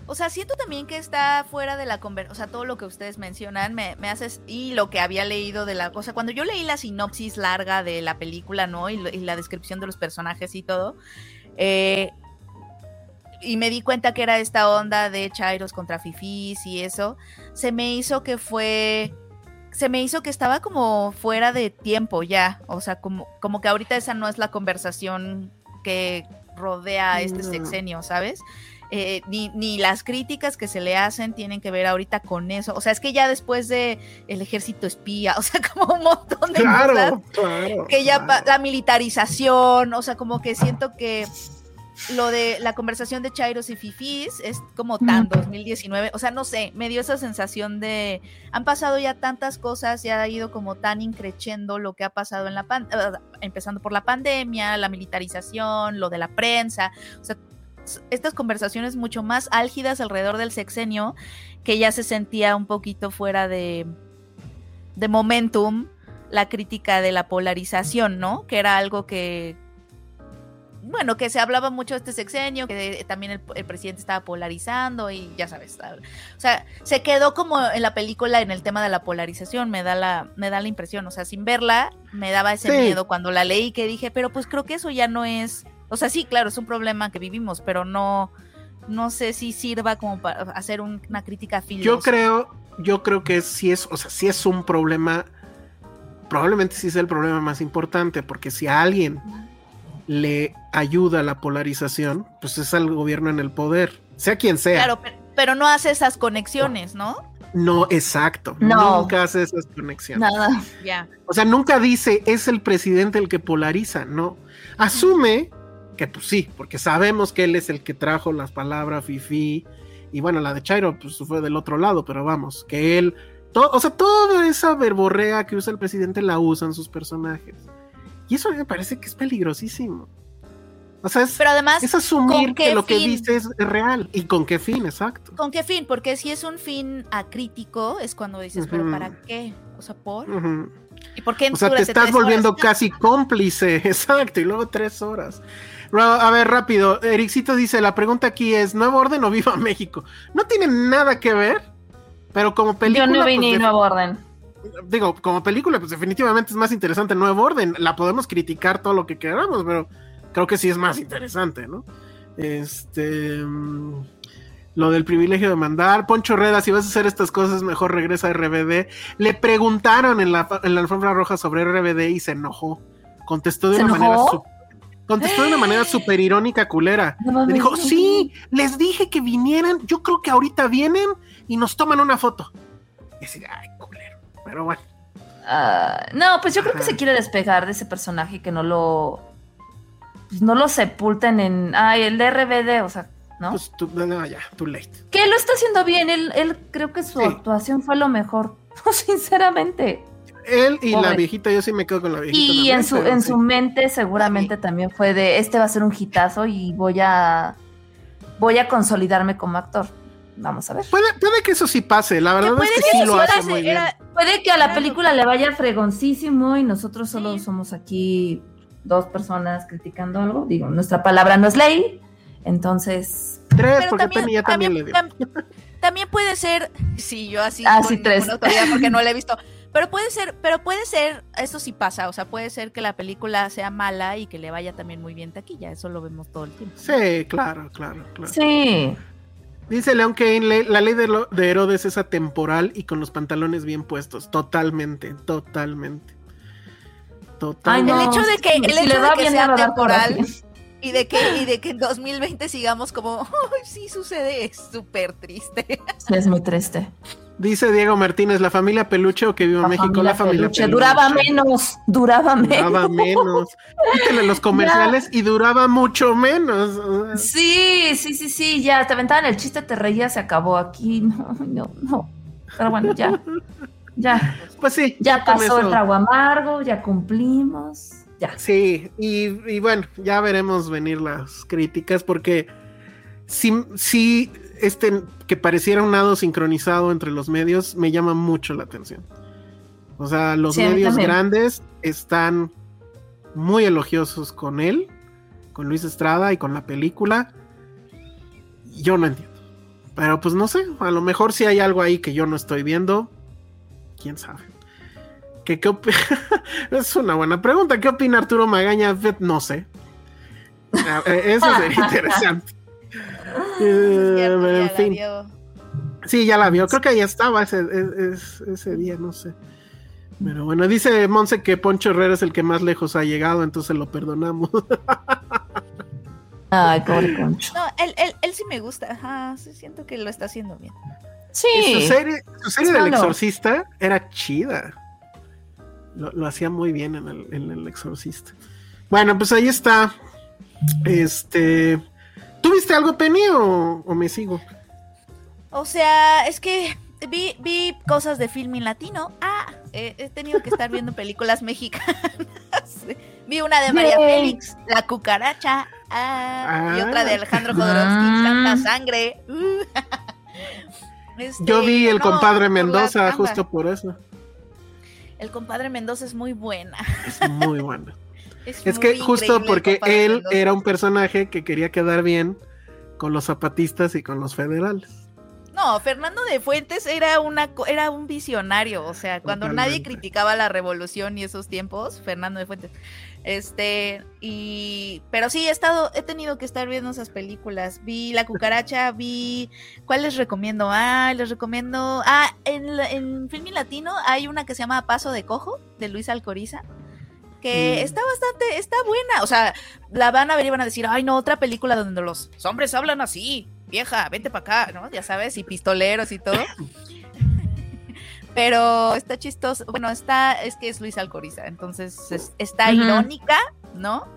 O sea, siento también que está fuera de la conversación, o sea, todo lo que ustedes mencionan me, me hace, y lo que había leído de la cosa, cuando yo leí la sinopsis larga de la película, ¿no? Y, lo- y la descripción de los personajes y todo, eh, y me di cuenta que era esta onda de Chairos contra Fifís y eso, se me hizo que fue, se me hizo que estaba como fuera de tiempo ya, o sea, como, como que ahorita esa no es la conversación que rodea este No. sexenio, ¿sabes? Eh, ni, ni las críticas que se le hacen tienen que ver ahorita con eso. O sea, es que ya después de el ejército espía, o sea, como un montón de cosas claro, que ya claro. la militarización, o sea, como que siento que lo de la conversación de Chairos y Fifís es como tan 2019, o sea, no sé, me dio esa sensación de han pasado ya tantas cosas, ya ha ido como tan increchendo lo que ha pasado en la pan, eh, empezando por la pandemia, la militarización, lo de la prensa, o sea, estas conversaciones mucho más álgidas alrededor del sexenio que ya se sentía un poquito fuera de de momentum la crítica de la polarización, ¿no? Que era algo que, bueno, que se hablaba mucho de este sexenio, que también el, el presidente estaba polarizando y ya sabes, o sea, se quedó como en la película en el tema de la polarización, me da la, me da la impresión, o sea, sin verla, me daba ese Sí. miedo cuando la leí que dije, pero pues creo que eso ya no es, o sea, sí, claro, es un problema que vivimos, pero no, no sé si sirva como para hacer un- una crítica filosa. Yo creo, yo creo que sí es, o sea, sí es un problema, probablemente sí es el problema más importante, porque si a alguien le ayuda la polarización, pues es al gobierno en el poder, sea quien sea. Claro, pe- pero no hace esas conexiones, ¿no? No, exacto. No. Nunca hace esas conexiones. Nada. Ya. O sea, nunca dice es el presidente el que polariza, no. Asume que pues sí, porque sabemos que él es el que trajo las palabras fifi y bueno, la de Chairo pues fue del otro lado, pero vamos, que él, o sea, toda esa verborrea que usa el presidente la usan sus personajes. Y eso me parece que es peligrosísimo. O sea, es, Pero además, es asumir ¿con qué que lo que dice es real. ¿Y con qué fin? Exacto. ¿con qué fin? Porque si es un fin acrítico, es cuando dices, ¿pero para qué? O sea, ¿por? ¿Y por qué O sea, te estás volviendo horas? casi cómplice, exacto, y luego tres horas. Ra- A ver, rápido, Ericito dice, la pregunta aquí es, ¿Nuevo Orden o Viva México? No tiene nada que ver, pero como película... Yo no vi pues, ni nuevo orden. Digo, como película, pues definitivamente es más interesante Nuevo Orden. La podemos criticar todo lo que queramos, pero creo que sí es más interesante, ¿no? Este... mm, Lo del privilegio de mandar. Poncho Reda, si vas a hacer estas cosas, mejor regresa a RBD. Le preguntaron en la, en la alfombra roja sobre RBD y se enojó. Contestó de ¿Se una enojó? manera su- Contestó de una manera súper irónica, culera. No Le dijo, sí, les dije que vinieran, yo creo que ahorita vienen y nos toman una foto. Y así, ay. Pero bueno. Ah, no, pues yo creo que se quiere despegar de ese personaje que no lo. Pues no lo sepulten en. Ay, el de RBD, o sea, ¿no? Pues tú, no, no, ya, too late. que lo está haciendo bien. Él, él creo que su Sí. actuación fue lo mejor. Sinceramente. Él y la viejita, yo sí me quedo con la viejita. Y en su, en sí. su mente seguramente también fue de este va a ser un hitazo y voy a voy a consolidarme como actor. Vamos a ver. Puede, puede que eso sí pase, la verdad es que que sí lo hace muy bien. era- Puede que a la película le vaya fregoncísimo y nosotros solo Sí. somos aquí dos personas criticando algo. Digo, nuestra palabra no es ley. Entonces, Tres, Pero porque también, ya también, le dio. tam- también puede ser, sí, yo así Ah, con sí, tres. porque no la he visto, pero puede ser, pero puede ser, eso sí pasa, o sea, puede ser que la película sea mala y que le vaya también muy bien taquilla, eso lo vemos todo el tiempo. Sí, claro, claro, claro. sí. Dice Leon Kane, le- la ley de, lo- de Herodes es atemporal y con los pantalones bien puestos. Totalmente, totalmente. Ay, Totalmente. no, el hecho de que, sí, el si hecho de que sea le va a dar temporal coraje. y de que, y de que en 2020 sigamos como, "Ay, sí sucede, es súper triste. Sí, es muy triste. Dice Diego Martínez, la familia Peluche o que viva La México, familia la familia Peluche. Peluche. Duraba menos, duraba menos. Duraba menos. Quítale los comerciales y duraba mucho menos. Sí, sí, sí, sí, ya te aventaban el chiste, te reías, se acabó aquí. No, no, no. Pero bueno, ya. Ya, Pues sí. ya pasó el trago amargo, ya cumplimos. Ya. Sí, y, y bueno, ya veremos venir las críticas porque sí, sí, este que pareciera un nado sincronizado entre los medios me llama mucho la atención. O sea, los Sí, medios grandes están muy elogiosos con él, con Luis Estrada y con la película. Yo no entiendo. Pero pues no sé, a lo mejor si hay algo ahí que yo no estoy viendo. ¿Quién sabe? ¿Qué, qué es una buena pregunta. ¿Qué opina Arturo Magaña? No sé. Ah, eh, Eso sería interesante. Cierto, ya en fin. vio. Sí, ya la vio. Creo que ahí estaba ese, es- es- ese día, no sé. Pero bueno, dice Monse que Poncho Herrera es el que más lejos ha llegado, entonces lo perdonamos. Ay, pobre Poncho. No, él, él, él sí me gusta. Ajá, sí, siento que lo está haciendo bien. Sí. Y su serie, su serie Es del malo. exorcista era chida. Lo, lo hacía muy bien en el, en el exorcista. Bueno, pues ahí está. Este. ¿Tuviste algo, Penny, o, o me sigo? O sea, es que vi, vi cosas de filming latino. Ah, eh, he tenido que estar viendo películas mexicanas. vi una de María Yay. Félix, La Cucaracha. Ah, y Ah. otra de Alejandro Jodorowsky, Ah. Tanta Sangre. Uh. Este, Yo vi el no, compadre Mendoza justo por eso. El compadre Mendoza es muy buena. Es muy bueno. Es, que justo porque él era un personaje que quería quedar bien con los zapatistas y con los federales. No, Fernando de Fuentes era una era un visionario, o sea, cuando nadie criticaba la revolución y esos tiempos, Fernando de Fuentes. Este, y pero sí he estado he tenido que estar viendo esas películas. Vi La cucaracha, vi ¿Cuál les recomiendo? Ah, les recomiendo Ah, en en Filmi Latino hay una que se llama Paso de Cojo de Luis Alcoriza. Que Mm. está bastante, está buena. O sea, la van a ver y van a decir, ay, no, otra película donde los hombres hablan así, vieja, vente para acá, ¿no? Ya sabes, y pistoleros y todo. Pero está chistoso. Bueno, está, es que es Luis Alcoriza, entonces es- está irónica, ¿no?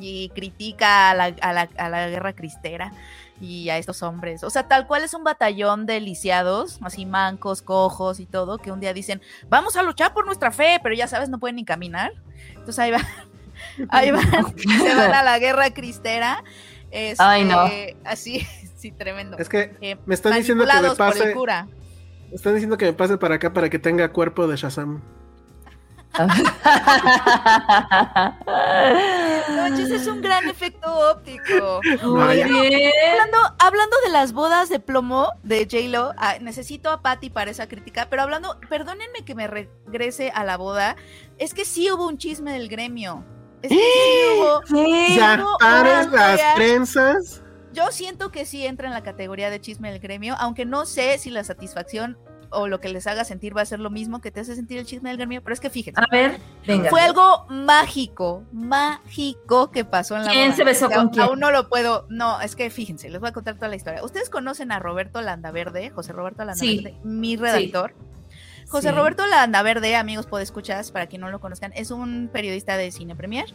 Y critica a la, a, la, a la guerra cristera y a estos hombres. O sea, tal cual es un batallón de lisiados, así mancos, cojos y todo, que un día dicen, vamos a luchar por nuestra fe, pero ya sabes, no pueden ni caminar. Entonces ahí van, ahí van, se van a la guerra cristera. Este, Ay, no. Así, sí, tremendo. Es que Eh, me están diciendo que me manipulados por el pase. están diciendo que me pase para acá para que tenga cuerpo de Shazam. No manches, es un gran efecto óptico. Muy bien. Hablando, hablando de las bodas de plomo de J-Lo, ah, necesito a Patty para esa crítica, pero hablando, perdónenme que me regrese a la boda, es que sí hubo un chisme del gremio. Es que sí hubo. Sí. Las trenzas. Yo siento que sí entra en la categoría de chisme del gremio, aunque no sé si la satisfacción o lo que les haga sentir va a ser lo mismo que te hace sentir el chisme del gremio, pero es que fíjense. A ver, venga. Fue algo mágico, mágico que pasó en la ¿Quién boda. se besó con quién? Aún no lo puedo. No, es que fíjense, les voy a contar toda la historia. Ustedes conocen a Roberto Landaverde, José Roberto Landaverde, mi redactor. José Sí. Roberto Landaverde, amigos podescuchas, para quien no lo conozcan, es un periodista de Cine Premier.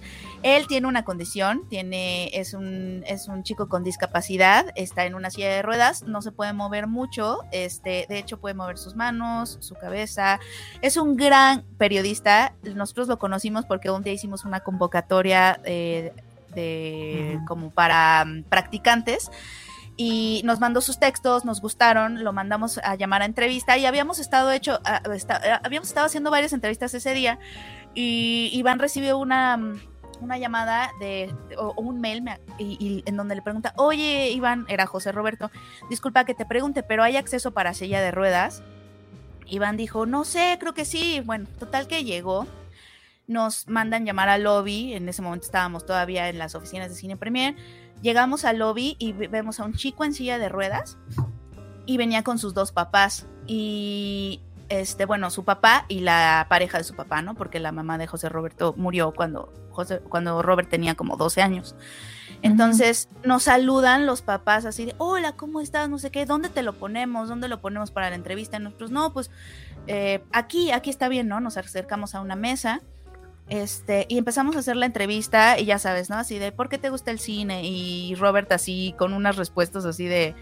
Él tiene una condición, tiene, es un, es un chico con discapacidad, está en una silla de ruedas, no se puede mover mucho, este, de hecho puede mover sus manos, su cabeza. Es un gran periodista. Nosotros lo conocimos porque un día hicimos una convocatoria eh, de como para mm, practicantes y nos mandó sus textos, nos gustaron, lo mandamos a llamar a entrevista y habíamos estado hecho, a- habíamos estado haciendo varias entrevistas ese día y Iván recibió una, una llamada de o, un mail y en donde le pregunta, oye Iván, era José Roberto, disculpa que te pregunte, pero ¿hay acceso para silla de ruedas? Iván dijo, no sé, creo que sí. Bueno, total que llegó. Nos mandan llamar al lobby. En ese momento estábamos todavía en las oficinas de Cine Premier. Llegamos al lobby y ve- vemos a un chico en silla de ruedas y venía con sus dos papás. Y este, bueno, su papá y la pareja de su papá, ¿no? Porque la mamá de José Roberto murió cuando, José, cuando Robert tenía como 12 años. Entonces nos saludan los papás así de, hola, ¿cómo estás? No sé qué, ¿dónde te lo ponemos? ¿Dónde lo ponemos para la entrevista? Y nosotros, no, pues eh, aquí, aquí está bien, ¿no? Nos acercamos a una mesa. Este, y empezamos a hacer la entrevista y ya sabes, ¿no? Así de, ¿por qué te gusta el cine? Y Robert así con unas respuestas así de,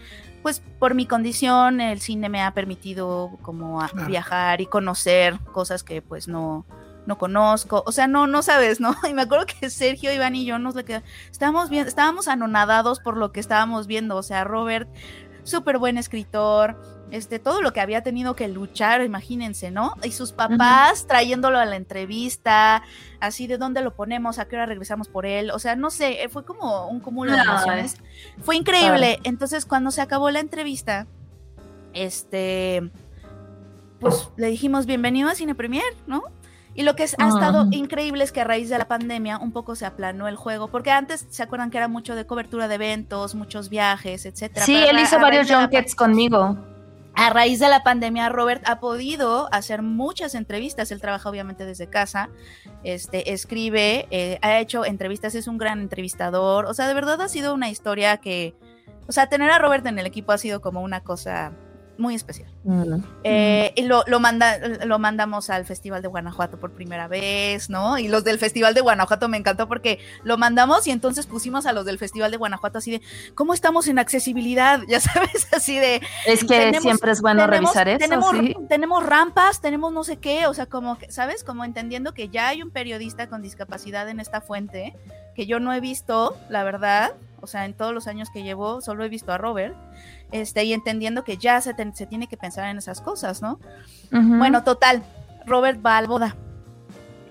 pues por mi condición el cine me ha permitido como Claro. viajar y conocer cosas que pues no, no conozco, o sea, no, no sabes, ¿no? Y me acuerdo que Sergio, Iván y yo nos le quedamos, estábamos bien, estábamos anonadados por lo que estábamos viendo, o sea, Robert súper buen escritor, este, todo lo que había tenido que luchar, imagínense, ¿no? Y sus papás trayéndolo a la entrevista, así de dónde lo ponemos, a qué hora regresamos por él, o sea, no sé, eh, fue como un cúmulo de emociones. Fue increíble. Entonces, cuando se acabó la entrevista, este, pues le dijimos bienvenido a Cine Premier, ¿no? Y lo que es- ha estado Ajá. increíble es que a raíz de la pandemia un poco se aplanó el juego, porque antes se acuerdan que era mucho de cobertura de eventos, muchos viajes, etcétera. Sí, pero él hizo varios junkets conmigo. A raíz de la pandemia, Robert ha podido hacer muchas entrevistas. Él trabaja obviamente desde casa, este, escribe, eh, ha hecho entrevistas, es un gran entrevistador. O sea, de verdad ha sido una historia que, o sea, tener a Robert en el equipo ha sido como una cosa muy especial. Eh, y lo, lo, manda, lo mandamos al Festival de Guanajuato por primera vez, ¿no? Y los del Festival de Guanajuato me encantó porque lo mandamos y entonces pusimos a los del Festival de Guanajuato así de, ¿cómo estamos en accesibilidad? Ya sabes, así de, Es que tenemos- siempre es bueno tenemos- revisar eso, tenemos, sí. tenemos rampas, tenemos no sé qué, o sea, como, ¿sabes? Como entendiendo que ya hay un periodista con discapacidad en esta fuente, que yo no he visto, la verdad, o sea, en todos los años que llevo, solo he visto a Robert, este, y entendiendo que ya se, ten- se tiene que pensar en esas cosas, ¿no? Bueno, total, Robert va a la boda.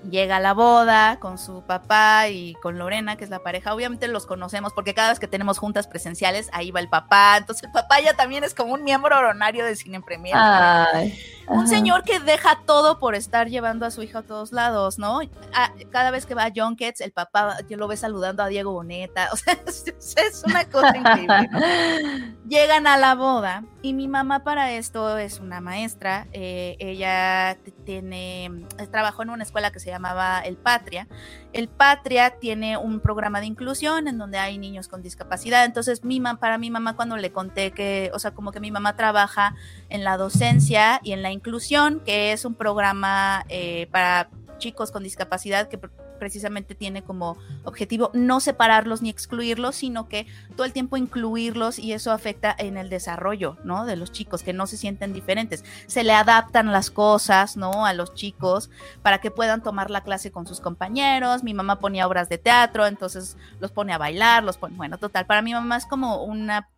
Llega a la boda con su papá y con Lorena, que es la pareja. Obviamente los conocemos porque cada vez que tenemos juntas presenciales, ahí va el papá. Entonces el papá ya también es como un miembro honorario de Cine Premier. Ay, Un señor que deja todo por estar llevando a su hija a todos lados, ¿no? A- cada vez que va a Junkets, el papá yo lo ve saludando a Diego Boneta. O sea, es, es una cosa increíble. ¿no? Llegan a la boda y mi mamá para esto es una maestra. eh, ella tiene, eh, trabajó en una escuela que se llamaba El Patria. El Patria tiene un programa de inclusión en donde hay niños con discapacidad. Entonces, mi para mi mamá cuando le conté que, o sea, como que mi mamá trabaja en la docencia y en la inclusión, que es un programa eh, para chicos con discapacidad que pr- precisamente tiene como objetivo no separarlos ni excluirlos, sino que todo el tiempo incluirlos y eso afecta en el desarrollo, ¿no? De los chicos, que no se sienten diferentes. Se le adaptan las cosas, ¿no? A los chicos para que puedan tomar la clase con sus compañeros. Mi mamá ponía obras de teatro, entonces los pone a bailar, los pone, bueno, total, para mi mamá es como una,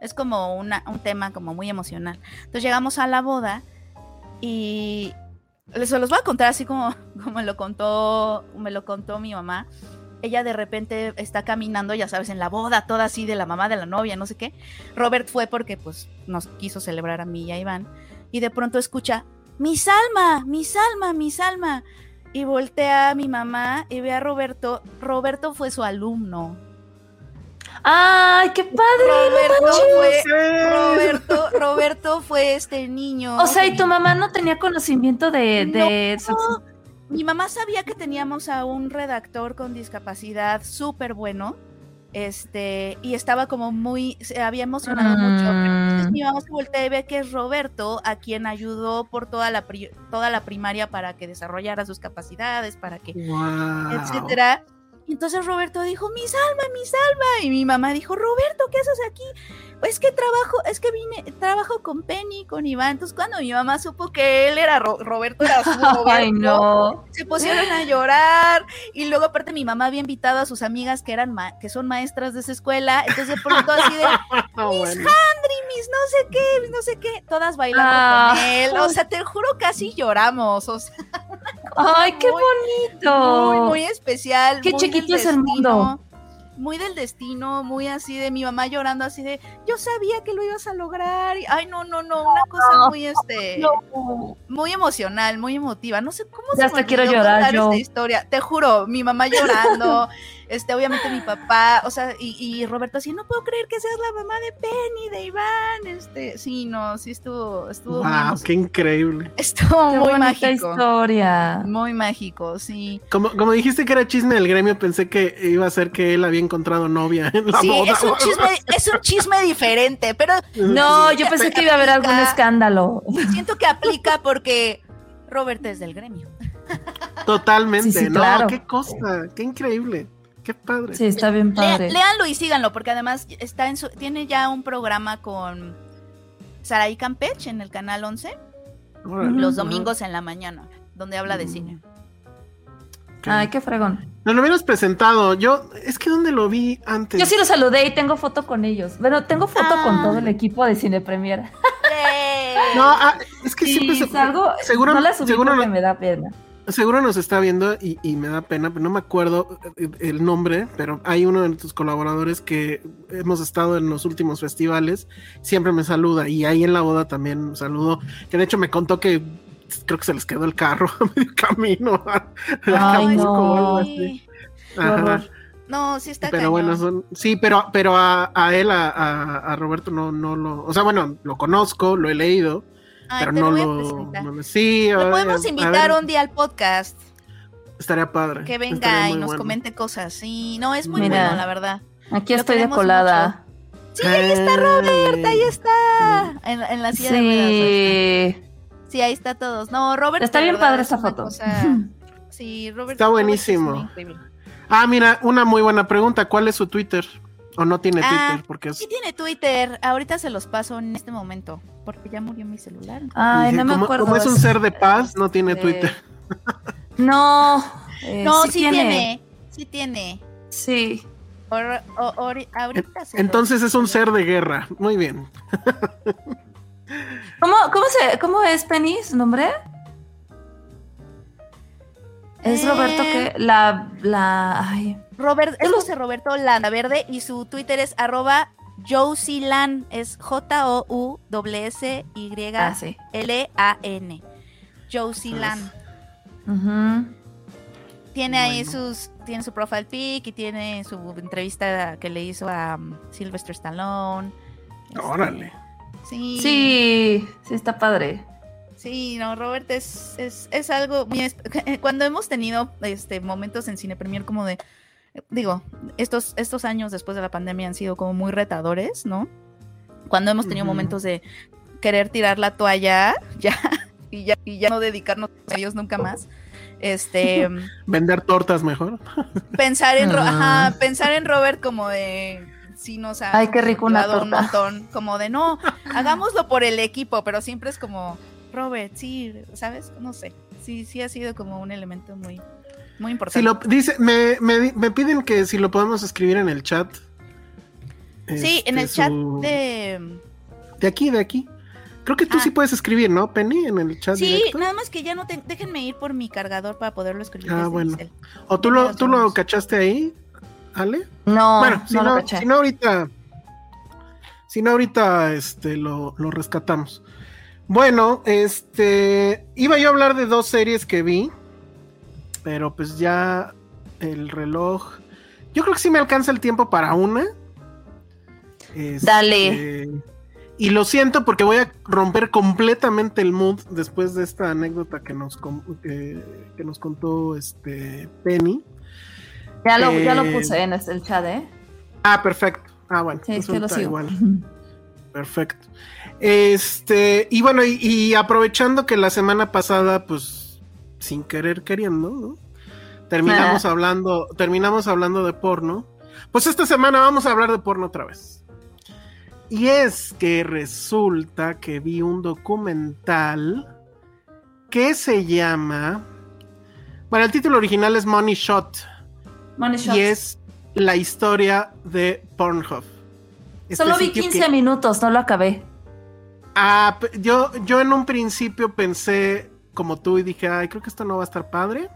es como una, un tema como muy emocional. Entonces llegamos a la boda y se los voy a contar así como, como me lo contó, me lo contó mi mamá. Ella de repente está caminando, ya sabes, en la boda, toda así de la mamá de la novia, no sé qué. Robert fue porque pues nos quiso celebrar a mí y a Iván. Y de pronto escucha, mi Salma, mi Salma, mi Salma. Y voltea a mi mamá y ve a Roberto. Roberto fue su alumno. Ay, qué padre. Roberto fue. Roberto, Roberto fue este niño. O sea, y tu mamá no tenía conocimiento de, No, mi mamá sabía que teníamos a un redactor con discapacidad súper bueno. Este, y estaba como muy, se había emocionado mucho. pero entonces Mm. mi mamá se voltea y ve que es Roberto, a quien ayudó por toda la, pri- toda la primaria para que desarrollara sus capacidades, para que Wow. etcétera. Y entonces Roberto dijo, mi salma, mi salma. Y mi mamá dijo, Roberto, ¿qué haces aquí? Es que trabajo, es que vine, trabajo con Penny, con Iván. Entonces cuando mi mamá supo que él era Ro- Roberto, era su Roberto, Ay, no. se pusieron a llorar. Y luego aparte mi mamá había invitado a sus amigas que eran ma- que son maestras de esa escuela. Entonces de pronto así de, Ah, bueno. Handry, mis no sé qué, mis no sé qué, todas bailando Ah. con él. O sea, te juro casi lloramos. O sea, Ay, qué muy- bonito. muy, muy especial. Qué muy chiquito es el mundo. Muy del destino, muy así de mi mamá llorando así de yo sabía que lo ibas a lograr. ay, no, no, no, una cosa muy este No. muy emocional, muy emotiva. No sé cómo Ya se hasta quiero llorar contar yo. esta historia. Te juro, mi mamá llorando, este, obviamente mi papá, o sea, y, y Roberto así, no puedo creer que seas la mamá de Penny, de Iván, este, sí, no, sí estuvo, estuvo muy, Wow, qué increíble. estuvo Qué muy mágico. historia. Muy mágico, sí. Como, como dijiste que era chisme del gremio, pensé que iba a ser que él había encontrado novia en la Sí, boda. es un chisme, es un chisme diferente, pero No, yo pensé que iba a haber algún escándalo. siento que aplica porque Robert es del gremio. Totalmente, Sí, sí, no, claro. qué cosa, qué increíble, qué padre. Sí, está bien Lea- padre. léanlo y síganlo, porque además está en su, tiene ya un programa con Saraí Campeche en el canal 11, Órale. los domingos en la mañana, donde habla de cine. Ok. Ay, qué fregón. No lo hubieras presentado. Yo, es que ¿dónde lo vi antes? Yo sí los saludé y tengo foto con ellos. Bueno, tengo foto con Ah. todo el equipo de Cine Premier. No, ah, es que siempre se- salgo, seguro, no la subí seguro, porque no- me da pena. Seguro nos está viendo y, y me da pena, pero no me acuerdo el nombre, pero hay uno de tus colaboradores que hemos estado en los últimos festivales, siempre me saluda y ahí en la boda también saludó, que de hecho me contó que creo que se les quedó el carro a medio camino. a- a Ay, no. Ajá. No, sí está Pero cañón. bueno, son, sí, pero, pero a, a él, a, a- a Roberto, no, no lo, o sea, bueno, lo conozco, lo he leído, Ay, pero te no lo voy a lo, presentar. no lo- sí, Lo podemos invitar un día al podcast. estaría padre. Que venga y nos bueno. comente cosas. Sí, no, es muy Mira. bueno, la verdad. Aquí Lo estoy de colada. Sí, ahí está Robert, ahí está. En, en la silla de ruedas. Sí. Sí, ahí está todos. No, Robert. Está bien verdad, padre es esa foto. cosa- Sí, Robert. Está es buenísimo. Ah, mira, una muy buena pregunta. ¿Cuál es su Twitter? ¿O no tiene Ah, Twitter? Porque es... Sí tiene Twitter. Ahorita se los paso en este momento. Porque ya murió mi celular. Ay, no me como, acuerdo. como es un ser de paz, no tiene de- Twitter. No. eh, no, sí, tiene. Sí tiene. Sí. Or- ahorita se Entonces es un ser de guerra. Muy bien. ¿Cómo, cómo, se, ¿Cómo es Penny su nombre? Es Eh. Roberto que la la ay, Robert, es José Roberto Landa Verde y su Twitter es arroba Josie es J-O-U-S-Y-L-A-N. ah, sí. Josie Lan. Tiene ahí sus, tiene su profile pic y tiene su entrevista que le hizo a um, Sylvester Stallone. Este, Órale. Sí. Sí, sí está padre. Sí, no, Robert es, es, es algo cuando hemos tenido este momentos en Cine Premier como de digo, estos, estos años después de la pandemia han sido como muy retadores, ¿no? Cuando hemos tenido momentos de querer tirar la toalla, ya, y ya, y ya no dedicarnos a ellos nunca más. Este Vender tortas mejor. pensar en Ro- Ah. ajá, pensar en Robert como de sí nos ha Ay, qué rico una motivado un torta. montón, como de no, hagámoslo por el equipo, pero siempre es como Robert, sí, ¿sabes? No sé. Sí, sí ha sido como un elemento muy muy importante. Si lo dice, me, me, me piden que si lo podemos escribir en el chat. sí, en Este, el chat su- de De aquí, de aquí. Creo que tú Ah. sí puedes escribir, ¿no, Penny? En el chat Sí, directo. nada más que ya no te déjenme ir por mi cargador para poderlo escribir. Ah, desde bueno. ¿O tú lo, tú lo cachaste ahí, Ale? No, bueno, si no, no, lo caché. si no ahorita, si no ahorita, este, lo, lo rescatamos. Bueno, este, iba yo a hablar de dos series que vi, pero pues ya el reloj, yo creo que sí me alcanza el tiempo para una. Este, Dale. Y lo siento porque voy a romper completamente el mood después de esta anécdota que nos, que, que nos contó este Penny. ya, lo, ya lo eh, puse en el chat, ¿eh? Ah, perfecto. Ah, bueno. Sí, eso sí lo sigo. igual. Perfecto. Este, y bueno, y, y aprovechando que la semana pasada, pues, sin querer queriendo, ¿no? Terminamos hablando, terminamos hablando de porno. Pues esta semana vamos a hablar de porno otra vez. Y es que resulta que vi un documental que se llama. Bueno, el título original es Money Shot. Money Y Shots. es la historia de Pornhub. Este Solo vi sitio 15 que- minutos, no lo acabé. Ah, yo, yo en un principio pensé como tú y dije, ay, creo que esto no va a estar padre.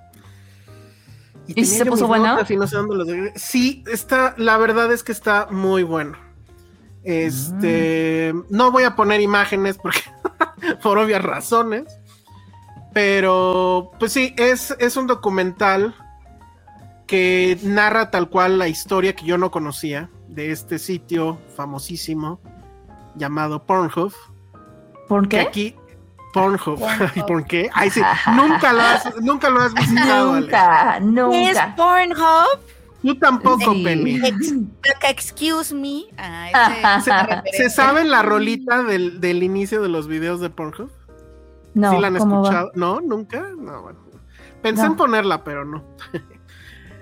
¿Y si se puso bueno? notas y no sé dónde dejé. Sí, está, la verdad es que está muy bueno. Este, Mm. no voy a poner imágenes porque por obvias razones. Pero, pues sí, es, es un documental que narra tal cual la historia que yo no conocía de este sitio famosísimo llamado Pornhub. ¿Por Que qué? aquí, Pornhub. ¿Y por qué? Ay, sí, nunca lo has, nunca lo has visitado, Ale. Nunca, ¿Qué es nunca. Pornhub? Tú tampoco, Sí. Penny. Ex- excuse me. Ah, ¿Se, saben la rolita del, del inicio de los videos de Pornhub? No, ¿Sí la han escuchado? ¿No? ¿Nunca? No, bueno. Pensé No. en ponerla, pero no.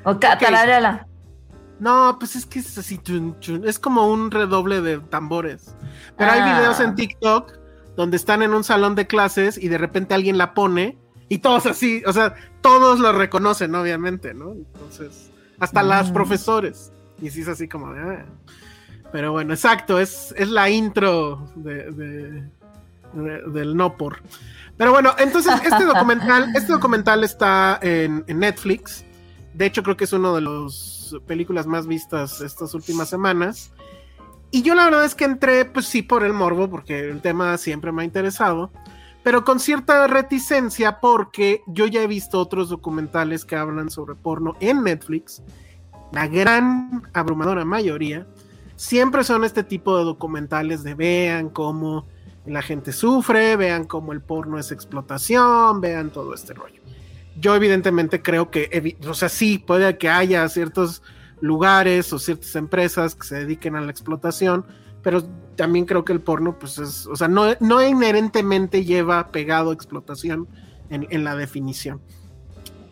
O ca- Ok. tararéala. No, pues es que es así, chun, chun, es como un redoble de tambores. Pero hay Ah. videos en TikTok donde están en un salón de clases y de repente alguien la pone Y todos así, o sea, todos lo reconocen, obviamente, ¿no? Entonces, hasta las profesores. Y sí es así como de... "Ah". Pero bueno, exacto, es, es la intro de, de- de- del no por. Pero bueno, entonces este documental, este documental está en, en Netflix. De hecho, creo que es una de las películas más vistas estas últimas semanas. Y yo la verdad es que entré, pues sí, por el morbo, porque el tema siempre me ha interesado, pero con cierta reticencia porque yo ya he visto otros documentales que hablan sobre porno en Netflix. La gran abrumadora mayoría siempre son este tipo de documentales de vean cómo la gente sufre, vean cómo el porno es explotación, vean todo este rollo. Yo evidentemente creo que, o sea, sí, puede que haya ciertos lugares o ciertas empresas que se dediquen a la explotación, pero también creo que el porno, pues es, o sea, no, no inherentemente lleva pegado explotación en, en la definición.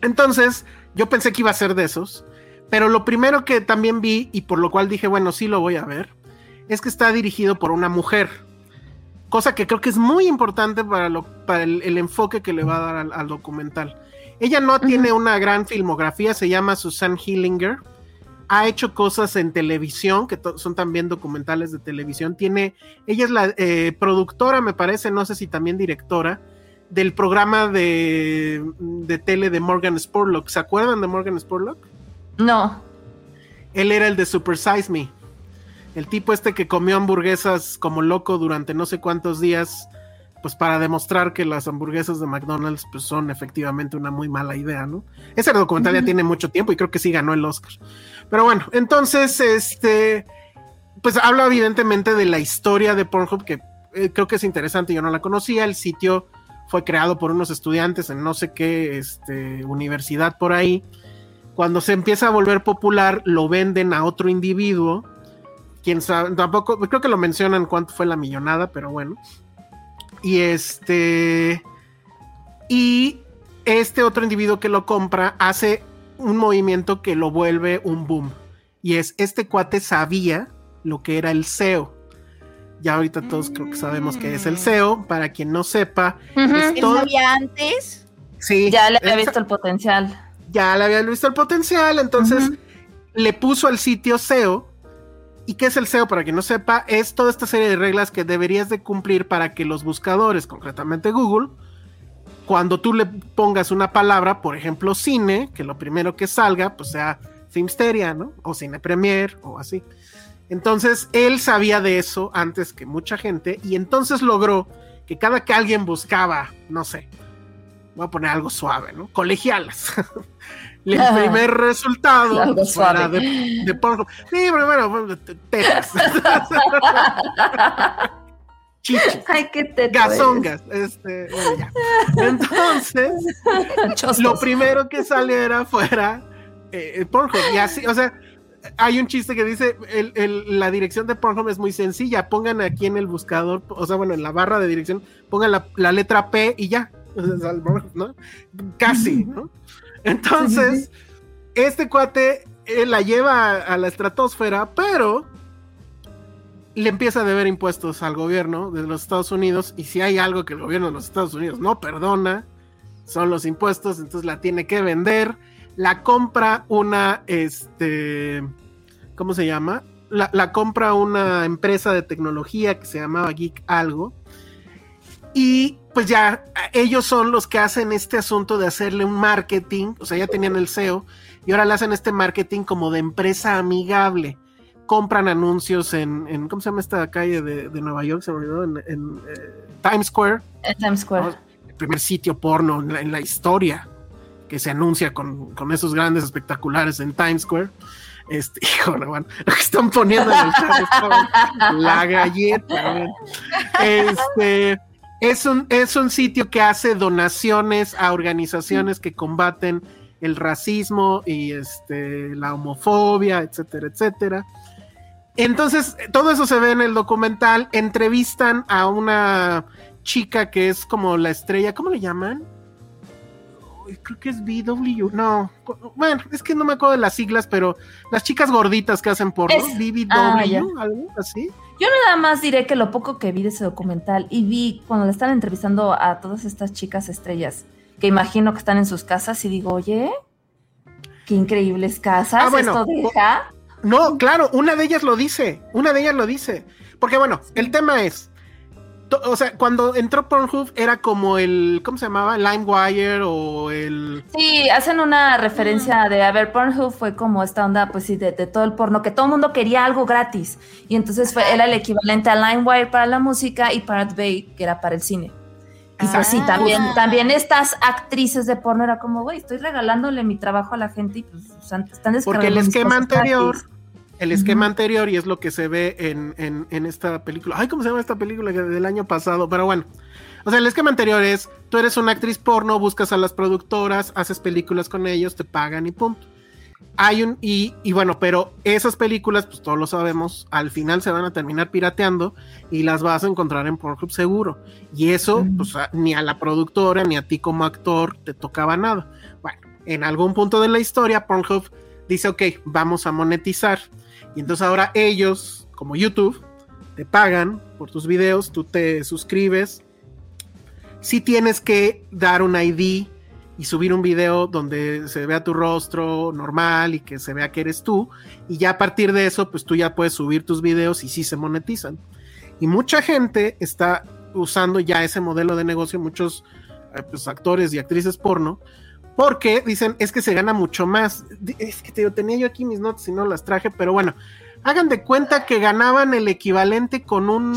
Entonces, yo pensé que iba a ser de esos, pero lo primero que también vi y por lo cual dije, bueno, sí lo voy a ver, es que está dirigido por una mujer, cosa que creo que es muy importante para, lo, para el, el enfoque que le va a dar al, al documental. Ella no tiene una gran filmografía, se llama Susan Hillinger, ha hecho cosas en televisión, que son también documentales de televisión. Tiene, ella es la eh, productora, me parece, no sé si también directora, del programa de, de tele de Morgan Spurlock. ¿Se acuerdan de Morgan Spurlock? No. Él era el de Super Size Me. El tipo este que comió hamburguesas como loco durante no sé cuántos días, pues para demostrar que las hamburguesas de McDonald's pues son efectivamente una muy mala idea, ¿no? Ese documental ya tiene mucho tiempo y creo que sí ganó el Oscar. Pero bueno, entonces, este, pues habla evidentemente de la historia de Pornhub, que eh, creo que es interesante, yo no la conocía, el sitio fue creado por unos estudiantes en no sé qué este, universidad por ahí. Cuando se empieza a volver popular, lo venden a otro individuo. Quién sabe, tampoco, creo que lo mencionan cuánto fue la millonada, pero bueno. Y este. Y este otro individuo que lo compra hace un movimiento que lo vuelve un boom. Y es, este cuate sabía lo que era el SEO. Ya ahorita todos creo que sabemos que es el SEO. Para quien no sepa, es ¿Él todo- sabía antes? sí, Ya le había visto el potencial. ya le habían visto el potencial, entonces le puso al sitio SEO. ¿Y qué es el SEO? Para quien no sepa, es toda esta serie de reglas que deberías de cumplir para que los buscadores, concretamente Google, cuando tú le pongas una palabra, por ejemplo cine, que lo primero que salga, pues sea Filmsteria, ¿no? O Cine Premier, o así. Entonces, él sabía de eso antes que mucha gente, y entonces logró que cada que alguien buscaba, no sé, voy a poner algo suave, ¿no? Colegialas. el primer resultado pues, fuera de, de. Sí, pero bueno, te- tetas. Chichis. Ay, qué teto Gazongas. Este, bueno, ya. Entonces. Chostos. lo primero que saliera fuera eh, Pornhub. Y así, o sea, hay un chiste que dice, el- el- la dirección de Pornhub es muy sencilla, pongan aquí en el buscador, o sea, bueno, en la barra de dirección, pongan la, la letra P y ya, O sea, el Pornhub, ¿no? Casi, ¿no? Entonces, este cuate eh, la lleva a, a la estratosfera, pero le empieza a deber impuestos al gobierno de los Estados Unidos, y si hay algo que el gobierno de los Estados Unidos no perdona, son los impuestos, entonces la tiene que vender, la compra una, este, ¿cómo se llama? La, la compra una empresa de tecnología que se llamaba Geek Algo, y pues ya ellos son los que hacen este asunto de hacerle un marketing, o sea, ya tenían el SEO, y ahora le hacen este marketing como de empresa amigable. Compran anuncios en, en ¿cómo se llama esta calle de, de Nueva York? Se me olvidó, en, en, eh, Times Square En Times Square. ¿no? el primer sitio porno en la, en la historia que se anuncia con, con esos grandes espectaculares en Times Square. Este, híjole, bueno, lo que están poniendo en el chat está- la galleta. Este es un, es un sitio que hace donaciones a organizaciones que combaten el racismo y este, la homofobia, etcétera, etcétera. Entonces, todo eso se ve en el documental. Entrevistan a una chica que es como la estrella, ¿cómo le llaman? Creo que es BW, no, bueno, es que no me acuerdo de las siglas, pero las chicas gorditas que hacen porno, Es- BBW, ah, algo así. Yo nada más diré que lo poco que vi de ese documental y vi cuando le están entrevistando a todas estas chicas estrellas que imagino que están en sus casas y digo, oye, qué increíbles casas, Ah, bueno, esto deja. No, claro, una de ellas lo dice, una de ellas lo dice. Porque bueno, el tema es, o sea, cuando entró Pornhub era como el, ¿cómo se llamaba? LimeWire o el... Sí, hacen una referencia de, a ver, Pornhub fue como esta onda, pues sí, de, de todo el porno, que todo el mundo quería algo gratis. Y entonces fue, era el equivalente a LimeWire para la música y Pirate Bay, que era para el cine. Y pues sí, Ah. también, también estas actrices de porno era como, güey, estoy regalándole mi trabajo a la gente y pues o sea, están Porque el descargando esquema anterior, gratis. el esquema anterior, y es lo que se ve en, en- en esta película. Ay, ¿cómo se llama esta película del año pasado? Pero bueno. O sea, el esquema anterior es, tú eres una actriz porno, buscas a las productoras, haces películas con ellos, te pagan y punto. Hay un, y, y bueno, pero esas películas, pues todos lo sabemos, al final se van a terminar pirateando y las vas a encontrar en Pornhub seguro. Y eso, Mm. pues a- ni a la productora ni a ti como actor te tocaba nada. Bueno, en algún punto de la historia, Pornhub dice, ok, vamos a monetizar. Y entonces ahora ellos, como YouTube, te pagan por tus videos, tú te suscribes. Si tienes que dar un ID y subir un video donde se vea tu rostro normal y que se vea que eres tú. Y ya a partir de eso, pues tú ya puedes subir tus videos y sí se monetizan. Y mucha gente está usando ya ese modelo de negocio, muchos eh, pues, actores y actrices porno, porque dicen es que se gana mucho más. Es que te, tenía yo aquí mis notas y no las traje, pero bueno, hagan de cuenta que ganaban el equivalente con un.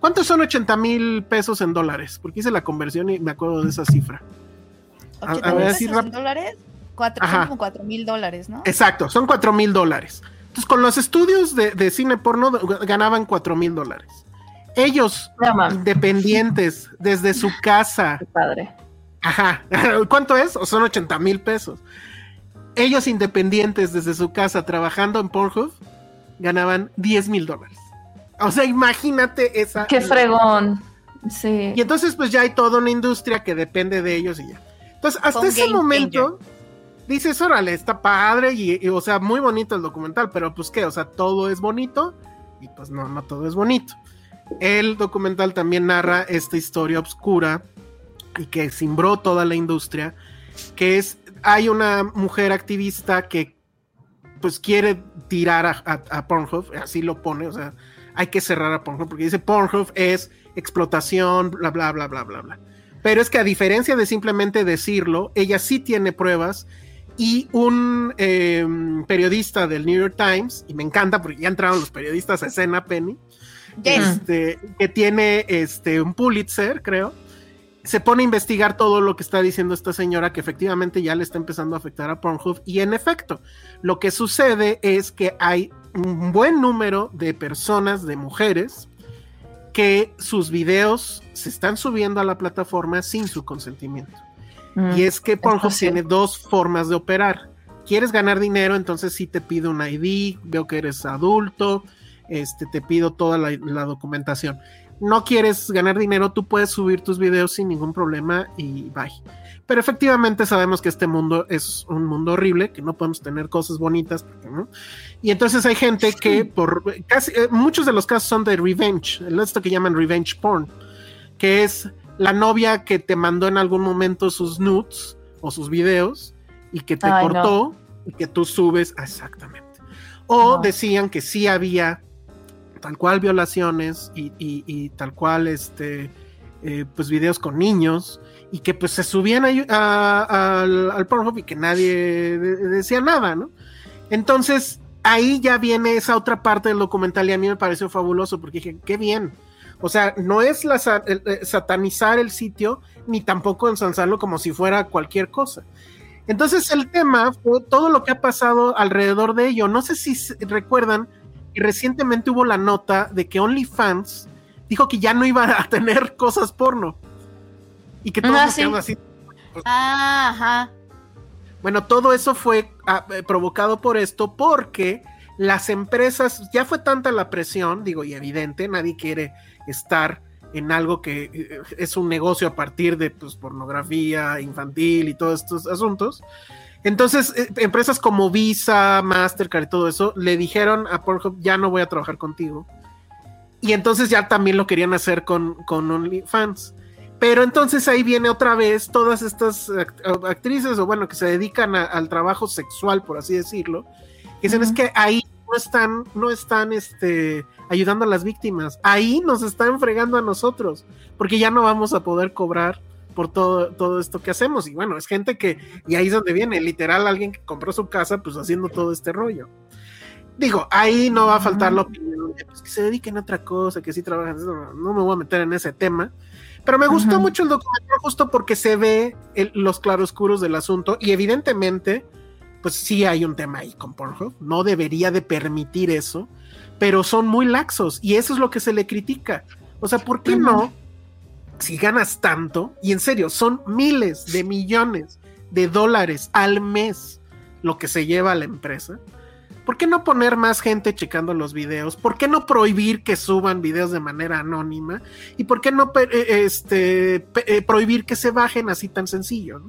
¿Cuántos son 80 mil pesos en dólares? Porque hice la conversión y me acuerdo de esa cifra. A- a 80 ver, pesos dólares? Cuatro, son como cuatro mil dólares, ¿no? Exacto, son 4 mil dólares. Entonces, con los estudios de, de cine porno ganaban 4 mil dólares. Ellos, No independientes, desde su casa, qué padre. Ajá. ¿Cuánto es? O son 80 mil pesos. Ellos independientes desde su casa trabajando en Pornhub ganaban 10 mil dólares. O sea, imagínate esa. Qué fregón. Sí. Y entonces, pues ya hay toda una industria que depende de ellos y ya. Entonces, hasta ese momento, dices, órale, está padre y, y, o sea, muy bonito el documental, pero pues qué, o sea, todo es bonito y pues no, no todo es bonito. El documental también narra esta historia oscura y que cimbró toda la industria, que es, hay una mujer activista que pues quiere tirar a, a- a Pornhub, así lo pone, o sea, hay que cerrar a Pornhub porque dice Pornhub es explotación, bla, bla, bla, bla, bla, bla. Pero es que a diferencia de simplemente decirlo, ella sí tiene pruebas y un eh, periodista del New York Times, y me encanta porque ya entraron los periodistas a escena, Penny, Yes. este, que tiene este, un Pulitzer, creo, se pone a investigar todo lo que está diciendo esta señora que efectivamente ya le está empezando a afectar a Pornhub y en efecto, lo que sucede es que hay un buen número de personas, de mujeres, que sus videos se están subiendo a la plataforma sin su consentimiento. Mm. Y es que Pornhub tiene dos formas de operar. Quieres ganar dinero, entonces sí te pido un ID, veo que eres adulto, este, te pido toda la, la documentación. No quieres ganar dinero, tú puedes subir tus videos sin ningún problema y bye. Pero efectivamente sabemos que este mundo es un mundo horrible, que no podemos tener cosas bonitas, porque, ¿no? Y entonces hay gente que por casi eh, muchos de los casos son de revenge, esto que llaman revenge porn, que es la novia que te mandó en algún momento sus nudes o sus videos y que te Ay, cortó y que tú subes exactamente. O No. decían que sí había tal cual violaciones y, y- y tal cual este eh, pues videos con niños y que pues se subían a- al, al Pornhub y que nadie de- decía nada, ¿no? Entonces ahí ya viene esa otra parte del documental y a mí me pareció fabuloso porque dije, qué bien. O sea, no es la el satanizar el sitio ni tampoco ensalzarlo como si fuera cualquier cosa. Entonces el tema fue todo lo que ha pasado alrededor de ello. No sé si recuerdan que recientemente hubo la nota de que OnlyFans dijo que ya no iba a tener cosas porno. Y que todos Ah, nos sí. así. Ah, ajá. Bueno, todo eso fue ah, eh, provocado por esto porque las empresas, ya fue tanta la presión, digo, y evidente, nadie quiere estar en algo que eh, es un negocio a partir de pues, pornografía infantil y todos estos asuntos. Entonces, eh, empresas como Visa, Mastercard y todo eso le dijeron a Pornhub, ya no voy a trabajar contigo. Y entonces ya también lo querían hacer con, con OnlyFans. Pero entonces ahí viene otra vez todas estas act- actrices, o bueno, que se dedican a- al trabajo sexual, por así decirlo, que dicen es que ahí no están, no están este, ayudando a las víctimas, ahí nos están fregando a nosotros, porque ya no vamos a poder cobrar por todo, todo esto que hacemos. Y bueno, es gente que, y ahí es donde viene, literal, alguien que compró su casa, pues haciendo todo este rollo. Digo, ahí no va a faltar la opinión de pues, que se dediquen a otra cosa, que sí trabajan, no, no me voy a meter en ese tema. Pero me gustó mucho el documental justo porque se ve el- los claroscuros del asunto y evidentemente, pues sí hay un tema ahí con Pornhub. No debería de permitir eso, pero son muy laxos y eso es lo que se le critica. O sea, ¿por qué no? Si ganas tanto, y en serio, son miles de millones de dólares al mes lo que se lleva a la empresa. ¿Por qué no poner más gente checando los videos? ¿Por qué no prohibir que suban videos de manera anónima? ¿Y por qué no eh, este, eh, prohibir que se bajen así tan sencillo?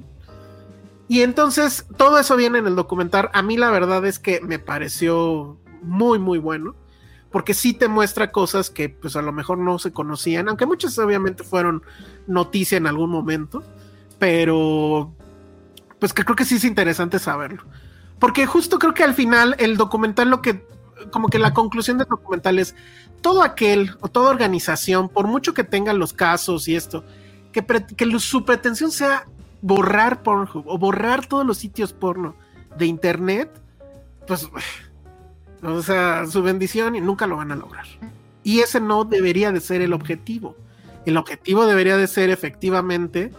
Y entonces todo eso viene en el documental. A mí la verdad es que me pareció muy, muy bueno. Porque sí te muestra cosas que pues a lo mejor no se conocían, aunque muchas obviamente fueron noticia en algún momento, pero pues que creo que sí es interesante saberlo. Porque justo creo que al final el documental lo que, como que la conclusión del documental es todo aquel o toda organización, por mucho que tengan los casos y esto, que, que su pretensión sea borrar Pornhub o borrar todos los sitios porno de internet, pues, o sea, su bendición y nunca lo van a lograr. Y ese no debería de ser el objetivo. El objetivo debería de ser efectivamente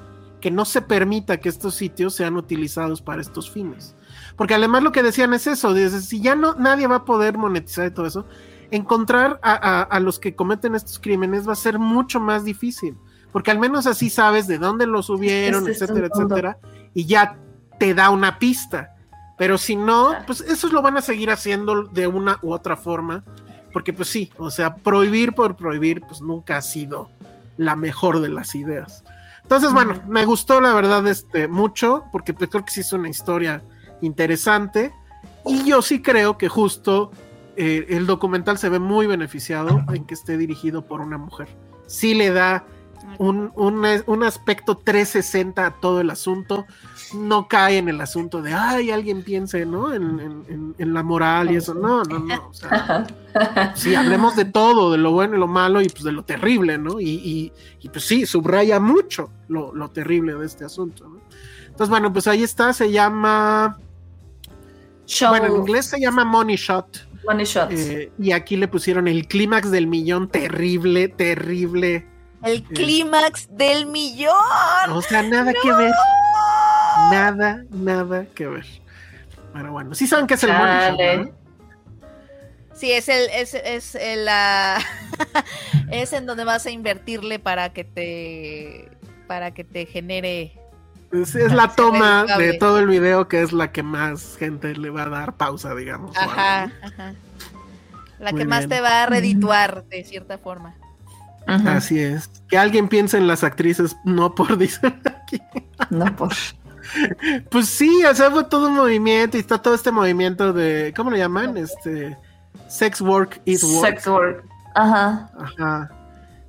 que no se permita que estos sitios sean utilizados para estos fines. Porque además lo que decían es eso, dice, si ya no nadie va a poder monetizar y todo eso, encontrar a, a- a los que cometen estos crímenes va a ser mucho más difícil, porque al menos así sabes de dónde lo subieron, etcétera, etcétera, y ya te da una pista. Pero si no, pues eso lo van a seguir haciendo de una u otra forma, porque pues sí, o sea, prohibir por prohibir, pues nunca ha sido la mejor de las ideas. Entonces, bueno, me gustó la verdad este mucho, porque pues, creo que sí es una historia interesante. Y yo sí creo que justo eh, el documental se ve muy beneficiado en que esté dirigido por una mujer. Sí le da un, un, un aspecto 360 a todo el asunto. No cae en el asunto de, ay, alguien piense, ¿no? En, en- la moral y eso. No, no, no. O sea, sí, hablemos de todo, de lo bueno y lo malo y pues de lo terrible, ¿no? Y, y- y, pues sí, subraya mucho lo, lo terrible de este asunto, ¿no? Entonces, bueno, pues ahí está, se llama, Show bueno, en inglés se llama Money Shot, Money Shots. eh, y aquí le pusieron el clímax del millón, terrible, terrible. El clímax del millón. O sea, nada que ver, nada, nada que ver. Pero bueno, sí saben que es el Money Shot. Sí, es el, es, es el, la es en donde vas a invertirle para que te para que te genere Es, es la toma de todo el video que es la que más gente le va a dar pausa, digamos. ajá, ajá. La Muy que más te va a redituar de cierta forma. Así es. Que alguien piense en las actrices, no por dicen aquí. No por. Pues sí, o sea, fue todo un movimiento y está todo este movimiento de, ¿cómo le llaman? Este, sex work is work. Sex work. Ajá. Ajá.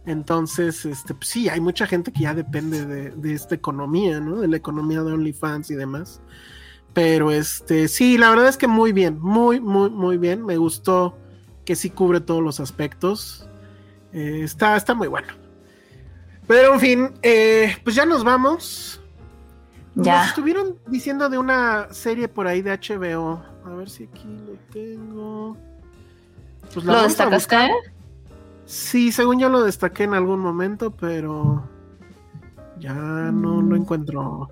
Entonces, este, pues sí, hay mucha gente que ya depende de, de esta economía, ¿no? De la economía de OnlyFans y demás. Pero este, sí, la verdad es que muy bien, muy, muy, muy bien. Me gustó que sí cubre todos los aspectos. Eh, está, está muy bueno. Pero en fin, eh, pues ya nos vamos. Nos Ya. estuvieron diciendo de una serie por ahí de HBO. A ver si aquí lo tengo. Pues la ¿Lo destacaste? Sí, según yo lo destaqué en algún momento, pero ya no Mm. lo encuentro.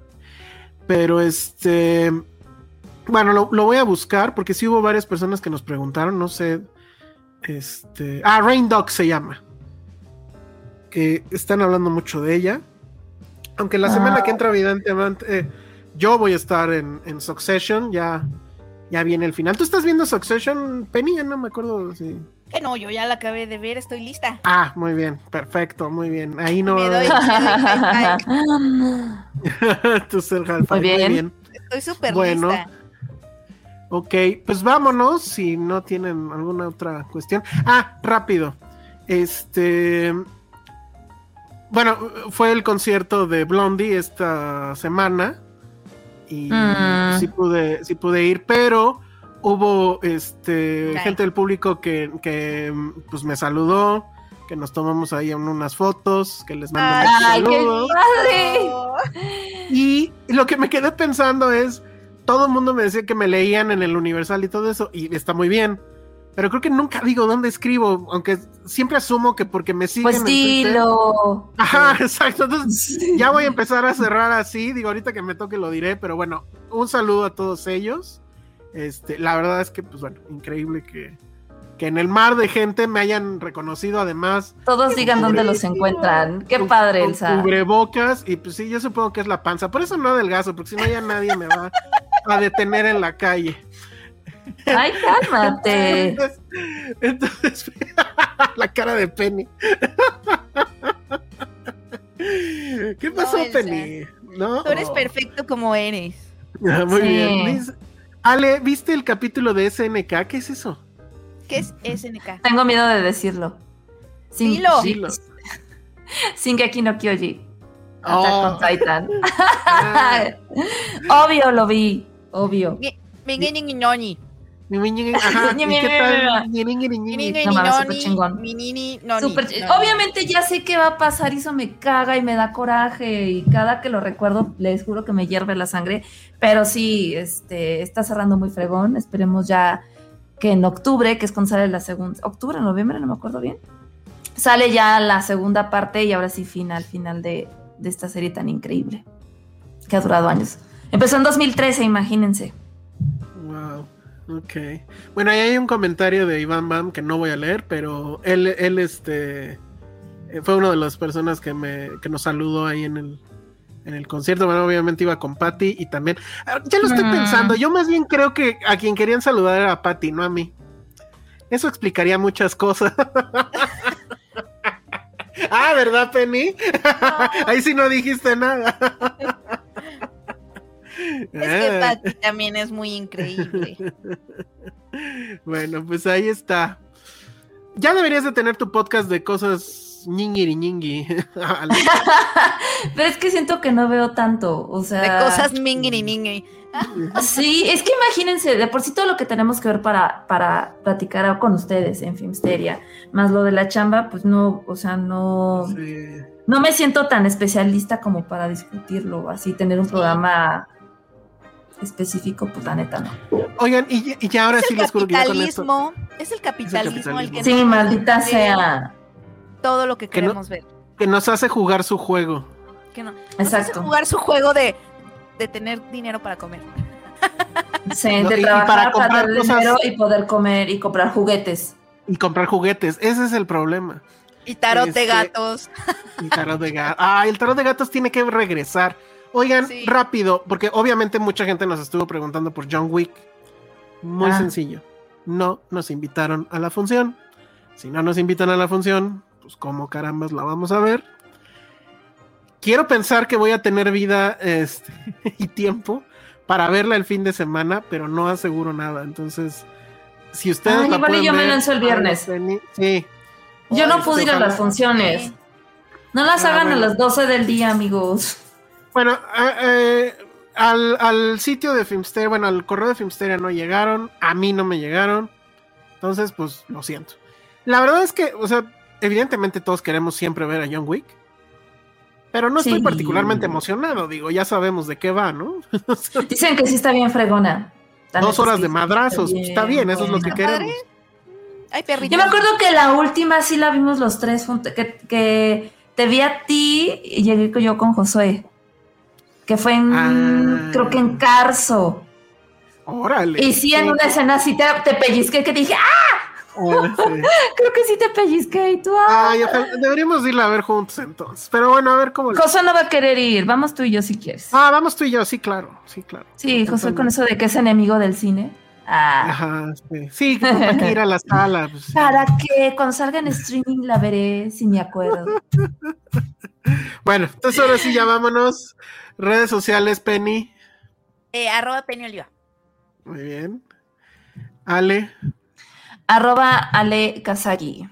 Pero este, bueno, lo, lo voy a buscar porque sí hubo varias personas que nos preguntaron, no sé, este, ah, Rain Dog se llama, que están hablando mucho de ella, aunque la semana Ah. que entra evidentemente eh, yo voy a estar en, en Succession, ya, ya viene el final. ¿Tú estás viendo Succession, Penny? Ya No me acuerdo si... Que no, yo ya la acabé de ver, estoy lista. Ah, muy bien, perfecto, muy bien. Ahí no. Me doy- Tú ser Half-Life, Muy bien. Estoy súper Bueno. lista. Ok, pues vámonos si no tienen alguna otra cuestión. Ah, rápido. Este. bueno, fue el concierto de Blondie esta semana y Mm. sí pude, sí pude ir, pero hubo este gente del público que, que pues me saludó, que nos tomamos ahí unas fotos, que les mandé Ay, ¡Ay, qué saludos. padre! Y lo que me quedé pensando es, todo el mundo me decía que me leían en el Universal y todo eso, y está muy bien. Pero creo que nunca digo dónde escribo, aunque siempre asumo que porque me siguen Pues en dilo. Ajá, exacto. Entonces, ya voy a empezar a cerrar así. Digo, ahorita que me toque lo diré, pero bueno, un saludo a todos ellos. Este, la verdad es que, pues bueno, increíble que, que en el mar de gente me hayan reconocido además. Todos digan dónde los encuentran. Qué padre, con Elsa. Cubrebocas, y pues sí, yo supongo que es la panza. Por eso no adelgazo, porque si no ya nadie me va a detener en la calle. Ay, cálmate. Entonces, entonces, la cara de Penny. ¿Qué pasó. Penny? ¿No? Tú eres perfecto como eres. Ah, Muy Sí. bien. Ale, ¿viste el capítulo de SNK? ¿Qué es eso? ¿Qué es SNK? Tengo miedo de decirlo. Sin, Dilo. sin- Dilo. Shingeki no Kyoji. Attack Oh. on Titan. Ah, Obvio lo vi. Obvio. Minini Obviamente ya sé qué va a pasar y eso me caga y me da coraje y cada que lo recuerdo les juro que me hierve la sangre, pero sí, este, está cerrando muy fregón, esperemos ya que en octubre, que es cuando sale la segunda, octubre, noviembre, no me acuerdo bien, sale ya la segunda parte y ahora sí final, final de, de esta serie tan increíble que ha durado años. Empezó en 2013, imagínense. Wow. Ok. Bueno, ahí hay un comentario de Iván Bam que no voy a leer, pero él, él este, eh, fue una de las personas que, me, que nos saludó ahí en el, en el concierto. Bueno, obviamente iba con Patty y también. Ah, Ya lo estoy Mm. pensando. Yo más bien creo que a quien querían saludar era a Patty, no a mí. Eso explicaría muchas cosas. ah, ¿verdad, Penny? Ahí sí no dijiste nada. Es que Ah. Patty también es muy increíble. Bueno, pues ahí está. Ya deberías de tener tu podcast de cosas ñingiri ñingui. Pero es que siento que no veo tanto, o sea... De cosas mingiri ningiri. Sí, es que imagínense, de por sí todo lo que tenemos que ver para, para platicar con ustedes en Filmsteria, más lo de la chamba, pues no, o sea, no, Sí. no me siento tan especialista como para discutirlo, así tener un programa específico, pues la neta no. Oigan, y, ya- y ya ahora Es sí el les juro que ya con esto. capitalismo, es el capitalismo el que capitalismo. Sí, nos maldita sea. todo lo que Que no- queremos ver. Que nos hace jugar su juego. Que no, nos hace Exacto. jugar su juego de, de tener dinero para comer. Sí, No, de y- y trabajar para para, comprar cosas- dinero y poder comer y comprar juguetes. Y comprar juguetes. Ese es el problema. Y tarot de Este- gatos. El tarot de gatos. Ah, el tarot de gatos tiene que regresar. Oigan, Sí. rápido, porque obviamente mucha gente nos estuvo preguntando por John Wick. Muy Ah. sencillo. No nos invitaron a la función. Si no nos invitan a la función, pues como carambas la vamos a ver. Quiero pensar que voy a tener vida este, y tiempo para verla el fin de semana, pero no aseguro nada. Entonces, si ustedes Ay, la igual y yo me lanzo el viernes. Sí, Yo Ay, no pude ir a las funciones. No las Ah, hagan bueno. a las 12 del día, amigos. Bueno, eh, eh, al, al sitio de Filmsteria, bueno, al correo de Filmsteria no llegaron, a mí no me llegaron, entonces pues lo siento. La verdad es que, o sea, evidentemente todos queremos siempre ver a John Wick, pero no estoy Sí. particularmente emocionado, digo, ya sabemos de qué va, ¿no? Dicen que sí está bien fregona. Dos horas de está madrazos, bien está bien, eso es lo que queremos. Ay, perrito. Yo me acuerdo que la última sí la vimos los tres que, que te vi a ti y llegué yo con Josué. Que fue en, Ah. creo que en Carso. Órale. Y sí, en una escena así te, te pellizqué, que dije, ¡ah! Sí. Creo que sí te pellizqué y tú, ¡ah! Ojalá- deberíamos irla a ver juntos entonces, pero bueno, a ver cómo... le- Josué no va a querer ir, vamos tú y yo si quieres. Ah, vamos tú y yo, sí, claro, sí, claro. Sí, Josué con eso de que es enemigo del cine. Ah. Ajá, sí, sí, que hay que ir a la sala. pues, ¿Para qué? Cuando salga en streaming la veré si me acuerdo. Bueno, entonces ahora sí ya vámonos. Redes sociales, Penny. Eh, arroba Penny Oliva. Muy bien. Ale, Arroba Ale Kazagi.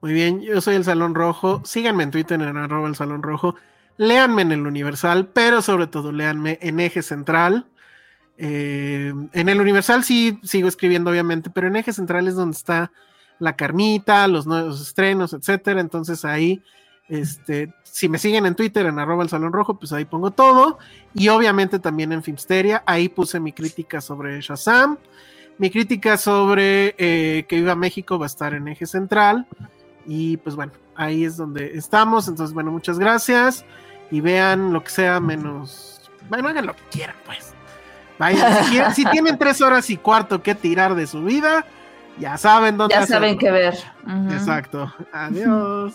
Muy bien, yo soy el Salón Rojo. Síganme en Twitter en arroba el Salón Rojo. Léanme en el Universal, pero sobre todo léanme en Eje Central. Eh, en el Universal sí sigo escribiendo, obviamente, pero en Eje Central es donde está la carnita, los nuevos estrenos, etcétera. Entonces ahí, este, si me siguen en Twitter en arroba el Salón Rojo, pues ahí pongo todo. Y obviamente también en Filmsteria, ahí puse mi crítica sobre Shazam. Mi crítica sobre eh, que viva México va a estar en Eje Central. Y pues bueno, ahí es donde estamos. Entonces, bueno, muchas gracias. Y vean lo que sea menos. Bueno, hagan lo que quieran, pues. Vayan, si, quieren- si tienen tres horas y cuarto que tirar de su vida, ya saben dónde Ya saben qué ver. Exacto. Adiós.